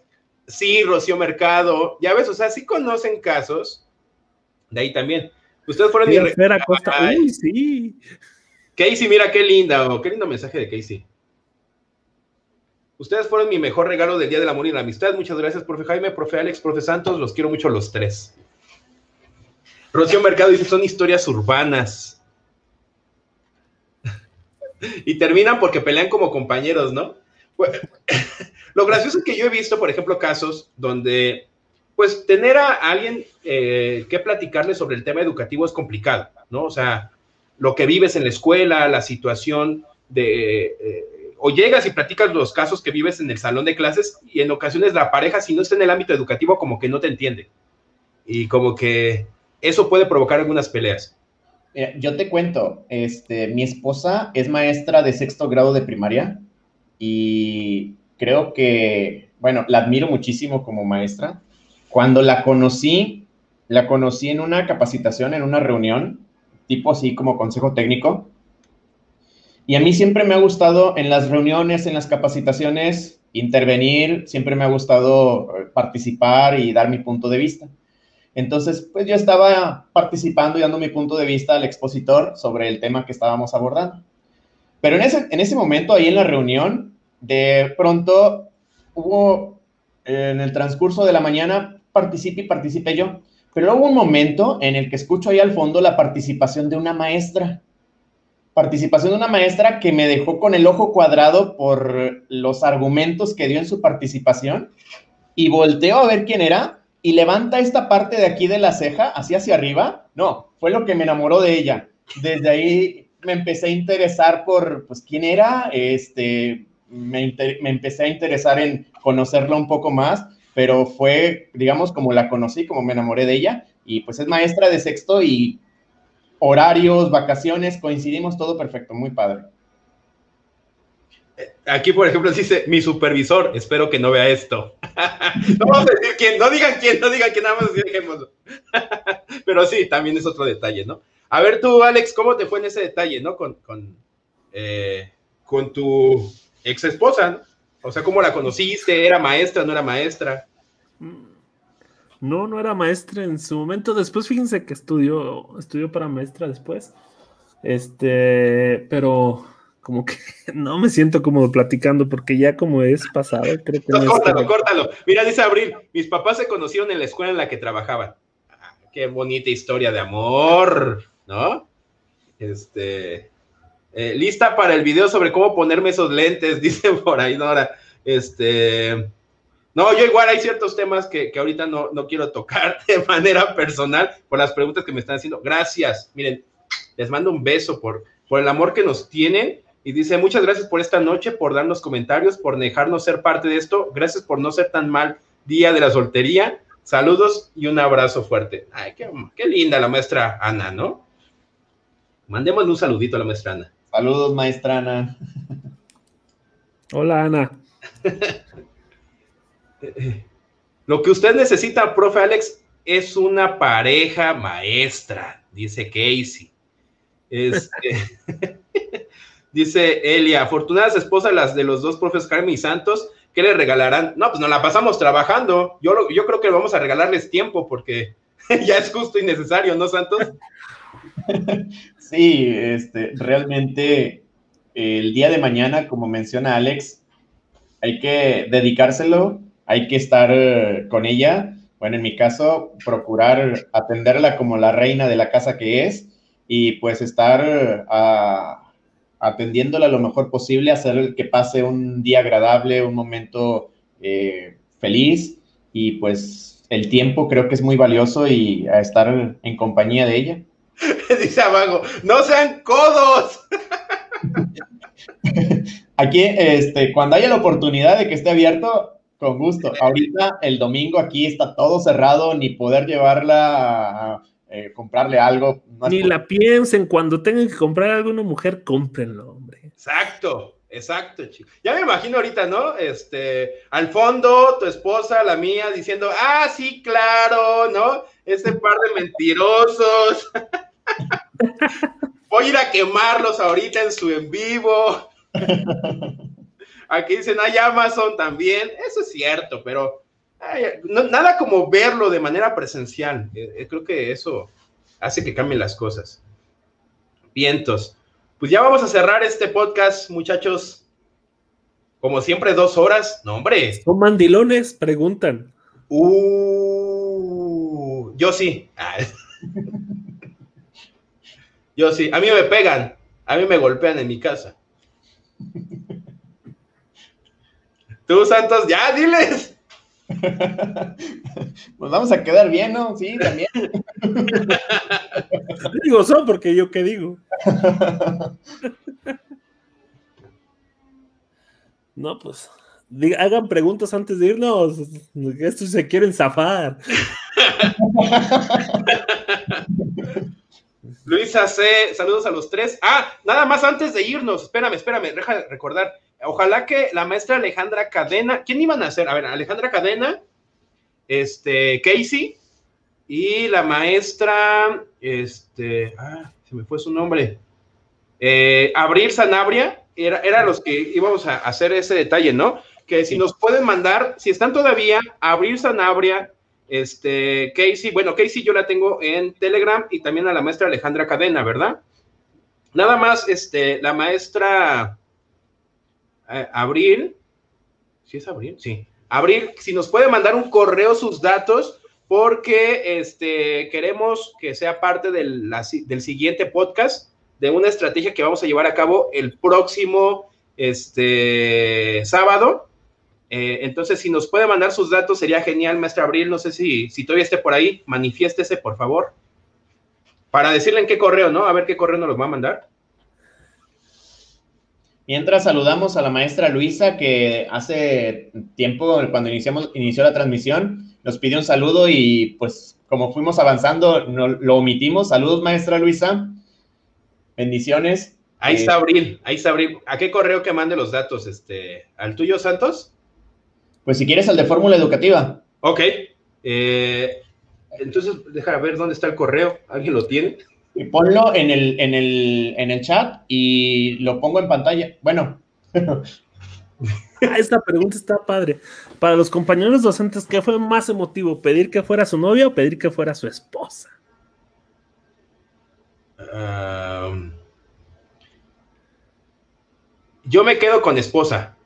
sí, Rocío Mercado, ya ves, o sea, sí conocen casos, de ahí también. Ustedes fueron mi...
Costa. Uy, sí.
Casey, mira qué linda, qué lindo mensaje de Casey. Ustedes fueron mi mejor regalo del Día del Amor y la Amistad. Muchas gracias, profe Jaime, profe Alex, profe Santos. Los quiero mucho los tres. Rocío Mercado dice, son historias urbanas. y terminan porque pelean como compañeros, ¿no? lo gracioso es que yo he visto, por ejemplo, casos donde, pues, tener a alguien eh, que platicarle sobre el tema educativo es complicado, ¿no? O sea, lo que vives en la escuela, la situación de... Eh, o llegas y platicas los casos que vives en el salón de clases y en ocasiones la pareja, si no está en el ámbito educativo, como que no te entiende. Y como que eso puede provocar algunas peleas.
Eh, yo te cuento, este, mi esposa es maestra de sexto grado de primaria y creo que, bueno, la admiro muchísimo como maestra. Cuando la conocí, la conocí en una capacitación, en una reunión, tipo así como consejo técnico. Y a mí siempre me ha gustado en las reuniones, en las capacitaciones, intervenir, siempre me ha gustado eh, participar y dar mi punto de vista. Entonces, pues yo estaba participando y dando mi punto de vista al expositor sobre el tema que estábamos abordando. Pero en ese, en ese momento, ahí en la reunión, de pronto hubo, en el transcurso de la mañana, participé y participé yo. Pero hubo un momento en el que escucho ahí al fondo la participación de una maestra. Participación de una maestra que me dejó con el ojo cuadrado por los argumentos que dio en su participación y volteo a ver quién era y levanta esta parte de aquí de la ceja, así hacia arriba. No, fue lo que me enamoró de ella. Desde ahí me empecé a interesar por, pues, quién era, este, me, me empecé a interesar en conocerla un poco más, pero fue, digamos, como la conocí, como me enamoré de ella, y pues es maestra de sexto y horarios, vacaciones, coincidimos todo perfecto, muy padre.
Aquí, por ejemplo, dice mi supervisor, espero que no vea esto. no vamos a decir quién, no digan quién, no digan quién, nada más dejemos. Pero sí, también es otro detalle, ¿no? A ver tú, Alex, ¿cómo te fue en ese detalle, ¿no? Con, con, eh, con tu ex esposa, ¿no? O sea, ¿cómo la conociste? ¿Era maestra, no era maestra?
No, no era maestra en su momento. Después, fíjense que estudió, estudió para maestra después. Este, pero como que no me siento como platicando porque ya como es pasado, creo que
no, córtalo, córtalo. Mira, dice Abril, mis papás se conocieron en la escuela en la que trabajaban. Ah, qué bonita historia de amor, ¿no? Este, eh, lista para el video sobre cómo ponerme esos lentes, dice por ahí Nora. Este, no, yo igual hay ciertos temas que, que ahorita no, no quiero tocar de manera personal por las preguntas que me están haciendo. Gracias, miren, les mando un beso por, por el amor que nos tienen y dice, muchas gracias por esta noche, por darnos comentarios, por dejarnos ser parte de esto. Gracias por no ser tan mal día de la soltería. Saludos y un abrazo fuerte. Ay, qué, linda la maestra Ana, ¿no? Mandémosle un saludito a la maestra Ana.
Saludos, maestra Ana.
Hola, Ana.
Lo que usted necesita, profe Alex, es una pareja maestra, dice Casey. Este, Dice Elia, afortunadas esposas las de los dos profes Carmen y Santos, ¿qué le regalarán? No, pues nos la pasamos trabajando. Yo, yo creo que vamos a regalarles tiempo porque ya es justo y necesario, ¿no, Santos?
Sí, este, realmente el día de mañana, como menciona Alex, hay que dedicárselo, hay que estar eh, con ella. Bueno, en mi caso, procurar atenderla como la reina de la casa que es y pues estar a atendiéndola lo mejor posible, hacer que pase un día agradable, un momento eh, feliz y pues el tiempo creo que es muy valioso y estar en compañía de ella.
Dice Abago, no sean codos.
Aquí, este, cuando haya la oportunidad de que esté abierto, con gusto. Ahorita el domingo aquí está todo cerrado, ni poder llevarla a, eh, comprarle algo.
Ni la piensen, cuando tengan que comprar algo una mujer, cómprenlo, hombre.
Exacto. Exacto, chico. Ya me imagino ahorita, ¿no? Este, al fondo, tu esposa, la mía, diciendo, ah, sí, claro, ¿no? Ese par de mentirosos. Voy a ir a quemarlos ahorita en su en vivo. Aquí dicen, hay Amazon también. Eso es cierto, pero nada como verlo de manera presencial. Eh, eh, creo que eso hace que cambien las cosas. Vientos. Pues ya vamos a cerrar este podcast, muchachos. Como siempre, dos horas. No, hombre.
¿Son mandilones? Preguntan.
Uh, yo sí. Ah. yo sí. A mí me pegan. A mí me golpean en mi casa. Tú, Santos, ya diles.
Pues vamos a quedar bien, ¿no? Sí, también.
digo, son porque yo qué digo. No, pues hagan preguntas antes de irnos. Estos se quieren zafar.
Luisa C, saludos a los tres. Ah, nada más antes de irnos, espérame, espérame, deja de recordar. Ojalá que la maestra Alejandra Cadena, ¿quién iban a hacer? A ver, Alejandra Cadena, este, Casey y la maestra, este, ah, se me fue su nombre, eh, Abril Sanabria, era, era los que íbamos a hacer ese detalle, ¿no? Que si nos pueden mandar, si están todavía, Abril Sanabria, este, Casey, bueno, Casey yo la tengo en Telegram y también a la maestra Alejandra Cadena, ¿verdad? Nada más, este, la maestra eh, Abril, ¿sí es Abril? Sí. Abril, si nos puede mandar un correo sus datos, porque este, queremos que sea parte del, del siguiente podcast de una estrategia que vamos a llevar a cabo el próximo este, sábado. Eh, entonces, si nos puede mandar sus datos, sería genial, maestra Abril. No sé si, si todavía esté por ahí, manifiéstese, por favor. Para decirle en qué correo, ¿no? A ver qué correo nos los va a mandar.
Mientras saludamos a la maestra Luisa, que hace tiempo, cuando iniciamos, inició la transmisión, nos pidió un saludo y pues como fuimos avanzando, no, lo omitimos. Saludos, maestra Luisa. Bendiciones.
Ahí está eh, Abril, ahí está Abril. ¿A qué correo que mande los datos? Este, ¿Al tuyo, Santos?
Pues si quieres al de fórmula educativa.
Ok. Eh, entonces, deja ver dónde está el correo. ¿Alguien lo tiene?
Y ponlo en el, en, el, en el chat y lo pongo en pantalla. Bueno.
Ah, esta pregunta está padre. Para los compañeros docentes, ¿qué fue más emotivo? ¿Pedir que fuera su novia o pedir que fuera su esposa?
yo me quedo con esposa.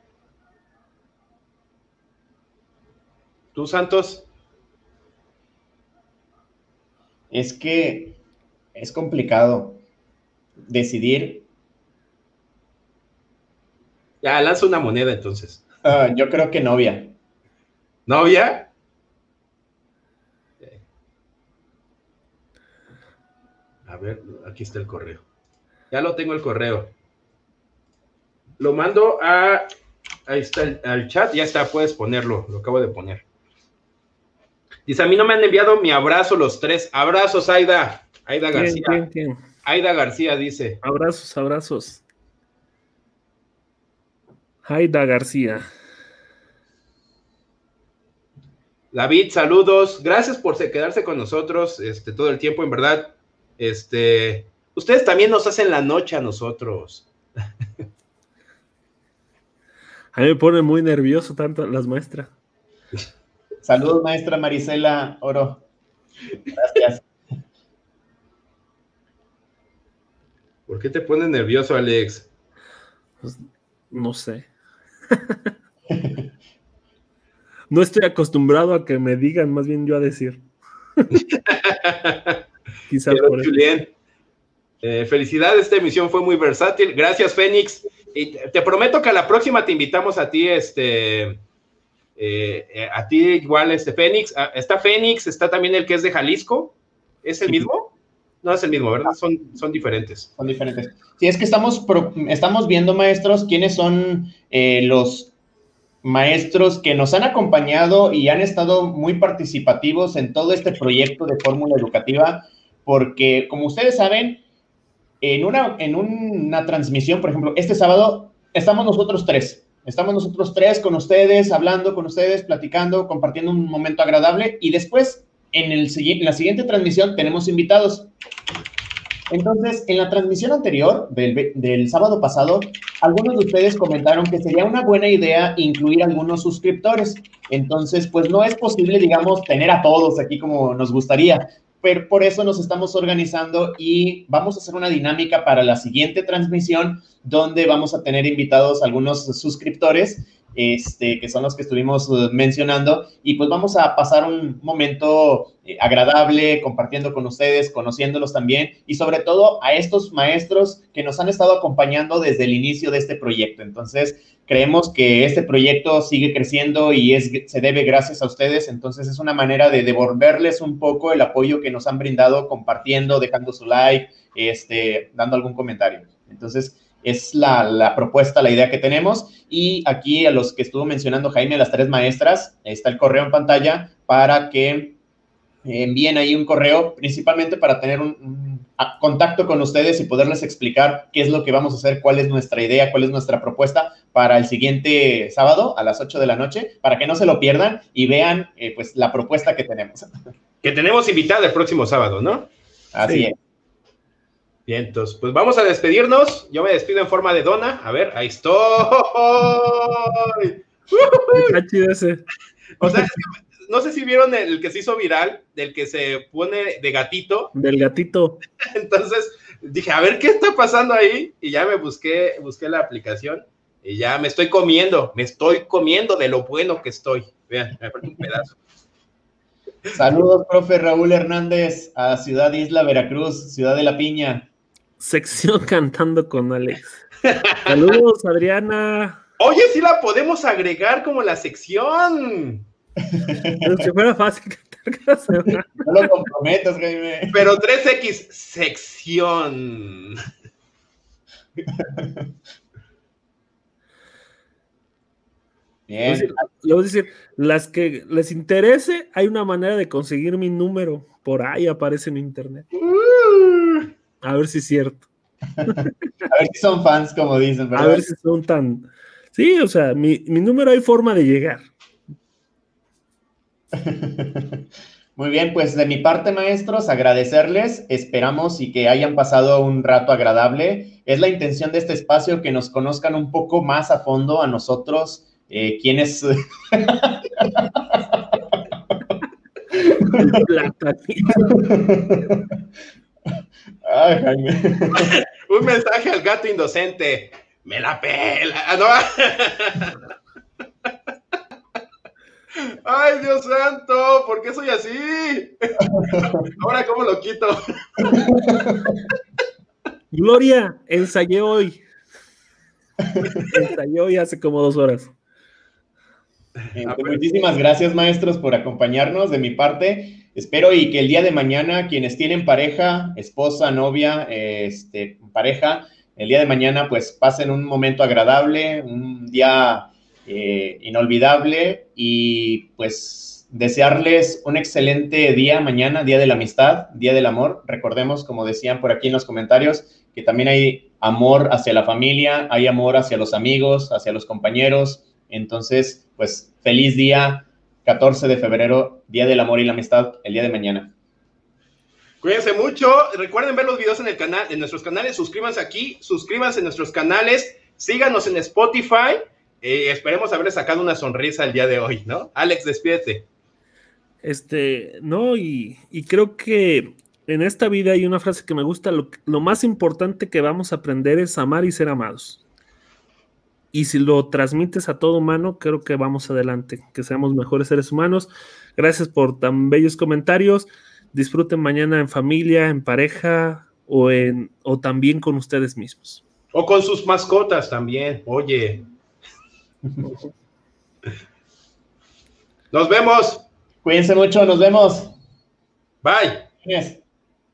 ¿Tú, Santos?
Es que es complicado decidir.
Ya, lanza una moneda entonces.
Ah, yo creo que novia.
¿Novia? A ver, aquí está el correo. Ya lo tengo el correo. Lo mando a. Ahí está el, al chat, ya está, puedes ponerlo, lo acabo de poner. Dice, a mí no me han enviado mi abrazo los tres. Abrazos, Aida. Aida García. Aida García dice.
Abrazos, abrazos. Aida García.
David, saludos. Gracias por quedarse con nosotros este, todo el tiempo, en verdad. Este, ustedes también nos hacen la noche a nosotros.
A mí me pone muy nervioso tanto las maestras.
Saludos, maestra Marisela Oro. Gracias.
¿Por qué te pone nervioso, Alex?
Pues, no sé. no estoy acostumbrado a que me digan, más bien yo a decir.
Quizás por eh, felicidades, esta emisión fue muy versátil. Gracias, Fénix. Y te prometo que a la próxima te invitamos a ti, este, eh, a ti igual, este Fénix. Ah, está Fénix, está también el que es de Jalisco. ¿Es el mismo? No es el mismo, ¿verdad? Son, son diferentes.
Son diferentes. Sí, es que estamos, estamos viendo, maestros, quiénes son eh, los maestros que nos han acompañado y han estado muy participativos en todo este proyecto de fórmula educativa, porque como ustedes saben, en una, en una transmisión, por ejemplo, este sábado estamos nosotros tres. Estamos nosotros tres con ustedes, hablando con ustedes, platicando, compartiendo un momento agradable y después en, el, en la siguiente transmisión tenemos invitados. Entonces, en la transmisión anterior del, del, sábado pasado, algunos de ustedes comentaron que sería una buena idea incluir algunos suscriptores. Entonces, pues no es posible, digamos, tener a todos aquí como nos gustaría pero por eso nos estamos organizando y vamos a hacer una dinámica para la siguiente transmisión donde vamos a tener invitados algunos suscriptores este, que son los que estuvimos uh, mencionando, y pues vamos a pasar un momento eh, agradable compartiendo con ustedes, conociéndolos también, y sobre todo a estos maestros que nos han estado acompañando desde el inicio de este proyecto. Entonces, creemos que este proyecto sigue creciendo y es, se debe gracias a ustedes, entonces es una manera de devolverles un poco el apoyo que nos han brindado compartiendo, dejando su like, este, dando algún comentario. Entonces, es la, propuesta, la idea que tenemos. Y aquí a los que estuvo mencionando Jaime, a las tres maestras, está el correo en pantalla para que envíen ahí un correo, principalmente para tener un, contacto con ustedes y poderles explicar qué es lo que vamos a hacer, cuál es nuestra idea, cuál es nuestra propuesta para el siguiente sábado a las 8 de la noche, para que no se lo pierdan y vean eh, pues la propuesta que tenemos.
Que tenemos invitada el próximo sábado, ¿no?
Así es.
Bien, entonces, pues vamos a despedirnos. Yo me despido en forma de dona. A ver, ahí estoy. O sea, no sé si vieron el que se hizo viral, del que se pone de gatito.
Del gatito.
Entonces dije, a ver qué está pasando ahí. Y ya me busqué, busqué la aplicación y ya me estoy comiendo, me estoy comiendo de lo bueno que estoy. Vean, me falta un pedazo.
Saludos, profe Raúl Hernández, a Ciudad Isla, Veracruz, Ciudad de la Piña
sección cantando con Alex. Saludos, Adriana.
Oye, sí la podemos agregar como la sección.
Pero si fuera fácil cantar
No lo comprometas, Jaime.
Pero 3X, sección.
Bien. Le voy a decir, las que les interese, hay una manera de conseguir mi número. Por ahí aparece en internet. Uh. A ver si es cierto.
A ver si son fans, como dicen,
¿verdad? A ver si son tan. Sí, o sea, mi, número hay forma de llegar.
Muy bien, pues de mi parte, maestros, agradecerles. Esperamos y que hayan pasado un rato agradable. Es la intención de este espacio que nos conozcan un poco más a fondo a nosotros, eh, quienes.
Ay, Un mensaje al gato indocente. Me la pela. Ah, Ay, Dios santo, ¿por qué soy así? Ahora, ¿cómo lo quito?
Gloria, ensayé hoy. Ensayé hoy hace como dos horas.
Muchísimas gracias, maestros, por acompañarnos de mi parte. Espero y que el día de mañana, quienes tienen pareja, esposa, novia, este, pareja, el día de mañana, pues pasen un momento agradable, un día eh, inolvidable y pues desearles un excelente día mañana, Día de la Amistad, Día del Amor. Recordemos, como decían por aquí en los comentarios, que también hay amor hacia la familia, hay amor hacia los amigos, hacia los compañeros. Entonces, pues feliz día, 14 de febrero, Día del Amor y la Amistad, el día de mañana.
Cuídense mucho. Recuerden ver los videos en el canal, en nuestros canales. Suscríbanse aquí, suscríbanse en nuestros canales, síganos en Spotify. Eh, esperemos haberles sacado una sonrisa el día de hoy, ¿no? Alex, despídete.
Este, no, y, creo que en esta vida hay una frase que me gusta, lo más importante que vamos a aprender es amar y ser amados y si lo transmites a todo humano, creo que vamos adelante, que seamos mejores seres humanos. Gracias por tan bellos comentarios. Disfruten mañana en familia, en pareja o, en, o también con ustedes mismos.
O con sus mascotas también. Oye. Nos vemos.
Cuídense mucho, nos vemos.
Bye.
Yes.